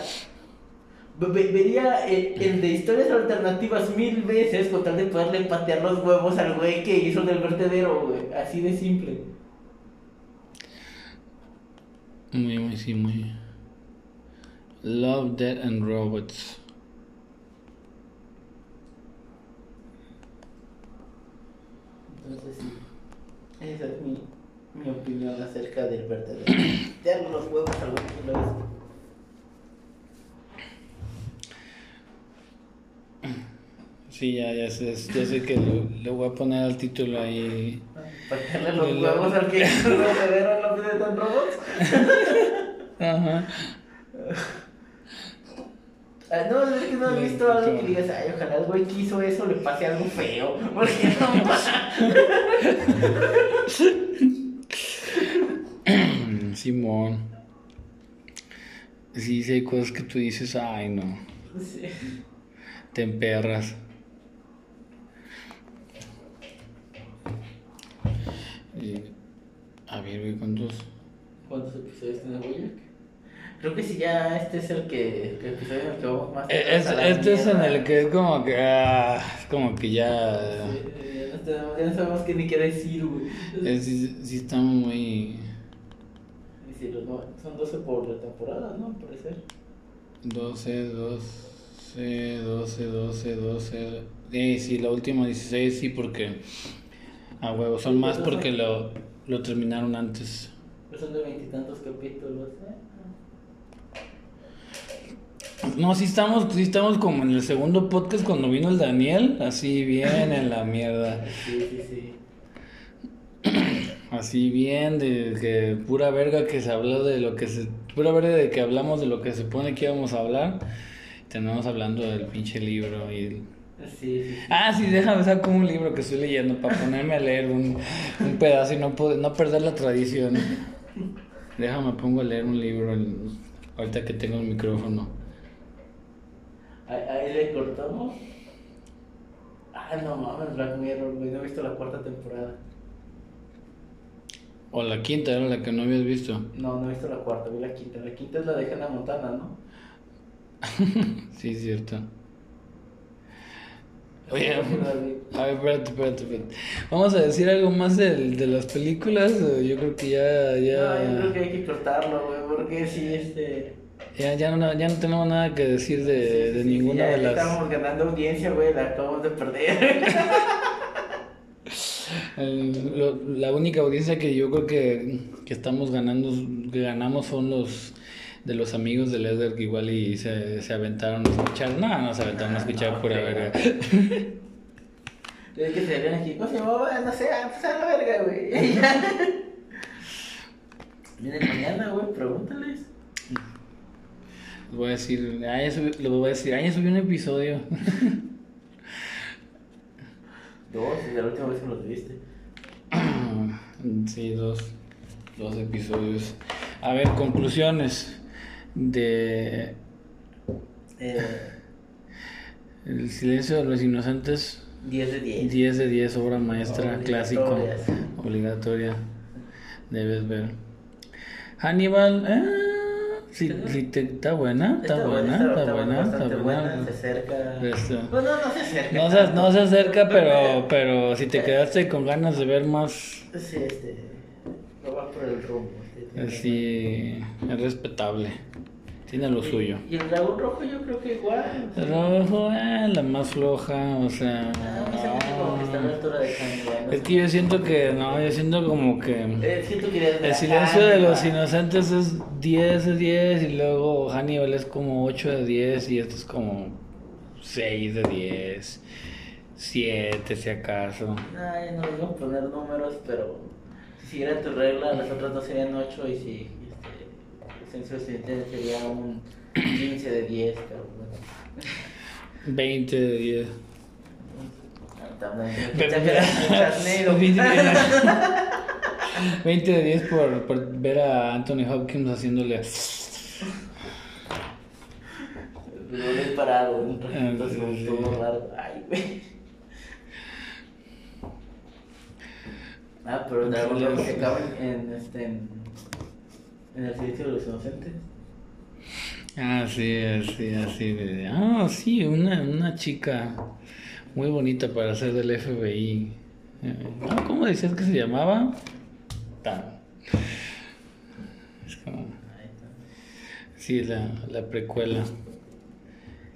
[SPEAKER 2] ve- ve- Vería el, el de historias alternativas mil veces con tal de poderle patear los huevos al güey que hizo el del vertedero, güey. Así de simple.
[SPEAKER 1] Muy, muy, sí, muy. Love, Death and Robots.
[SPEAKER 2] Entonces sí, esa es mi, mi opinión acerca del vertedero. Darle los huevos al güey que lo hizo.
[SPEAKER 1] Sí, ya, ya sé, ya sé que le, voy a poner el título ahí.
[SPEAKER 2] Patearle los huevos al que hizo el vertedero en los de tan robots.
[SPEAKER 1] Ajá.
[SPEAKER 2] Ah, no, es que no he visto algo que digas, ay, ojalá el güey que hizo eso le pase algo feo. Porque no pasa.
[SPEAKER 1] Simón. Sí, sí hay cosas que tú dices, ay no,
[SPEAKER 2] Sí.
[SPEAKER 1] te emperras. Y, a ver, güey, ¿cuántos?
[SPEAKER 2] ¿Cuántos episodios tiene Boyac? Creo que sí, ya este es el que el episodio en el que vamos más.
[SPEAKER 1] Eh, es- este es en el que es como que, ah, es como que ya,
[SPEAKER 2] Sí, ya, no tenemos- ya no sabemos qué ni qué decir, güey.
[SPEAKER 1] eh, sí, sí estamos muy,
[SPEAKER 2] los no- son 12 por la temporada, ¿no? Parecer.
[SPEAKER 1] 12, 12, 12, 12, 12. Eh, sí, la última 16 sí, porque. A huevo, son más porque lo, lo terminaron antes.
[SPEAKER 2] Pero son de veintitantos capítulos, ¿eh?
[SPEAKER 1] No, sí estamos, sí estamos como en el segundo podcast cuando vino el Daniel, así bien en la mierda.
[SPEAKER 2] Sí, sí, sí.
[SPEAKER 1] Así bien de que pura verga que se habló de lo que se. Pura verga de que hablamos de lo que se supone que íbamos a hablar. Tenemos hablando del pinche libro y el-
[SPEAKER 2] Sí, sí.
[SPEAKER 1] Ah, sí, déjame sacar un libro que estoy leyendo para ponerme a leer un, un pedazo y no, poder- no perder la tradición. Déjame pongo a leer un libro el- ahorita que tengo el micrófono.
[SPEAKER 2] Ahí, le cortamos. Ah, no mames, Black Mirror, güey. No he visto la cuarta temporada.
[SPEAKER 1] O la quinta era la que no habías visto.
[SPEAKER 2] No, no he visto la cuarta, vi la quinta. La quinta es la de Hannah Montana, ¿no?
[SPEAKER 1] Sí, es cierto. Oye, a ver, espérate, espérate, espérate. Vamos a decir algo más del- de, las películas. Yo creo que ya, ya,
[SPEAKER 2] No, yo creo que hay que cortarlo, güey, porque sí, este...
[SPEAKER 1] ya, ya, no, ya no tenemos nada que decir de, de ninguna
[SPEAKER 2] ya
[SPEAKER 1] de las.
[SPEAKER 2] Estamos ganando audiencia, güey, la acabamos de perder.
[SPEAKER 1] El- lo- la única audiencia que yo creo que, que estamos ganando, que ganamos son los de los amigos de Leder que igual y se, se aventaron a escuchar. No, no se aventaron a escuchar
[SPEAKER 2] No,
[SPEAKER 1] pura
[SPEAKER 2] sí.
[SPEAKER 1] verga.
[SPEAKER 2] Es que se salían aquí, ¿cómo se llamaba? No sé, ah, pues a la verga, güey. Vienen mañana, güey, pregúntales.
[SPEAKER 1] Voy a decir, subí, les voy a decir, ya subí un episodio.
[SPEAKER 2] Dos, desde la última vez que los viste.
[SPEAKER 1] sí, dos, dos episodios. A ver, conclusiones de
[SPEAKER 2] Eh,
[SPEAKER 1] El silencio de los inocentes.
[SPEAKER 2] 10 de 10.
[SPEAKER 1] 10 de 10, obra maestra, clásico, obligatoria. Debes ver. Hannibal, eh, sí, sí te- está buena, está, buena, está, buena, está buena.
[SPEAKER 2] Se acerca.
[SPEAKER 1] Esto.
[SPEAKER 2] Bueno, no se acerca.
[SPEAKER 1] No se, no se acerca, pero, pero si te quedaste con ganas de ver más,
[SPEAKER 2] Sí, este. No va por el rumbo. sí, tiene
[SPEAKER 1] así, es respetable. Tiene lo suyo.
[SPEAKER 2] Y el dragón rojo, yo creo que igual.
[SPEAKER 1] El rojo, eh, la más floja, o sea.
[SPEAKER 2] Ah, hace como que está a la altura de Hannibal. ¿no?
[SPEAKER 1] Es que yo siento que, no, yo siento como que.
[SPEAKER 2] Eh, siento que
[SPEAKER 1] El silencio de los
[SPEAKER 2] Hannibal.
[SPEAKER 1] inocentes es 10 de 10 y luego Hannibal es como 8 de 10 y esto es como 6 de 10, 7 si acaso.
[SPEAKER 2] Ay, no les voy a poner números, pero si siguiera tu regla, las otras dos serían 8 y si sería un 15 de 10, pero bueno.
[SPEAKER 1] 20 de 10.
[SPEAKER 2] Ah, también.
[SPEAKER 1] Pero-
[SPEAKER 2] Exageras, charnero.
[SPEAKER 1] 20 de 10 por, por ver a Anthony Hopkins haciéndole.
[SPEAKER 2] Lo he parado
[SPEAKER 1] sí.
[SPEAKER 2] todo raro. Ay, güey. Ah, pero se acaba en, este, en, en el servicio de los inocentes.
[SPEAKER 1] Ah, sí, así, así. Ah, sí, una, una chica muy bonita para ser del FBI. Eh, ¿Cómo decías que se llamaba? Tan. Es como. Sí, la, la precuela.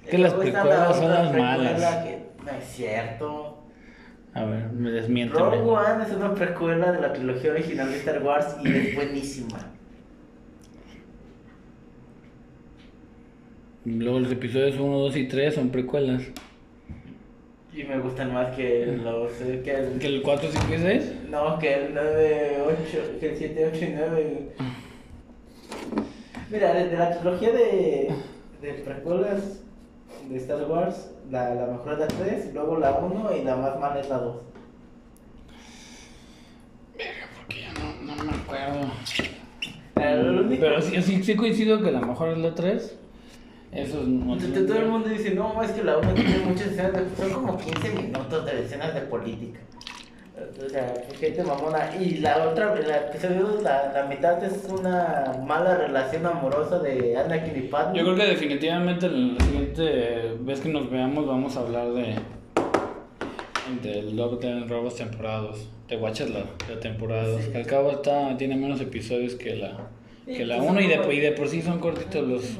[SPEAKER 1] Que las precuelas
[SPEAKER 2] la
[SPEAKER 1] son las malas.
[SPEAKER 2] que no es cierto.
[SPEAKER 1] A ver, me desmiénteme.
[SPEAKER 2] Rogue One es una precuela de la trilogía original de Star Wars y es buenísima.
[SPEAKER 1] Luego los episodios 1, 2 y 3 son precuelas.
[SPEAKER 2] Y me gustan más que los. eh, Que el,
[SPEAKER 1] ¿Que el 4, 5 y 6?
[SPEAKER 2] No, que el 9, 8, que el 7, 8 y 9. Mira, desde la trilogía de, de precuelas de Star Wars, la, la mejor es la 3, luego la 1 y la más mala es la 2.
[SPEAKER 1] Porque ya no, no me acuerdo.
[SPEAKER 2] Pero lo único-
[SPEAKER 1] Pero sí, sí, sí coincido que la mejor es la 3. Eso es
[SPEAKER 2] Entonces, todo el mundo dice, no, es que la 1 tiene muchas escenas, de, son como 15 minutos de escenas de política. O sea, gente mamona. Y la otra, el episodio 2, la, la mitad es una mala relación amorosa de Anakin y Padme.
[SPEAKER 1] Yo creo que definitivamente la siguiente vez que nos veamos vamos a hablar de del Love Death and Robots temporada 2. Te watchas la, la temporada 2.
[SPEAKER 2] Sí.
[SPEAKER 1] Que al cabo está, tiene menos episodios que la que la
[SPEAKER 2] pues,
[SPEAKER 1] 1 y de,
[SPEAKER 2] son-
[SPEAKER 1] y de por sí son cortitos los
[SPEAKER 2] en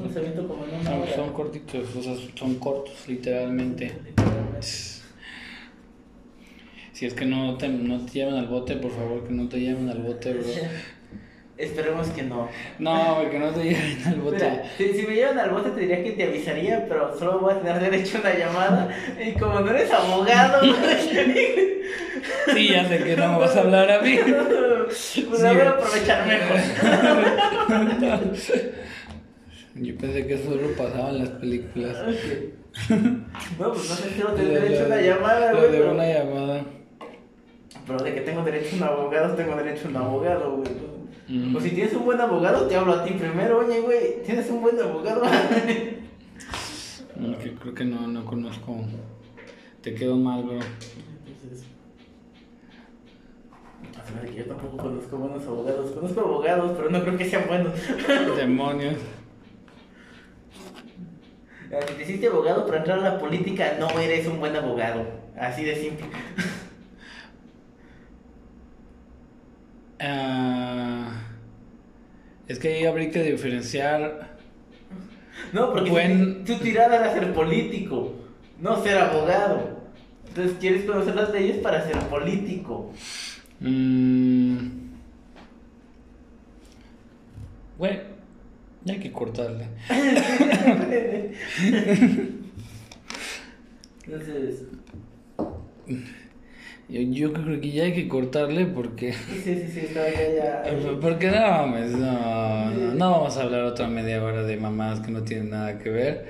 [SPEAKER 2] una
[SPEAKER 1] son, cortitos, o sea, son cortos literalmente.
[SPEAKER 2] Literalmente.
[SPEAKER 1] Si es que no te, no te llevan al bote, por favor, que no te lleven al bote, bro.
[SPEAKER 2] Esperemos que no.
[SPEAKER 1] No, güey, que no te lleven al bote.
[SPEAKER 2] Mira, si, si me llevan al bote te diría que te avisaría, pero solo voy a tener derecho a una llamada. Y como no eres abogado,
[SPEAKER 1] Sí, ya sé que no me vas a hablar a mí.
[SPEAKER 2] pues la voy a aprovechar mejor.
[SPEAKER 1] Yo pensé que eso solo pasaba en las películas.
[SPEAKER 2] No, pues no sé si no
[SPEAKER 1] de-
[SPEAKER 2] derecho a una llamada,
[SPEAKER 1] lo
[SPEAKER 2] güey.
[SPEAKER 1] de una llamada.
[SPEAKER 2] Pero de que tengo derecho a un abogado, tengo derecho a un abogado, güey.
[SPEAKER 1] Mm.
[SPEAKER 2] Pues si tienes un buen abogado, te hablo a ti primero. Oye, güey, ¿tienes un buen abogado?
[SPEAKER 1] No, que creo que no, no conozco. Te quedo mal, bro.
[SPEAKER 2] Entonces, a que yo tampoco conozco buenos abogados. Conozco abogados, pero no creo que sean buenos.
[SPEAKER 1] Demonios.
[SPEAKER 2] Si te hiciste abogado para entrar a la política, no eres un buen abogado. Así de simple.
[SPEAKER 1] Ah, es que ahí habría que diferenciar.
[SPEAKER 2] No, porque
[SPEAKER 1] Buen-
[SPEAKER 2] tu tirada era ser político, no ser abogado. Entonces quieres conocer las leyes para ser político.
[SPEAKER 1] mm, ya hay que cortarle.
[SPEAKER 2] Entonces,
[SPEAKER 1] Yo, yo creo que ya hay que cortarle porque.
[SPEAKER 2] sí, sí, sí, estaba ya, ya.
[SPEAKER 1] Porque no, mames, no, no, no vamos a hablar otra media hora de mamás que no tienen nada que ver.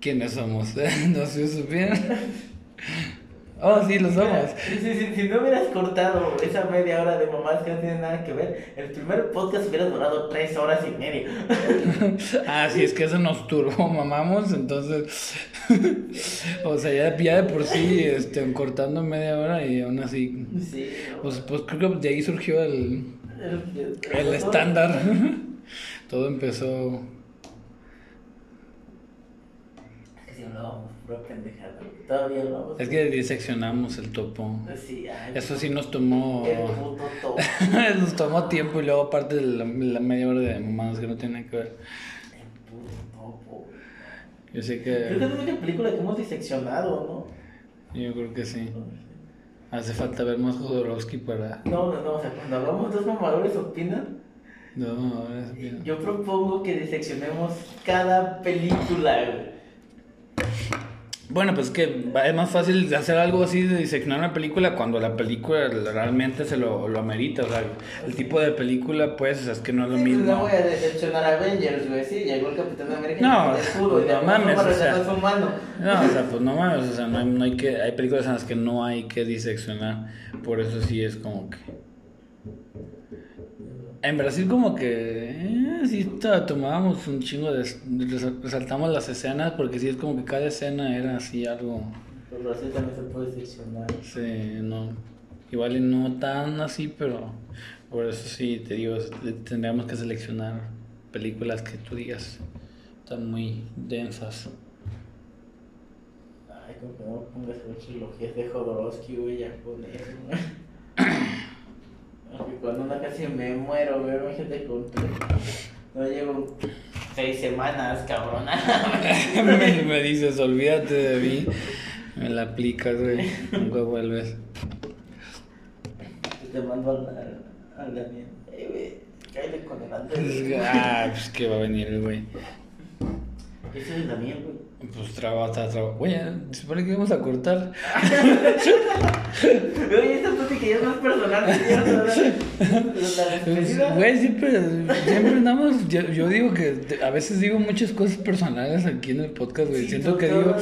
[SPEAKER 1] ¿Quiénes somos? ¿No se supieron? Oh, sí, lo somos.
[SPEAKER 2] Sí, sí, sí, si no hubieras cortado esa media hora de mamás que no tienen nada que ver, el primer podcast hubiera durado tres horas y media.
[SPEAKER 1] ah, sí, es que eso nos turbo, mamamos, entonces. o sea, ya, ya, de por sí, este, cortando media hora y aún así.
[SPEAKER 2] Sí.
[SPEAKER 1] Pues, pues creo que de ahí surgió el. El, estándar. Todo empezó.
[SPEAKER 2] Que hablábamos pura pendejada. Todavía hablamos.
[SPEAKER 1] Es que diseccionamos el topo.
[SPEAKER 2] Sí, ay,
[SPEAKER 1] Eso sí nos tomó.
[SPEAKER 2] El puto topo.
[SPEAKER 1] nos tomó tiempo y luego aparte de la, la media hora de mamadas que no tienen que ver.
[SPEAKER 2] El puto topo.
[SPEAKER 1] Yo sé
[SPEAKER 2] Creo que es
[SPEAKER 1] que.
[SPEAKER 2] la única película que hemos diseccionado,
[SPEAKER 1] Yo creo que sí.
[SPEAKER 2] ¿no?
[SPEAKER 1] Hace falta ver más Jodorowsky para.
[SPEAKER 2] No, no, no, o sea, cuando hablamos dos mamadores opinan,
[SPEAKER 1] No, es bien.
[SPEAKER 2] yo propongo que diseccionemos cada película, güey.
[SPEAKER 1] Bueno, pues que es más fácil hacer algo así de diseccionar una película cuando la película realmente se lo, lo amerita. O sea, el tipo de película, pues, es que no es lo
[SPEAKER 2] Sí, pues,
[SPEAKER 1] mismo.
[SPEAKER 2] No voy a decepcionar a Avengers, güey. Sí, llegó el Capitán América.
[SPEAKER 1] No,
[SPEAKER 2] escudo, y de
[SPEAKER 1] no
[SPEAKER 2] alguna
[SPEAKER 1] mames, o sea. No, o sea, pues no mames, o sea, no hay, no hay que, hay películas en las que no hay que diseccionar, por eso sí es como que... En Brasil como que, eh, sí tomábamos un chingo de, resal- resaltamos las escenas, porque sí es como que cada escena era así algo,
[SPEAKER 2] Pero así también se puede diseccionar.
[SPEAKER 1] sí, no, igual y no tan así, pero por eso sí, te digo, tendríamos que seleccionar películas que tú digas están muy densas.
[SPEAKER 2] Ay, como que no pongas de Jodorowsky, güey, ya con eso, Aunque cuando una casi me muero, güey, imagínate con No llevo seis semanas, cabrona.
[SPEAKER 1] me, me dices, olvídate de mí. Me la aplicas, güey. Nunca vuelves.
[SPEAKER 2] Te mando al, al, al Daniel. Eh, güey, cállate con el Andrés.
[SPEAKER 1] Ah, pues que va a venir el güey.
[SPEAKER 2] Ese es el Daniel, güey.
[SPEAKER 1] Pues traba, traba, traba. Oye, se supone que vamos a cortar.
[SPEAKER 2] Oye, esta plática ya es más personal. La
[SPEAKER 1] Pues. Güey, siempre, siempre andamos. Yo, yo digo que a veces digo muchas cosas personales aquí en el podcast, güey.
[SPEAKER 2] Sí,
[SPEAKER 1] Siento que digo.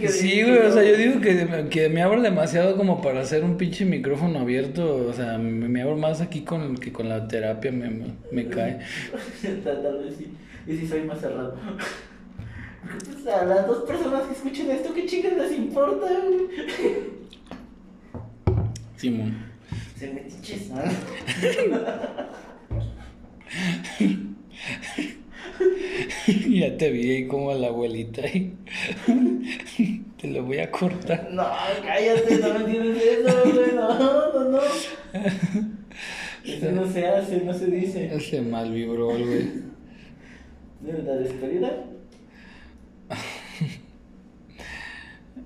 [SPEAKER 2] que
[SPEAKER 1] Sí, güey, o sea,
[SPEAKER 2] ¿no?
[SPEAKER 1] yo digo que, que me abro demasiado como para hacer un pinche micrófono abierto. O sea, me, me abro más aquí con, que con la terapia, me, me, cae.
[SPEAKER 2] Tal, vez sí. Y sí soy más cerrado. Pues a las dos personas que escuchen esto, ¿qué chingas les importa, güey?
[SPEAKER 1] Simón.
[SPEAKER 2] Se metiches, ¿no?
[SPEAKER 1] ya te vi ahí como a la abuelita ahí. te lo voy a cortar.
[SPEAKER 2] No, cállate, no me entiendes eso, güey. No, no, no. Eso no se hace, no se dice.
[SPEAKER 1] Ese mal vibró, güey.
[SPEAKER 2] ¿De la despedida?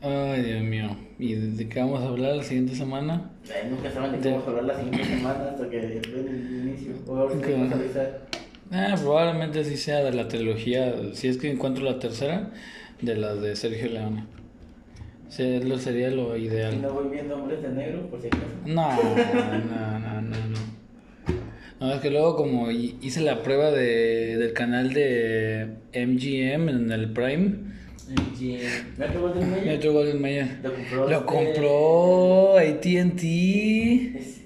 [SPEAKER 1] Ay, Dios mío. ¿Y de qué vamos a hablar la siguiente semana?
[SPEAKER 2] Ay, nunca saben de qué vamos a hablar la siguiente semana hasta que ven el inicio. O ahorita
[SPEAKER 1] Ok.
[SPEAKER 2] vamos a avisar.
[SPEAKER 1] Ah, probablemente sí sea de la trilogía, si es que encuentro la tercera, de las de Sergio Leone. Sí, lo sería lo
[SPEAKER 2] Y
[SPEAKER 1] ideal.
[SPEAKER 2] no voy viendo hombres de negro, por si acaso.
[SPEAKER 1] No, no, no, no, no. No, es que luego como hi- hice la prueba de, del canal de MGM en el Prime,
[SPEAKER 2] Y Metro Golden Mayer.
[SPEAKER 1] Metro Golden Mayer,
[SPEAKER 2] Lo compró.
[SPEAKER 1] lo compró AT&T.
[SPEAKER 2] ¿Es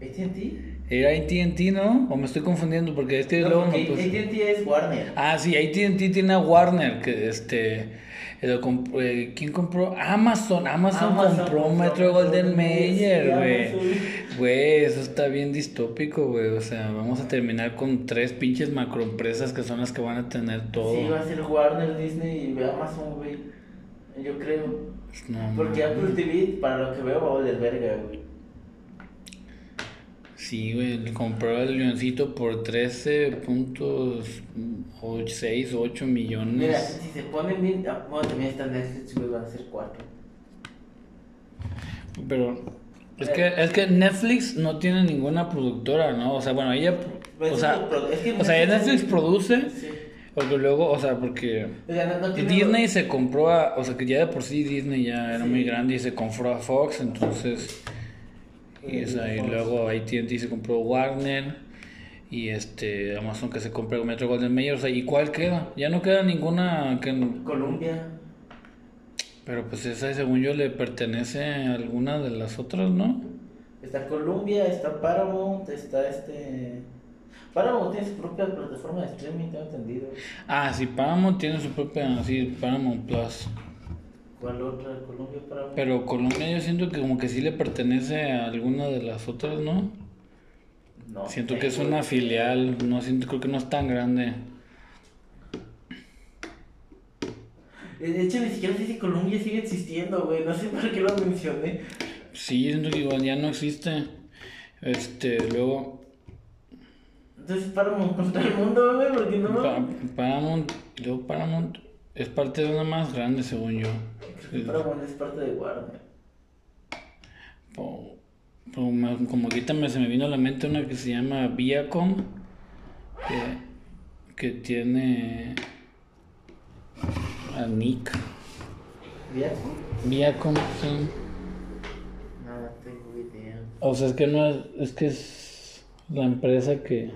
[SPEAKER 2] AT&T?
[SPEAKER 1] ¿Era AT&T, no? ¿O me estoy confundiendo? Porque es que
[SPEAKER 2] No,
[SPEAKER 1] luego me puse-
[SPEAKER 2] AT&T es Warner.
[SPEAKER 1] Ah, sí, AT&T tiene a Warner, que este... eh, lo comp- eh, ¿Quién compró? Amazon. Amazon,
[SPEAKER 2] Amazon
[SPEAKER 1] compró
[SPEAKER 2] compró
[SPEAKER 1] Metro Golden Mayer, güey. Güey, eso está bien distópico, güey. O sea, vamos a terminar con tres pinches macroempresas que son las que van a tener todo.
[SPEAKER 2] Sí, va a ser Warner, Disney y Amazon, güey. Yo creo.
[SPEAKER 1] No,
[SPEAKER 2] Porque. Apple TV, para lo que veo, va a valer verga, güey.
[SPEAKER 1] Sí, güey, compró el leoncito por 13.6 o 8 millones.
[SPEAKER 2] Mira, si se ponen bien. ah, Bueno, también está Netflix, güey, van a ser cuatro.
[SPEAKER 1] Pero es que, es que Netflix no tiene ninguna productora, ¿no? O sea, bueno, ella...
[SPEAKER 2] Pues
[SPEAKER 1] O sea,
[SPEAKER 2] es que
[SPEAKER 1] o sea, Netflix produce,
[SPEAKER 2] Sí.
[SPEAKER 1] porque luego, o sea, porque...
[SPEAKER 2] O sea, no, no tiene-
[SPEAKER 1] Disney se compró a, o sea que ya de por sí Disney ya era
[SPEAKER 2] Sí.
[SPEAKER 1] muy grande y se compró a Fox, entonces y, o sea, y luego AT&T se compró Warner y este Amazon que se compró Metro Golden Mayer, o sea, ¿y cuál queda? Ya no queda ninguna que
[SPEAKER 2] Colombia.
[SPEAKER 1] Pero pues esa, según yo, le pertenece a alguna de las otras, ¿no?
[SPEAKER 2] Está Columbia, está Paramount, está este... Paramount tiene su propia plataforma de streaming, tengo entendido.
[SPEAKER 1] Ah, sí, Paramount tiene su propia, sí, Paramount Plus.
[SPEAKER 2] ¿Cuál otra? Columbia, Paramount.
[SPEAKER 1] Pero Colombia yo siento que como que sí le pertenece a alguna de las otras, ¿no?
[SPEAKER 2] No
[SPEAKER 1] Siento que es una filial, no siento, creo que no es tan grande.
[SPEAKER 2] De hecho, ni siquiera sé si Columbia sigue existiendo, güey. No sé por qué lo mencioné.
[SPEAKER 1] Sí, siento que igual ya no existe. Este, luego
[SPEAKER 2] Entonces, Paramount contra el mundo, güey, porque no.
[SPEAKER 1] Pa- Paramount, luego Paramount es parte de una más grande según yo.
[SPEAKER 2] Creo que Paramount es parte de Warner.
[SPEAKER 1] O- o me- como ahorita me, se me vino a la mente una que se llama Viacom, que, que tiene a Nick.
[SPEAKER 2] ¿Viaco?
[SPEAKER 1] Viacom, sí.
[SPEAKER 2] No, tengo idea.
[SPEAKER 1] O sea, es que no es, es que es la empresa que...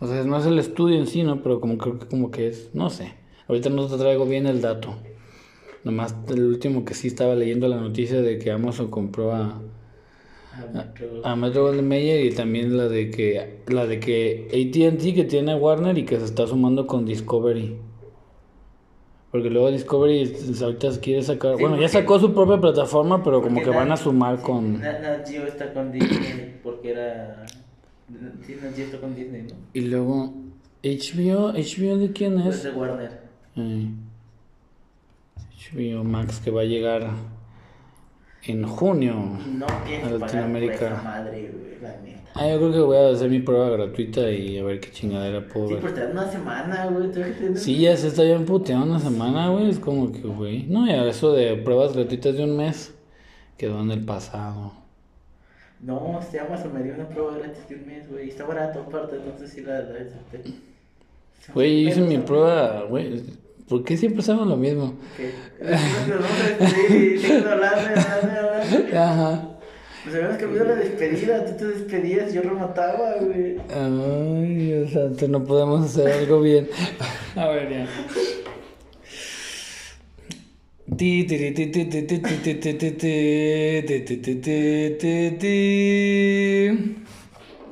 [SPEAKER 1] O sea, no es el estudio en sí, ¿no? Pero como creo que como que es, no sé. Ahorita no te traigo bien el dato. Nomás el último que sí estaba leyendo la noticia de que Amazon compró a, a Metro Goldwyn Mayer y también la de que la de que AT&T que tiene a Warner y que se está sumando con Discovery. Porque luego Discovery ahorita se quiere sacar,
[SPEAKER 2] Sí,
[SPEAKER 1] bueno, ya sacó su propia plataforma, pero como que van a sumar con
[SPEAKER 2] Nat, Nat Geo está con Disney porque era. Sí, Nat Geo está con Disney, ¿no?
[SPEAKER 1] y luego HBO, HBO de quién
[SPEAKER 2] Es
[SPEAKER 1] es?
[SPEAKER 2] de Warner.
[SPEAKER 1] Eh, HBO Max que va a llegar en junio.
[SPEAKER 2] No
[SPEAKER 1] A Latinoamérica.
[SPEAKER 2] madre, güey, la neta.
[SPEAKER 1] Ah, yo creo que voy a hacer mi prueba gratuita y a ver qué chingadera puedo
[SPEAKER 2] Sí,
[SPEAKER 1] ver.
[SPEAKER 2] pues te dan una semana, güey. te
[SPEAKER 1] Sí, ya se está bien puteando una semana, güey. Es como que, güey. No, ya eso de pruebas gratuitas de un mes quedó en el pasado.
[SPEAKER 2] No, este Amazon me dio una prueba gratis de un mes, güey. Está barato, aparte, entonces sí la, la acepté.
[SPEAKER 1] Güey, hice mi prueba, güey. ¿Por qué siempre hacemos lo mismo?
[SPEAKER 2] ¿Qué?
[SPEAKER 1] Ajá.
[SPEAKER 2] Pues habías cambiado la despedida, tú te despedías, yo remataba, güey.
[SPEAKER 1] Ay, o sea, no podemos hacer algo bien. A ver, ya.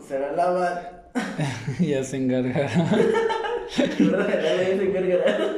[SPEAKER 2] Será lavar.
[SPEAKER 1] ya se encargará.
[SPEAKER 2] ya se encargará.